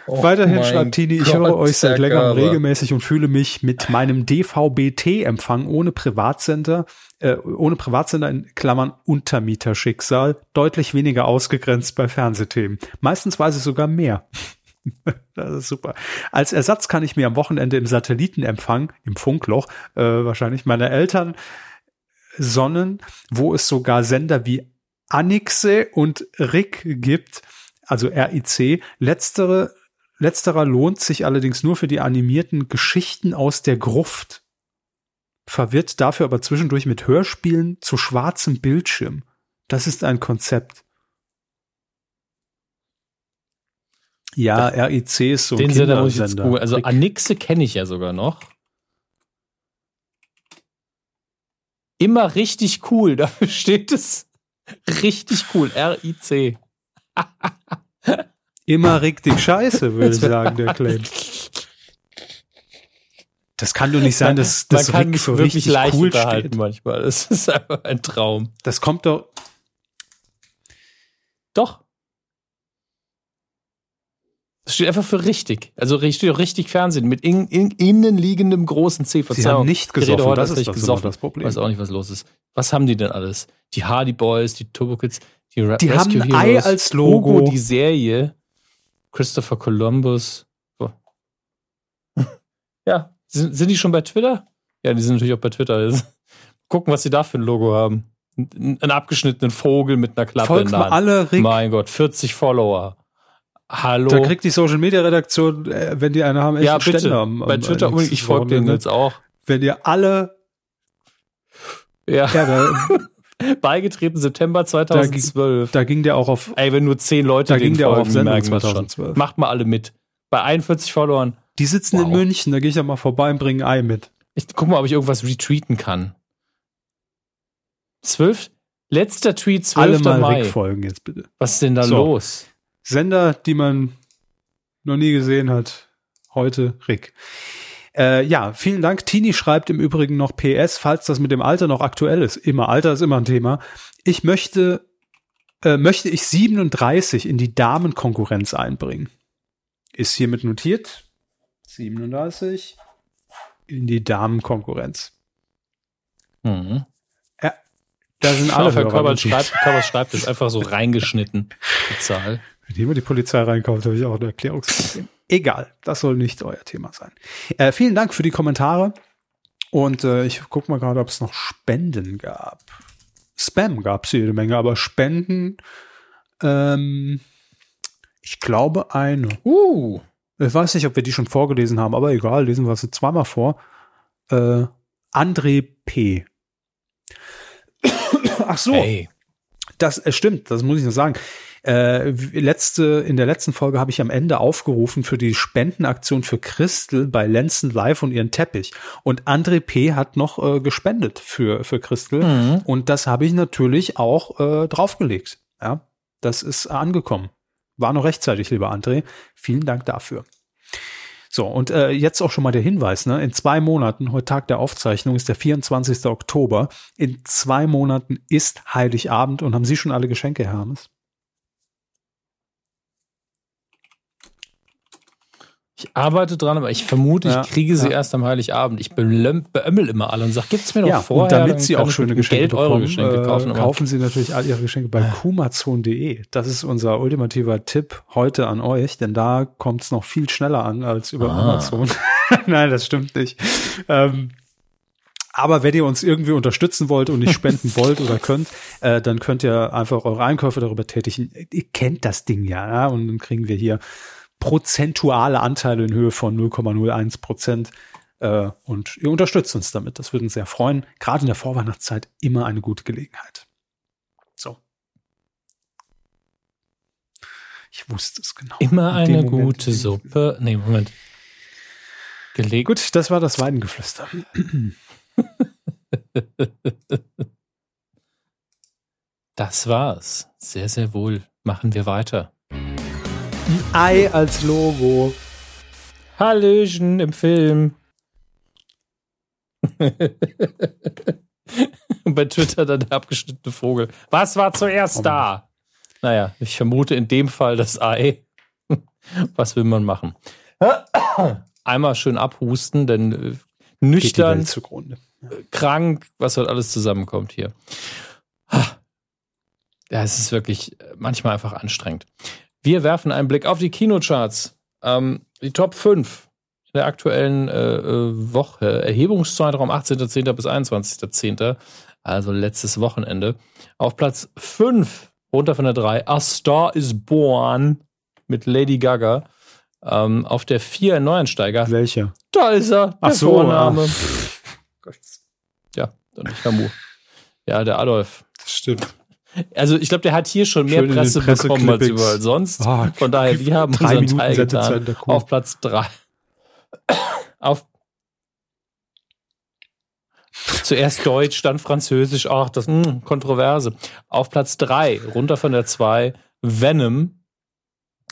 Weiterhin Oh mein schreibt Tini, ich höre euch seit längerem regelmäßig und fühle mich mit meinem DVB-T-Empfang ohne Privatsender, äh, ohne Privatsender in Klammern Untermieterschicksal deutlich weniger ausgegrenzt bei Fernsehthemen. Meistens weiß ich sogar mehr. Das ist super. Als Ersatz kann ich mir am Wochenende im Satellitenempfang, im Funkloch, äh, wahrscheinlich meiner Eltern sonnen, wo es sogar Sender wie Anixe und RIC gibt, also RIC. Letztere, letzterer lohnt sich allerdings nur für die animierten Geschichten aus der Gruft. Verwirrt dafür aber zwischendurch mit Hörspielen zu schwarzem Bildschirm. Das ist ein Konzept. Ja, RIC ist so ein Den Sender muss ich jetzt googeln. Also. Anixe kenne ich ja sogar noch. Immer richtig cool, dafür steht es. Richtig cool, R-I-C. Immer richtig scheiße, würde ich sagen, der Claim. Das kann doch nicht sein, dass das Man kann Rick für wirklich richtig leicht cool steht. manchmal. Das ist einfach ein Traum. Das kommt doch. Doch. Das steht einfach für richtig. Also steht auch richtig Fernsehen mit in, in, innen liegendem großen C. Sie Verzeihung. haben nicht Ich gesoffen, heute das ist nicht das, gesoffen. das Problem. Weiß auch nicht, was los ist. Was haben die denn alles? Die Hardy Boys, die Turbo Kids, die, Ra Die haben Rescue ein Ei Heroes, als Logo. Hugo, die Serie, Christopher Columbus. So. ja, sind, sind die schon bei Twitter? Ja, die sind natürlich auch bei Twitter. Gucken, was sie da für ein Logo haben. Ein- Einen abgeschnittenen Vogel mit einer Klappe Folgt in der Hand. alle Rick. Mein Gott, 40 Follower. Hallo. Da kriegt die Social Media Redaktion, äh, wenn die eine haben, echt ja, bitte. Ständer am, am bei Twitter, nächsten ich folge denen Wochenende. jetzt auch. Wenn ihr alle, Ja, ja, da, beigetreten September 2012. da ging der auch auf, Ey, wenn nur 10 Leute Da den ging der auch folgen, auf Sendung merken wir es 2012. Schon. Macht mal alle mit. Bei 41 Followern. die sitzen in Wow. München, da gehe ich ja mal vorbei und bringe ein Ei mit. Ich guck mal, ob ich irgendwas retweeten kann. 12. Letzter Tweet, 12. Alle mal Mai. Folgen jetzt bitte. Was ist denn da So. los? Sender, die man noch nie gesehen hat. Heute Rick. Äh, ja, vielen Dank. Tini schreibt im Übrigen noch PS, falls das mit dem Alter noch aktuell ist. Immer, Alter ist immer ein Thema. Ich möchte, äh, möchte ich 37 in die Damenkonkurrenz einbringen. Ist hiermit notiert. 37 in die Damenkonkurrenz. Mhm. Da sind alle notiert. schreibt, Körber schreibt es einfach so reingeschnitten, die Zahl. Wenn jemand die Polizei reinkommt, habe ich auch ein Erklärungsproblem. Egal, das soll nicht euer Thema sein. Äh, vielen Dank für die Kommentare. Und äh, ich gucke mal gerade, ob es noch Spenden gab. Spam gab es jede Menge, aber Spenden, ähm, ich glaube eine. Uh. Ich weiß nicht, ob wir die schon vorgelesen haben, aber egal, lesen wir sie zweimal vor. Äh, André P. Ach so. Ey. Das äh, stimmt, das muss ich noch sagen. Äh, letzte, in der letzten Folge habe ich am Ende aufgerufen für die Spendenaktion für Christel bei Lenzen Live und ihren Teppich. Und André P. hat noch äh, gespendet für, für Christel. Mhm. Und das habe ich natürlich auch äh, draufgelegt. Ja, das ist angekommen. War noch rechtzeitig, lieber André. Vielen Dank dafür. So, und äh, jetzt auch schon mal der Hinweis, ne? In zwei Monaten, heute Tag der Aufzeichnung ist der 24. Oktober. In zwei Monaten ist Heiligabend und haben Sie schon alle Geschenke, Herr Hermes? Ich arbeite dran, aber ich vermute, ja, ich kriege sie ja. erst am Heiligabend. Ich beömmel immer alle und sage, gibt's mir doch ja, vorher. Und damit Sie auch schöne Geschenke Geld bekommen, Euro Geschenke kaufen, äh, kaufen Sie natürlich all Ihre Geschenke bei kumazon.de. Das ist unser ultimativer Tipp heute an euch, denn da kommt es noch viel schneller an als über ah. Amazon. Nein, das stimmt nicht. Ähm, aber wenn ihr uns irgendwie unterstützen wollt und nicht spenden wollt oder könnt, äh, dann könnt ihr einfach eure Einkäufe darüber tätigen. Ihr kennt das Ding ja, ja? und dann kriegen wir hier prozentuale Anteile in Höhe von 0,01 Prozent. Äh, und ihr unterstützt uns damit. Das würde uns sehr freuen. Gerade in der Vorweihnachtszeit immer eine gute Gelegenheit. So. Ich wusste es genau. Immer eine Moment, gute Suppe. Nee, Moment. Gelegt. Gut, das war das Weidengeflüster. das war's. Sehr, sehr wohl. Machen wir weiter. Ei als Logo. Hallöchen im Film. Und bei Twitter dann der abgeschnittene Vogel. Was war zuerst oh da? Naja, ich vermute in dem Fall das Ei. Was will man machen? Einmal schön abhusten, denn äh, nüchtern, zugrunde. krank, was halt alles zusammenkommt hier. Ja, es ist wirklich äh, manchmal einfach anstrengend. Wir werfen einen Blick auf die Kinocharts. Ähm, die Top 5 der aktuellen äh, äh Woche. Erhebungszeitraum 18.10. bis 21.10. Also letztes Wochenende. Auf Platz 5, runter von der 3, A Star is Born mit Lady Gaga. Ähm, auf der 4 ein Neuensteiger. Welcher? Da ist er. Der Ach so, Vorname. Ja, dann nicht. Ja, der Adolf. Das stimmt. Also ich glaube, der hat hier schon mehr Schön Presse, bekommen als überall sonst. Oh, Von daher, wir haben unseren Minuten Teil getan. Auf Platz drei. Auf Zuerst Deutsch, dann Französisch. Ach, das mh, hm, Kontroverse. Auf Platz drei, runter von der zwei, Venom.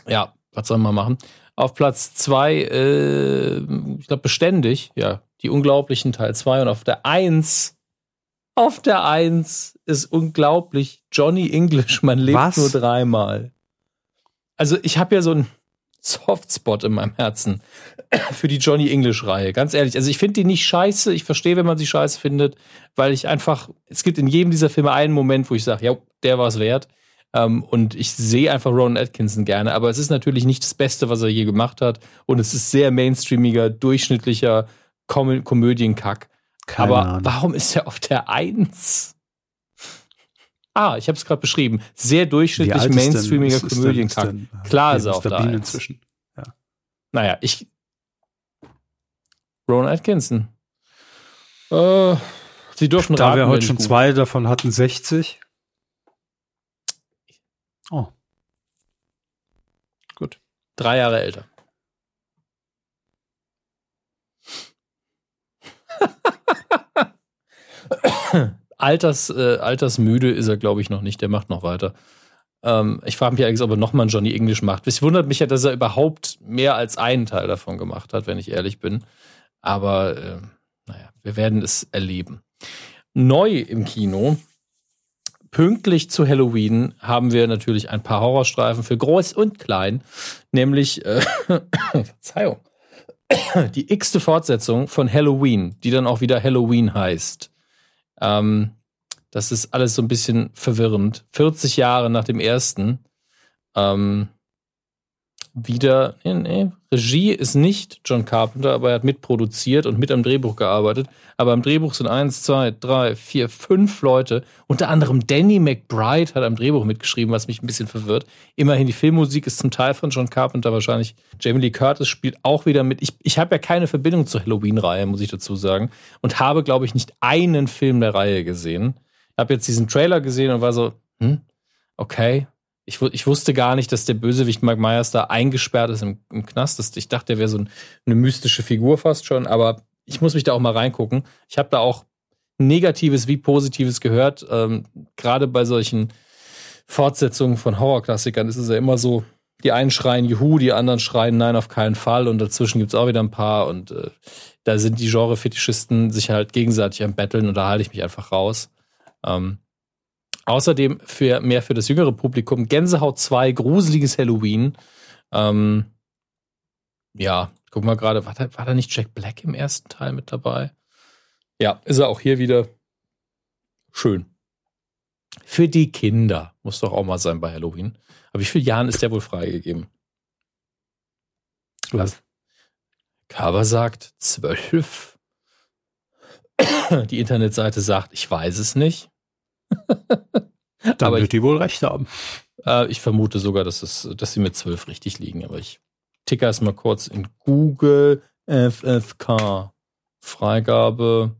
Ja, was soll man machen? Auf Platz zwei, äh, ich glaube, beständig. Ja, die unglaublichen Teil zwei Und auf der eins auf der Eins ist unglaublich. Johnny English, man lebt Was? nur dreimal. Also ich habe ja so einen Softspot in meinem Herzen für die Johnny English-Reihe. Ganz ehrlich. Also ich finde die nicht scheiße. Ich verstehe, wenn man sie scheiße findet, weil ich einfach, es gibt in jedem dieser Filme einen Moment, wo ich sage, ja, der war es wert. Um, ähm, und ich sehe einfach Ronan Atkinson gerne, aber es ist natürlich nicht das Beste, was er je gemacht hat. Und es ist sehr mainstreamiger, durchschnittlicher Kom Komödienkack. Keine Aber Ahnung. warum ist er auf der Eins? Ah, ich habe es gerade beschrieben. Sehr durchschnittlich mainstreamiger Komödienkack. Klar ist er auf der Eins. Inzwischen. Ja. Naja, ich. Ron Atkinson. Äh, Sie dürfen Da raten, wir heute schon gut. zwei davon hatten, 60. Oh. Gut. Drei Jahre älter. Alters, äh, altersmüde ist er, glaube ich, noch nicht. Der macht noch weiter. Ähm, ich frage mich eigentlich, ob er nochmal einen Johnny English macht. Es wundert mich ja, dass er überhaupt mehr als einen Teil davon gemacht hat, wenn ich ehrlich bin. Aber äh, naja, wir werden es erleben. Neu im Kino. Pünktlich zu Halloween haben wir natürlich ein paar Horrorstreifen für groß und klein, nämlich äh, Verzeihung die x-te Fortsetzung von Halloween, die dann auch wieder Halloween heißt. Ähm, das ist alles so ein bisschen verwirrend. 40 Jahre nach dem ersten. Ähm, wieder, nee, nee, Regie ist nicht John Carpenter, aber er hat mitproduziert und mit am Drehbuch gearbeitet. Aber am Drehbuch sind eins, zwei, drei, vier, fünf Leute. Unter anderem Danny McBride hat am Drehbuch mitgeschrieben, was mich ein bisschen verwirrt. Immerhin, die Filmmusik ist zum Teil von John Carpenter wahrscheinlich. Jamie Lee Curtis spielt auch wieder mit. Ich, ich habe ja keine Verbindung zur Halloween-Reihe, muss ich dazu sagen. Und habe, glaube ich, nicht einen Film der Reihe gesehen. Ich habe jetzt diesen Trailer gesehen und war so, hm, okay, ich, ich wusste gar nicht, dass der Bösewicht Mike Myers da eingesperrt ist im, im Knast. Das, ich dachte, der wäre so ein, eine mystische Figur fast schon, aber ich muss mich da auch mal reingucken. Ich habe da auch Negatives wie Positives gehört. Ähm, Gerade bei solchen Fortsetzungen von Horrorklassikern ist es ja immer so, die einen schreien Juhu, die anderen schreien Nein, auf keinen Fall und dazwischen gibt es auch wieder ein paar und äh, da sind die Genre-Fetischisten sich halt gegenseitig am Betteln und da halte ich mich einfach raus. Ähm, außerdem für mehr für das jüngere Publikum Gänsehaut 2, gruseliges Halloween. Ähm, ja, guck mal gerade, war da, war da nicht Jack Black im ersten Teil mit dabei? Ja, ist er auch hier wieder. Schön. Für die Kinder. Muss doch auch mal sein bei Halloween. Aber wie viele Jahren ist der wohl freigegeben? Was? Körber sagt zwölf. Die Internetseite sagt, ich weiß es nicht. da wird die wohl recht haben. Äh, ich vermute sogar, dass, es, dass sie mit zwölf richtig liegen, aber ich ticker es mal kurz in Google FFK. Freigabe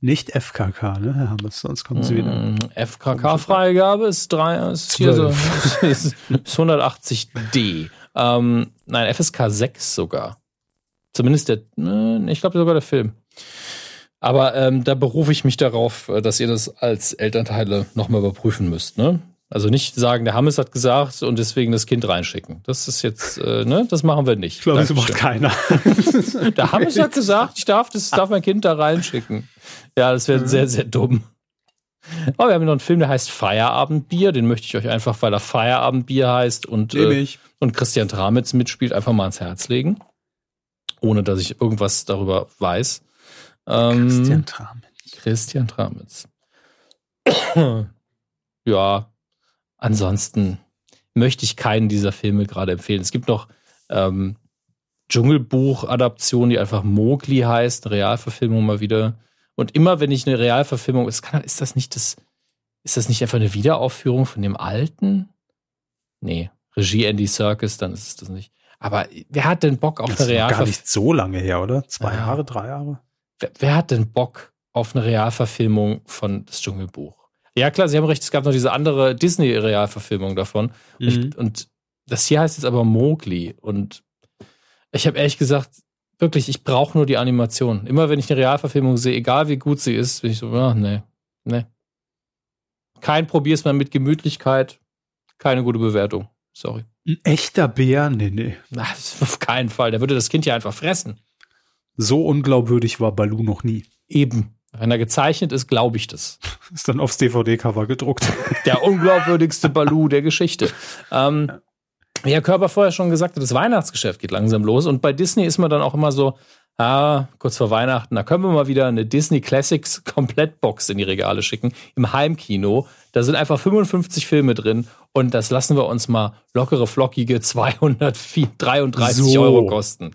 nicht FKK, ne, Herr Hammes, sonst kommen Sie wieder. Mm, FKK-Freigabe ist, drei, ist, hier so, ist, ist 180D. Ähm, nein, FSK 6 sogar. Zumindest der, ne, ich glaube sogar der Film. Aber ähm, da berufe ich mich darauf, äh, dass ihr das als Elternteile nochmal überprüfen müsst. Ne? Also nicht sagen, der Hammes hat gesagt und deswegen das Kind reinschicken. Das ist jetzt, äh, ne, das machen wir nicht. Ich glaube, das macht keiner. der Hammes hat gesagt, ich darf, das darf mein Kind da reinschicken. Ja, das wäre mhm. sehr, sehr dumm. Aber wir haben noch einen Film, der heißt Feierabendbier. Den möchte ich euch einfach, weil er Feierabendbier heißt und, äh, und Christian Tramitz mitspielt, einfach mal ans Herz legen. Ohne dass ich irgendwas darüber weiß. Ähm, Christian Tramitz. Christian Tramitz. ja, ansonsten möchte ich keinen dieser Filme gerade empfehlen. Es gibt noch ähm, Dschungelbuch-Adaption, die einfach Mowgli heißt, eine Realverfilmung mal wieder. Und immer wenn ich eine Realverfilmung, ist, kann, ist das nicht das, ist das nicht einfach eine Wiederaufführung von dem alten? Nee, Regie Andy Serkis, dann ist es das nicht. Aber wer hat denn Bock auf das eine Realverfilmung? Gar nicht so lange her, oder? Zwei ja. Jahre, drei Jahre? Wer, wer, hat denn Bock auf eine Realverfilmung von das Dschungelbuch? Ja, klar, Sie haben recht, es gab noch diese andere Disney-Realverfilmung davon. Mhm. Und, und das hier heißt jetzt aber Mowgli. Und ich habe ehrlich gesagt, wirklich, ich brauche nur die Animation. Immer wenn ich eine Realverfilmung sehe, egal wie gut sie ist, bin ich so, ach, nee, nee. Kein probier's mal mit Gemütlichkeit, keine gute Bewertung. Sorry. Ein echter Bär? Nee, nee. Na, auf keinen Fall. Der würde das Kind ja einfach fressen. So unglaubwürdig war Balu noch nie. Eben. Wenn er gezeichnet ist, glaube ich das. Ist dann aufs DVD-Cover gedruckt. Der unglaubwürdigste Balu der Geschichte. Ähm, ja. Wie Herr Körper vorher schon gesagt hat, das Weihnachtsgeschäft geht langsam los. Und bei Disney ist man dann auch immer so, ah, kurz vor Weihnachten, da können wir mal wieder eine Disney Classics Komplettbox in die Regale schicken. Im Heimkino. Da sind einfach 55 Filme drin. Und das lassen wir uns mal lockere, flockige 233 so. Euro kosten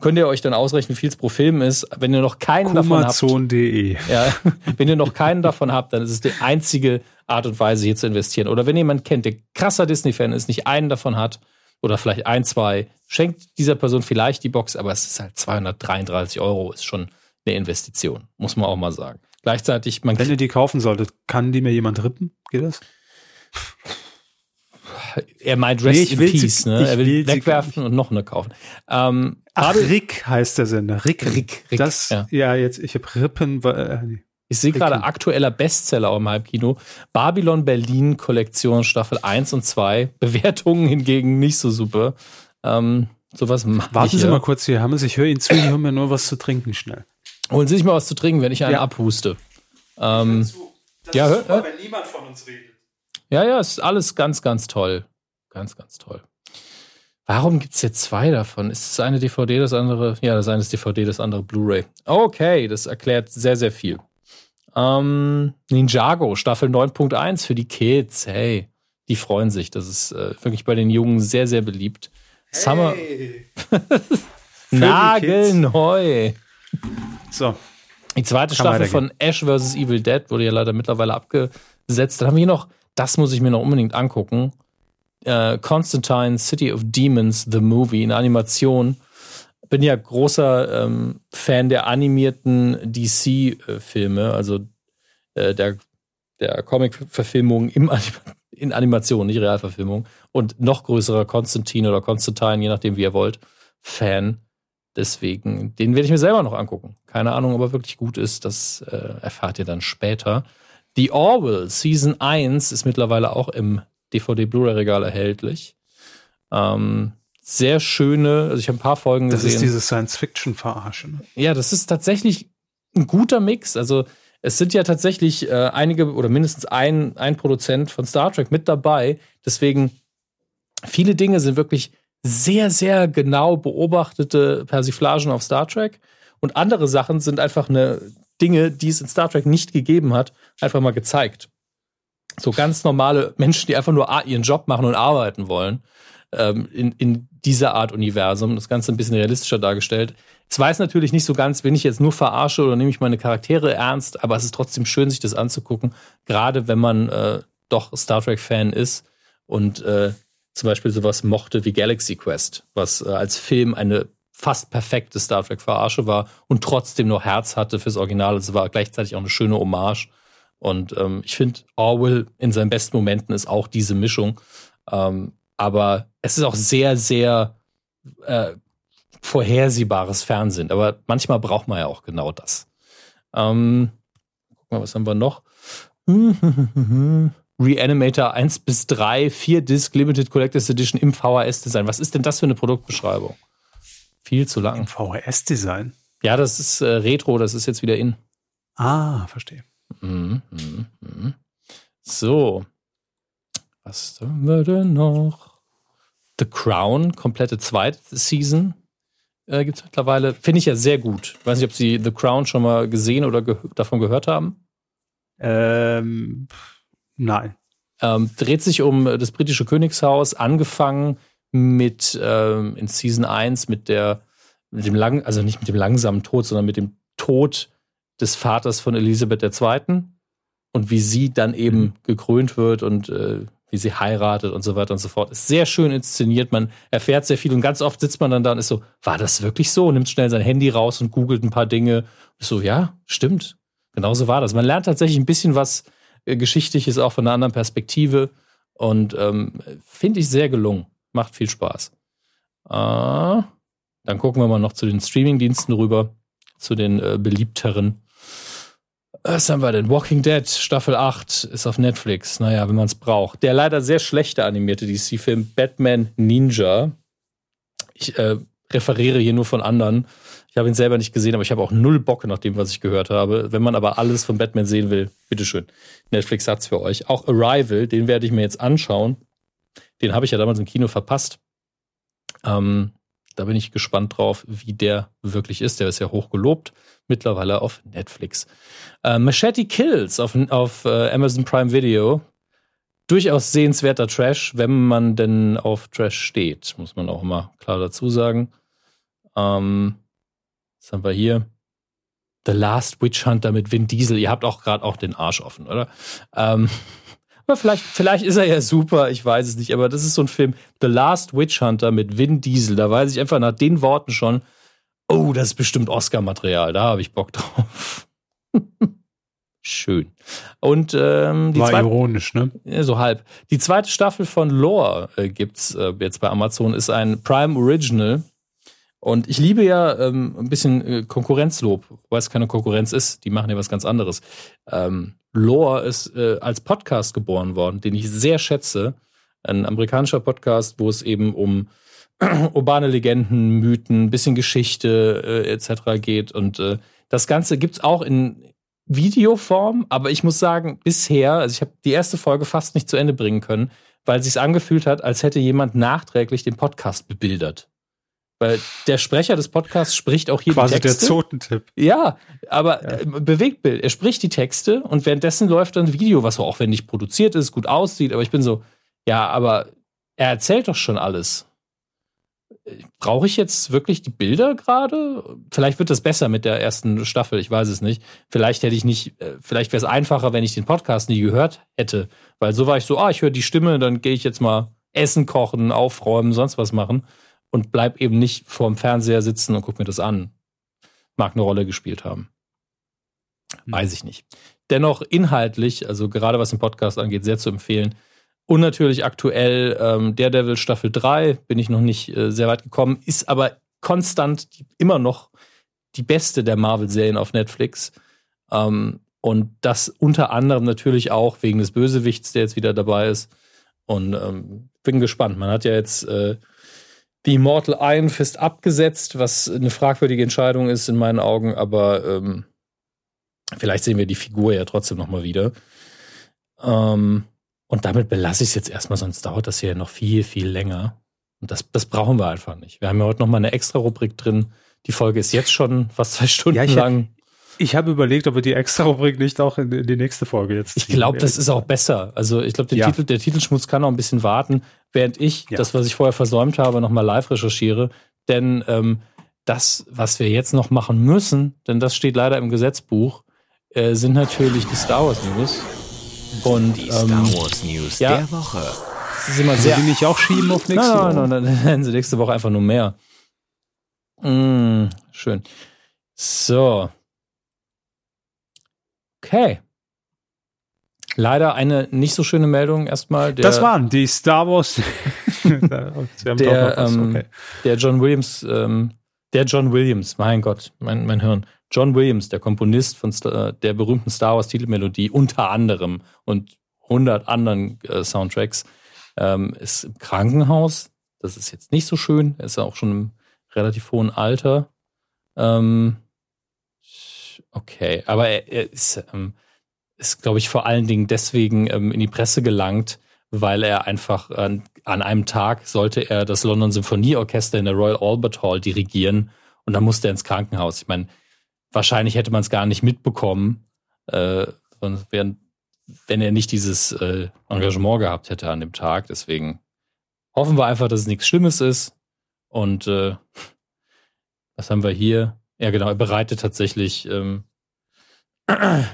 könnt ihr euch dann ausrechnen, wie viel es pro Film ist. Wenn ihr noch keinen davon habt, ja, wenn ihr noch keinen davon habt, dann ist es die einzige Art und Weise, hier zu investieren. Oder wenn jemand kennt, der krasser Disney-Fan ist, nicht einen davon hat oder vielleicht ein, zwei, schenkt dieser Person vielleicht die Box, aber es ist halt 233 Euro, ist schon eine Investition, muss man auch mal sagen. Gleichzeitig, man wenn ihr die kaufen solltet, kann die mir jemand rippen? Geht das? Er meint Rest nee, ich in will Peace, sie, ne? Er will, will wegwerfen und noch eine kaufen. Ähm, Ach, Rick heißt der Sender. Rick. Rick, Rick das, ja. ja. jetzt, ich habe Rippen. Äh, nee. Ich sehe gerade aktueller Bestseller im Halbkino. Babylon Berlin Kollektion Staffel 1 und 2. Bewertungen hingegen nicht so super. Ähm, sowas Warten Sie mal kurz hier, Hammes. Ich höre Ihnen zu, ich höre mir nur was zu trinken schnell. Holen Sie sich mal was zu trinken, wenn ich einen ja. abhuste. Ähm, ja, hör, super, wenn niemand von uns redet. Ja, ja, ist alles ganz, ganz toll. Ganz, ganz toll. Warum gibt es jetzt zwei davon? Ist das eine DVD, das andere? Ja, das eine ist DVD, das andere Blu-ray. Okay, das erklärt sehr, sehr viel. Ähm, Ninjago, Staffel 9.1 für die Kids. Hey, die freuen sich. Das ist äh, wirklich bei den Jungen sehr, sehr beliebt. Hey. Summer. Nagelneu. So. Die zweite Kann Staffel von Ash vs. Evil Dead wurde ja leider mittlerweile abgesetzt. Dann haben wir hier noch, das muss ich mir noch unbedingt angucken. Äh, Constantine City of Demons, The Movie, eine Animation bin ja großer ähm, Fan der animierten DC-Filme, also äh, der, der Comic-Verfilmung im, in Animation, nicht Realverfilmung. Und noch größerer Konstantin oder Konstantin, je nachdem, wie ihr wollt, Fan. Deswegen, den werde ich mir selber noch angucken. Keine Ahnung, ob er wirklich gut ist. Das äh, erfahrt ihr dann später. The Orwell Season 1 ist mittlerweile auch im DVD-Blu-ray-Regal erhältlich. Ähm, sehr schöne, also ich habe ein paar Folgen das gesehen. Das ist diese Science-Fiction-Verarsche. Ne? Ja, das ist tatsächlich ein guter Mix. Also es sind ja tatsächlich äh, einige oder mindestens ein, ein Produzent von Star Trek mit dabei. Deswegen, viele Dinge sind wirklich sehr, sehr genau beobachtete Persiflagen auf Star Trek. Und andere Sachen sind einfach eine Dinge, die es in Star Trek nicht gegeben hat, einfach mal gezeigt. So ganz normale Menschen, die einfach nur ihren Job machen und arbeiten wollen, ähm, in, in dieser Art Universum. Das Ganze ein bisschen realistischer dargestellt. Es weiß natürlich nicht so ganz, bin ich jetzt nur verarsche oder nehme ich meine Charaktere ernst, aber es ist trotzdem schön, sich das anzugucken, gerade wenn man äh, doch Star Trek-Fan ist und äh, zum Beispiel sowas mochte wie Galaxy Quest, was äh, als Film eine fast perfekte Star Trek-Verarsche war und trotzdem noch Herz hatte fürs Original. Es war gleichzeitig auch eine schöne Hommage. Und ähm, ich finde, Orwell in seinen besten Momenten ist auch diese Mischung. Ähm, aber es ist auch sehr, sehr äh, vorhersehbares Fernsehen. Aber manchmal braucht man ja auch genau das. Ähm, guck mal, was haben wir noch? Reanimator 1 bis 3, 4 Disc Limited Collectors Edition im VHS-Design. Was ist denn das für eine Produktbeschreibung? Viel zu lang. VHS-Design? Ja, das ist äh, Retro, das ist jetzt wieder in. Ah, verstehe. Mhm, mh, mh. So. Was haben wir denn noch? The Crown, komplette zweite Season. Äh, Gibt es mittlerweile. Finde ich ja sehr gut. Ich weiß nicht, ob Sie The Crown schon mal gesehen oder ge davon gehört haben. Ähm, Nein. Ähm, dreht sich um das britische Königshaus, angefangen mit ähm, in Season 1 mit der, mit dem lang, also nicht mit dem langsamen Tod, sondern mit dem Tod des Vaters von Elisabeth II. und wie sie dann eben mhm. gekrönt wird und äh, wie sie heiratet und so weiter und so fort. Ist sehr schön inszeniert, man erfährt sehr viel und ganz oft sitzt man dann da und ist so, war das wirklich so? Nimmt schnell sein Handy raus und googelt ein paar Dinge. Ist so, ja, stimmt. Genauso war das. Man lernt tatsächlich ein bisschen was äh, geschichtlich ist auch von einer anderen Perspektive und ähm, finde ich sehr gelungen. Macht viel Spaß. Äh, dann gucken wir mal noch zu den Streamingdiensten rüber, zu den äh, beliebteren. Was haben wir denn? Walking Dead Staffel 8 ist auf Netflix. Naja, wenn man es braucht. Der leider sehr schlechte animierte DC-Film Batman Ninja. Ich äh, referiere hier nur von anderen. Ich habe ihn selber nicht gesehen, aber ich habe auch null Bock nach dem, was ich gehört habe. Wenn man aber alles von Batman sehen will, bitteschön. Netflix hat's für euch. Auch Arrival, den werde ich mir jetzt anschauen. Den habe ich ja damals im Kino verpasst. Ähm, da bin ich gespannt drauf, wie der wirklich ist. Der ist ja hoch gelobt. Mittlerweile auf Netflix. Äh, Machete Kills auf, auf äh, Amazon Prime Video. Durchaus sehenswerter Trash, wenn man denn auf Trash steht, muss man auch immer klar dazu sagen. Ähm, was haben wir hier? The Last Witch Hunter mit Vin Diesel. Ihr habt auch gerade auch den Arsch offen, oder? Ähm, aber vielleicht, vielleicht ist er ja super, ich weiß es nicht. Aber das ist so ein Film, The Last Witch Hunter mit Vin Diesel. Da weiß ich einfach nach den Worten schon, oh, das ist bestimmt Oscar-Material. Da habe ich Bock drauf. Schön. Und ähm, die War zweite, ironisch, ne? So halb. Die zweite Staffel von Lore äh, gibt's äh, jetzt bei Amazon, ist ein Prime Original und ich liebe ja ähm, ein bisschen äh, Konkurrenzlob, weil es keine Konkurrenz ist. Die machen ja was ganz anderes. Ähm, Lore ist äh, als Podcast geboren worden, den ich sehr schätze. Ein amerikanischer Podcast, wo es eben um urbane Legenden, Mythen, bisschen Geschichte äh, etc. geht. Und äh, das Ganze gibt's auch in Videoform, aber ich muss sagen, bisher, also ich habe die erste Folge fast nicht zu Ende bringen können, weil es sich angefühlt hat, als hätte jemand nachträglich den Podcast bebildert. Weil der Sprecher des Podcasts spricht auch hier Quasi die Texte. Quasi der Zotentipp. Ja, aber ja. Äh, Bewegtbild. Er spricht die Texte und währenddessen läuft dann ein Video, was so aufwendig produziert ist, gut aussieht. Aber ich bin so, ja, aber er erzählt doch schon alles. Brauche ich jetzt wirklich die Bilder gerade? Vielleicht wird das besser mit der ersten Staffel, ich weiß es nicht. Vielleicht hätte ich nicht, äh, vielleicht wäre es einfacher, wenn ich den Podcast nie gehört hätte. Weil so war ich so, ah, ich höre die Stimme, dann gehe ich jetzt mal Essen kochen, aufräumen, sonst was machen und bleib eben nicht vorm Fernseher sitzen und guck mir das an. Mag eine Rolle gespielt haben. Hm. Weiß ich nicht. Dennoch inhaltlich, also gerade was den Podcast angeht, sehr zu empfehlen. Und natürlich aktuell ähm, Daredevil Staffel 3, bin ich noch nicht äh, sehr weit gekommen, ist aber konstant immer noch die beste der Marvel-Serien auf Netflix. Ähm, und das unter anderem natürlich auch wegen des Bösewichts, der jetzt wieder dabei ist. Und ähm, bin gespannt. Man hat ja jetzt äh, die Immortal Iron Fist abgesetzt, was eine fragwürdige Entscheidung ist in meinen Augen, aber ähm, vielleicht sehen wir die Figur ja trotzdem nochmal wieder. Ähm, und damit belasse ich es jetzt erstmal, sonst dauert das hier noch viel, viel länger. Und das, das brauchen wir einfach nicht. Wir haben ja heute nochmal eine extra Rubrik drin. Die Folge ist jetzt schon fast zwei Stunden ja, lang. Ich habe überlegt, ob wir die extra Rubrik nicht auch in, in die nächste Folge jetzt. Ich glaube, das ist auch besser. Also ich glaube, ja. Titel, der Titelschmutz kann auch ein bisschen warten, während ich ja. das, was ich vorher versäumt habe, nochmal live recherchiere. Denn ähm, das, was wir jetzt noch machen müssen, denn das steht leider im Gesetzbuch, äh, sind natürlich die Star Wars News. Und die Star ähm, Wars News ja, der Woche. Das ist immer sehr. Die nicht auch schieben auf nächste Woche? Nein, nein, nein, nennen sie nächste Woche einfach nur mehr. Mm, schön. So, Okay. Leider eine nicht so schöne Meldung erstmal. Der, das waren die Star Wars. der, ähm, okay. der John Williams, ähm, der John Williams, mein Gott, mein, mein Hirn. John Williams, der Komponist von Star, der berühmten Star Wars Titelmelodie, unter anderem und 100 anderen äh, Soundtracks, ähm, ist im Krankenhaus. Das ist jetzt nicht so schön. Er ist ja auch schon im relativ hohen Alter. Ähm, Okay, aber er, ist, ähm, ist glaube ich, vor allen Dingen deswegen ähm, in die Presse gelangt, weil er einfach an, an einem Tag sollte er das London Symphonieorchester in der Royal Albert Hall dirigieren und dann musste er ins Krankenhaus. Ich meine, wahrscheinlich hätte man es gar nicht mitbekommen, äh, wenn, wenn er nicht dieses äh, Engagement gehabt hätte an dem Tag. Deswegen hoffen wir einfach, dass es nichts Schlimmes ist. Und äh, was haben wir hier? Ja, genau, er bereitet tatsächlich ähm,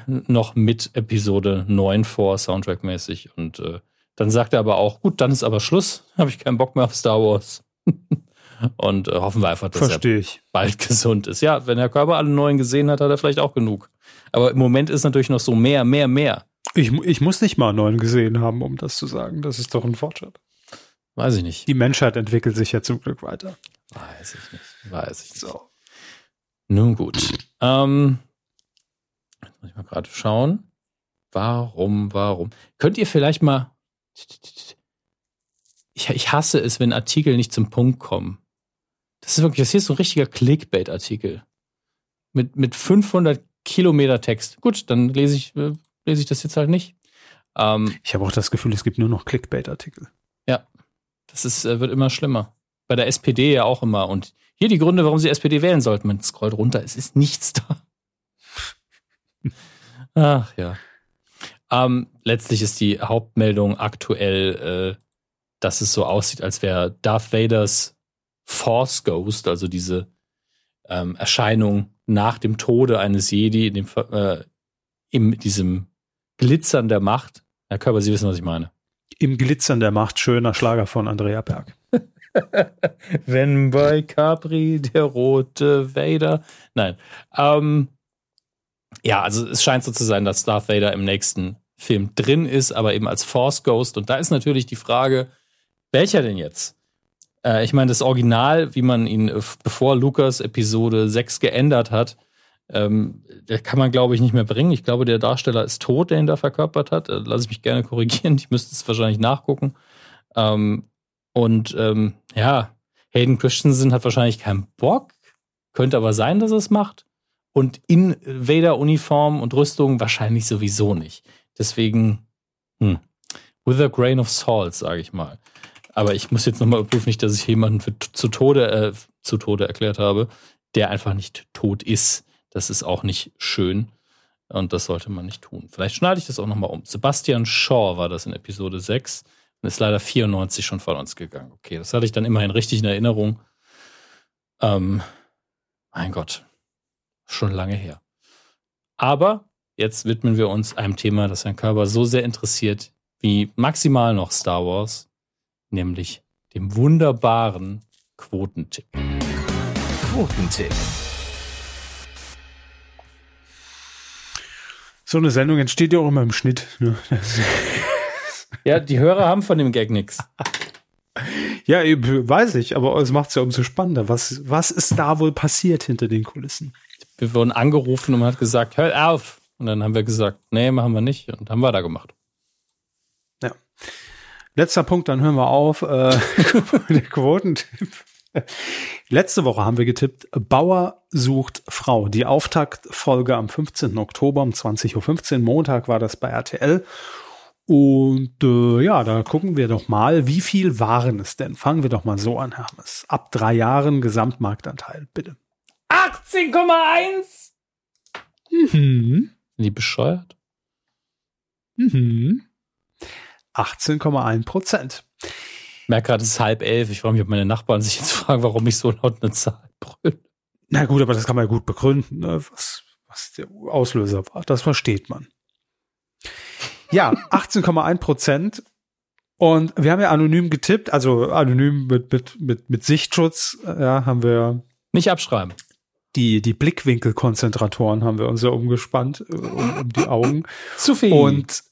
noch mit Episode 9 vor, Soundtrack-mäßig. Und äh, dann sagt er aber auch, gut, dann ist aber Schluss, habe ich keinen Bock mehr auf Star Wars. und äh, hoffen wir einfach, dass Versteh er ich. bald gesund ist. Ja, wenn der Körper alle neuen gesehen hat, hat er vielleicht auch genug. Aber im Moment ist natürlich noch so mehr, mehr, mehr. Ich, ich muss nicht mal neun gesehen haben, um das zu sagen. Das ist doch ein Fortschritt. Weiß ich nicht. Die Menschheit entwickelt sich ja zum Glück weiter. Weiß ich nicht. Weiß ich nicht. So. Nun gut. Ähm, jetzt muss ich mal gerade schauen. Warum, warum? Könnt ihr vielleicht mal. Ich, ich hasse es, wenn Artikel nicht zum Punkt kommen. Das ist wirklich, das hier ist so ein richtiger Clickbait-Artikel. Mit, mit 500 Kilometer Text. Gut, dann lese ich, äh, lese ich das jetzt halt nicht. Ähm, ich habe auch das Gefühl, es gibt nur noch Clickbait-Artikel. Ja, das ist, äh, wird immer schlimmer. Bei der SPD ja auch immer. Und hier die Gründe, warum Sie SPD wählen sollten. Man scrollt runter, es ist nichts da. Ach ja. Ähm, letztlich ist die Hauptmeldung aktuell, äh, dass es so aussieht, als wäre Darth Vaders Force Ghost, also diese ähm, Erscheinung nach dem Tode eines Jedi, in dem, äh, in diesem Glitzern der Macht. Herr Körper, Sie wissen, was ich meine. Im Glitzern der Macht, schöner Schlager von Andrea Berg. Wenn bei Capri der rote Vader. Nein. Ähm, ja, also es scheint so zu sein, dass Darth Vader im nächsten Film drin ist, aber eben als Force Ghost. Und da ist natürlich die Frage, welcher denn jetzt? Äh, ich meine, das Original, wie man ihn, äh, bevor Lukas Episode 6 geändert hat, ähm, der kann man, glaube ich, nicht mehr bringen. Ich glaube, der Darsteller ist tot, der ihn da verkörpert hat. Äh, lass ich mich gerne korrigieren. Ich müsste es wahrscheinlich nachgucken. Ähm, und ähm, ja, Hayden Christensen hat wahrscheinlich keinen Bock, könnte aber sein, dass er es macht. Und in Vader-Uniform und Rüstung wahrscheinlich sowieso nicht. Deswegen, hm, with a grain of salt, sage ich mal. Aber ich muss jetzt nochmal überprüfen, nicht, dass ich jemanden für, zu, Tode, äh, zu Tode erklärt habe, der einfach nicht tot ist. Das ist auch nicht schön. Und das sollte man nicht tun. Vielleicht schneide ich das auch nochmal um. Sebastian Shaw war das in Episode 6 und ist leider 94 schon von uns gegangen. Okay, das hatte ich dann immerhin richtig in Erinnerung. Ähm, mein Gott, schon lange her. Aber jetzt widmen wir uns einem Thema, das Herrn Körber so sehr interessiert wie maximal noch Star Wars, nämlich dem wunderbaren Quotentipp. Quotentipp. So eine Sendung entsteht ja auch immer im Schnitt. Ne? Ja, die Hörer haben von dem Gag nichts. Ja, weiß ich, aber es macht es ja umso spannender. Was, was ist da wohl passiert hinter den Kulissen? Wir wurden angerufen und man hat gesagt, hör auf. Und dann haben wir gesagt, nee, machen wir nicht und haben weitergemacht. Ja. Letzter Punkt, dann hören wir auf. Äh, der Quotentipp. Letzte Woche haben wir getippt, Bauer sucht Frau. Die Auftaktfolge am 15. Oktober um 20.15 Uhr. Montag war das bei RTL. Und äh, ja, da gucken wir doch mal, wie viel waren es denn? Fangen wir doch mal so an, Hermes. Ab drei Jahren Gesamtmarktanteil, bitte. 18,1! Mhm. Sind die bescheuert? Mhm. 18,1 Prozent. Ich merke gerade, es ist halb elf. Ich frage mich, ob meine Nachbarn sich jetzt fragen, warum ich so laut eine Zahl brülle. Na gut, aber das kann man ja gut begründen, ne? was, was der Auslöser war. Das versteht man. Ja, 18,1 Prozent. Und wir haben ja anonym getippt, also anonym mit, mit, mit, mit Sichtschutz, ja, haben wir. Nicht abschreiben. Die, die Blickwinkelkonzentratoren haben wir uns ja umgespannt, äh, um, um die Augen. Zu viel. Und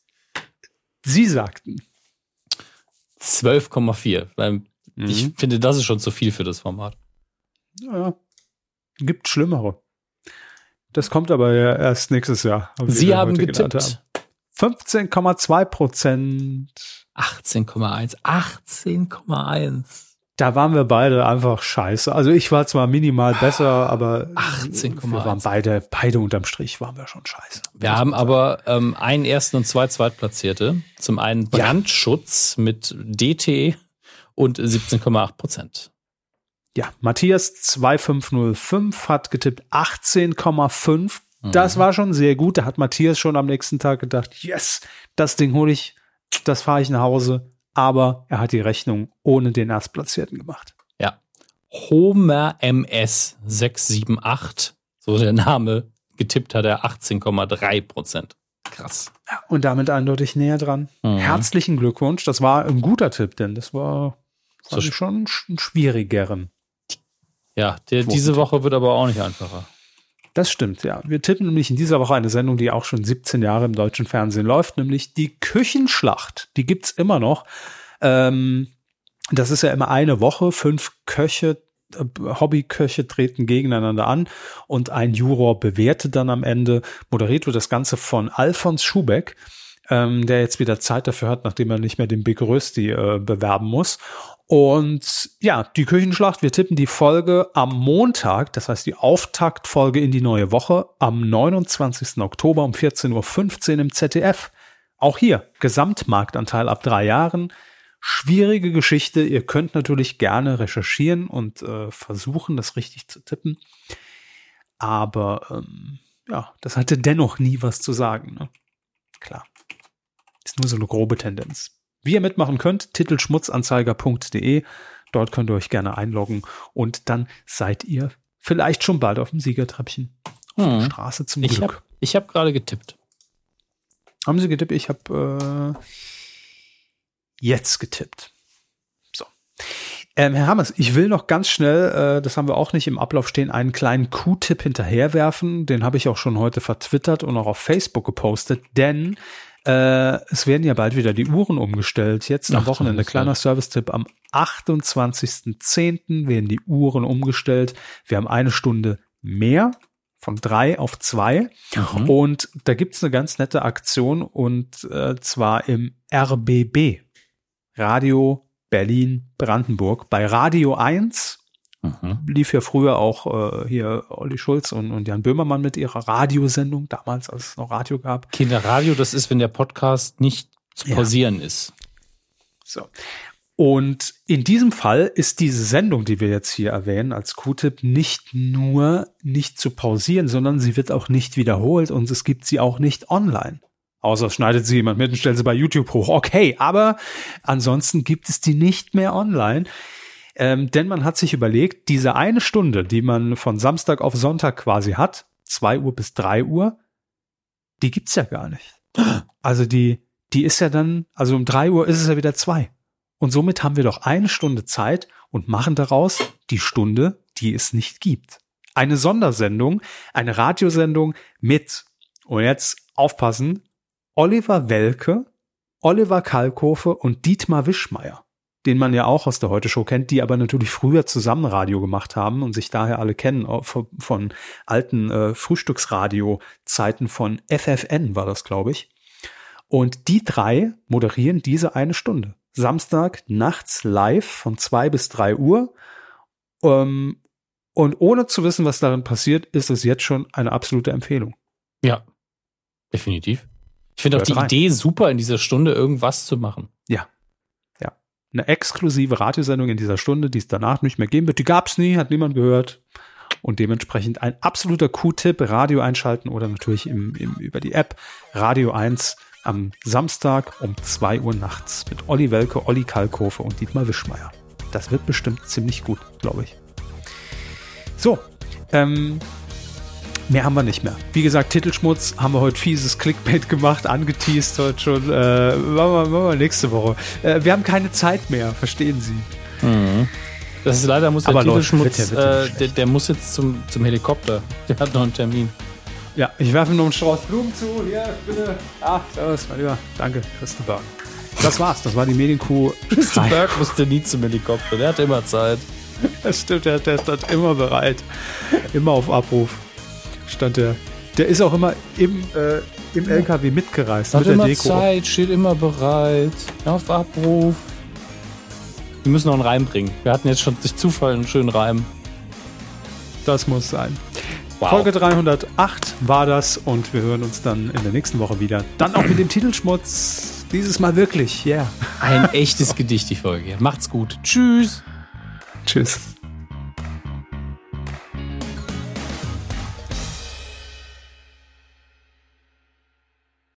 sie sagten. 12,4. Mhm. Ich finde, das ist schon zu viel für das Format. Ja, gibt schlimmere. Das kommt aber ja erst nächstes Jahr. Sie haben getippt. Haben. 15,2 Prozent. 18,1. 18,1. Da waren wir beide einfach scheiße. Also ich war zwar minimal besser, aber 18,1. wir waren beide, beide unterm Strich waren wir schon scheiße. Wir haben aber ähm, einen ersten und zwei Zweitplatzierte. Zum einen Brandschutz ja. mit DT und 17,8 Prozent. Ja, Matthias 2505 hat getippt 18,5 das war schon sehr gut. Da hat Matthias schon am nächsten Tag gedacht, yes, das Ding hole ich, das fahre ich nach Hause. Aber er hat die Rechnung ohne den Erstplatzierten gemacht. Ja. Homer MS 678, so der Name, getippt hat er 18,3 Prozent. Krass. Ja, und damit eindeutig näher dran. Mhm. Herzlichen Glückwunsch. Das war ein guter Tipp, denn das war so schon ein schwierigeren. Ja, der, diese Woche wird aber auch nicht einfacher. Das stimmt, ja. Wir tippen nämlich in dieser Woche eine Sendung, die auch schon 17 Jahre im deutschen Fernsehen läuft, nämlich die Küchenschlacht. Die gibt's immer noch. Ähm, das ist ja immer eine Woche, fünf Köche, äh, Hobbyköche treten gegeneinander an und ein Juror bewertet dann am Ende. Moderiert wird das Ganze von Alfons Schubeck ähm, der jetzt wieder Zeit dafür hat, nachdem er nicht mehr den Big Rösti äh, bewerben muss. Und ja, die Küchenschlacht, wir tippen die Folge am Montag, das heißt die Auftaktfolge in die neue Woche, am 29. Oktober um 14.15 Uhr im ZDF. Auch hier, Gesamtmarktanteil ab drei Jahren. Schwierige Geschichte. Ihr könnt natürlich gerne recherchieren und äh, versuchen, das richtig zu tippen. Aber ähm, ja, das hatte dennoch nie was zu sagen. Ne? Klar. Ist nur so eine grobe Tendenz. Wie ihr mitmachen könnt, titelschmutzanzeiger.de. Dort könnt ihr euch gerne einloggen und dann seid ihr vielleicht schon bald auf dem Siegertreppchen. Auf hm. der Straße zum ich Glück. Hab, ich habe gerade getippt. Haben Sie getippt? Ich habe äh, jetzt getippt. So. Ähm, Herr Hammers, ich will noch ganz schnell, äh, das haben wir auch nicht im Ablauf stehen, einen kleinen Q-Tipp hinterherwerfen. Den habe ich auch schon heute vertwittert und auch auf Facebook gepostet, denn äh, es werden ja bald wieder die Uhren umgestellt. Jetzt am Ach, Wochenende, kleiner Service-Tipp, am 28.10. werden die Uhren umgestellt. Wir haben eine Stunde mehr von drei auf zwei. Mhm. Und da gibt's eine ganz nette Aktion und äh, zwar im RBB, Radio Berlin Brandenburg. Bei Radio 1 Mhm. Lief ja früher auch äh, hier Olli Schulz und, und Jan Böhmermann mit ihrer Radiosendung, damals, als es noch Radio gab. Kinderradio, das ist, wenn der Podcast nicht zu pausieren ja. ist. So. Und in diesem Fall ist diese Sendung, die wir jetzt hier erwähnen, als Q-Tip nicht nur nicht zu pausieren, sondern sie wird auch nicht wiederholt und es gibt sie auch nicht online. Außer schneidet sie jemand mit und stellt sie bei YouTube hoch. Okay, aber ansonsten gibt es die nicht mehr online. Ähm, denn man hat sich überlegt, diese eine Stunde, die man von Samstag auf Sonntag quasi hat, zwei Uhr bis drei Uhr, die gibt's ja gar nicht. Also die, die ist ja dann, also um drei Uhr ist es ja wieder zwei. Und somit haben wir doch eine Stunde Zeit und machen daraus die Stunde, die es nicht gibt. Eine Sondersendung, eine Radiosendung mit, und jetzt aufpassen, Oliver Welke, Oliver Kalkofe und Dietmar Wischmeier, den man ja auch aus der Heute-Show kennt, die aber natürlich früher zusammen Radio gemacht haben und sich daher alle kennen von, von alten äh, Frühstücksradio-Zeiten von FFN war das, glaube ich. Und die drei moderieren diese eine Stunde. Samstag nachts live von zwei bis drei Uhr. Ähm, und ohne zu wissen, was darin passiert, ist es jetzt schon eine absolute Empfehlung. Ja, definitiv. Ich finde auch die rein. Idee super, in dieser Stunde irgendwas zu machen. Eine exklusive Radiosendung in dieser Stunde, die es danach nicht mehr geben wird. Die gab es nie, hat niemand gehört. Und dementsprechend ein absoluter Q-Tipp, Radio einschalten oder natürlich im, im, über die App Radio 1 am Samstag um 2 Uhr nachts mit Olli Welke, Olli Kalkofe und Dietmar Wischmeier. Das wird bestimmt ziemlich gut, glaube ich. So, ähm, mehr haben wir nicht mehr. Wie gesagt, Titelschmutz haben wir heute fieses Clickbait gemacht, angeteased heute schon. Äh, machen, wir, machen wir nächste Woche. Äh, wir haben keine Zeit mehr, verstehen Sie. Mhm. Das ist leider muss der Aber Titelschmutz, Leute, äh, der, der, muss jetzt zum, zum Helikopter. Der hat noch einen Termin. Ja, ich werfe ihm noch einen Strauß Blumen zu. Hier, bitte. Ah, servus, mein Lieber. Danke, Christopher. Das war's. Das war die Medienkuh. Christopher musste nie zum Helikopter. Der hat immer Zeit. Das stimmt, der, der stand immer bereit. Immer auf Abruf. Stand der. Der ist auch immer im, äh, im LKW mitgereist. Hat mit immer der Deko. Zeit, steht immer bereit. Auf Abruf. Wir müssen noch einen Reim bringen. Wir hatten jetzt schon durch Zufall einen schönen Reim. Das muss sein. Wow. Folge 308 war das und wir hören uns dann in der nächsten Woche wieder. Dann auch mit dem Titelschmutz. Dieses Mal wirklich, yeah. Ein echtes Gedicht, die Folge. Macht's gut. Tschüss. Tschüss.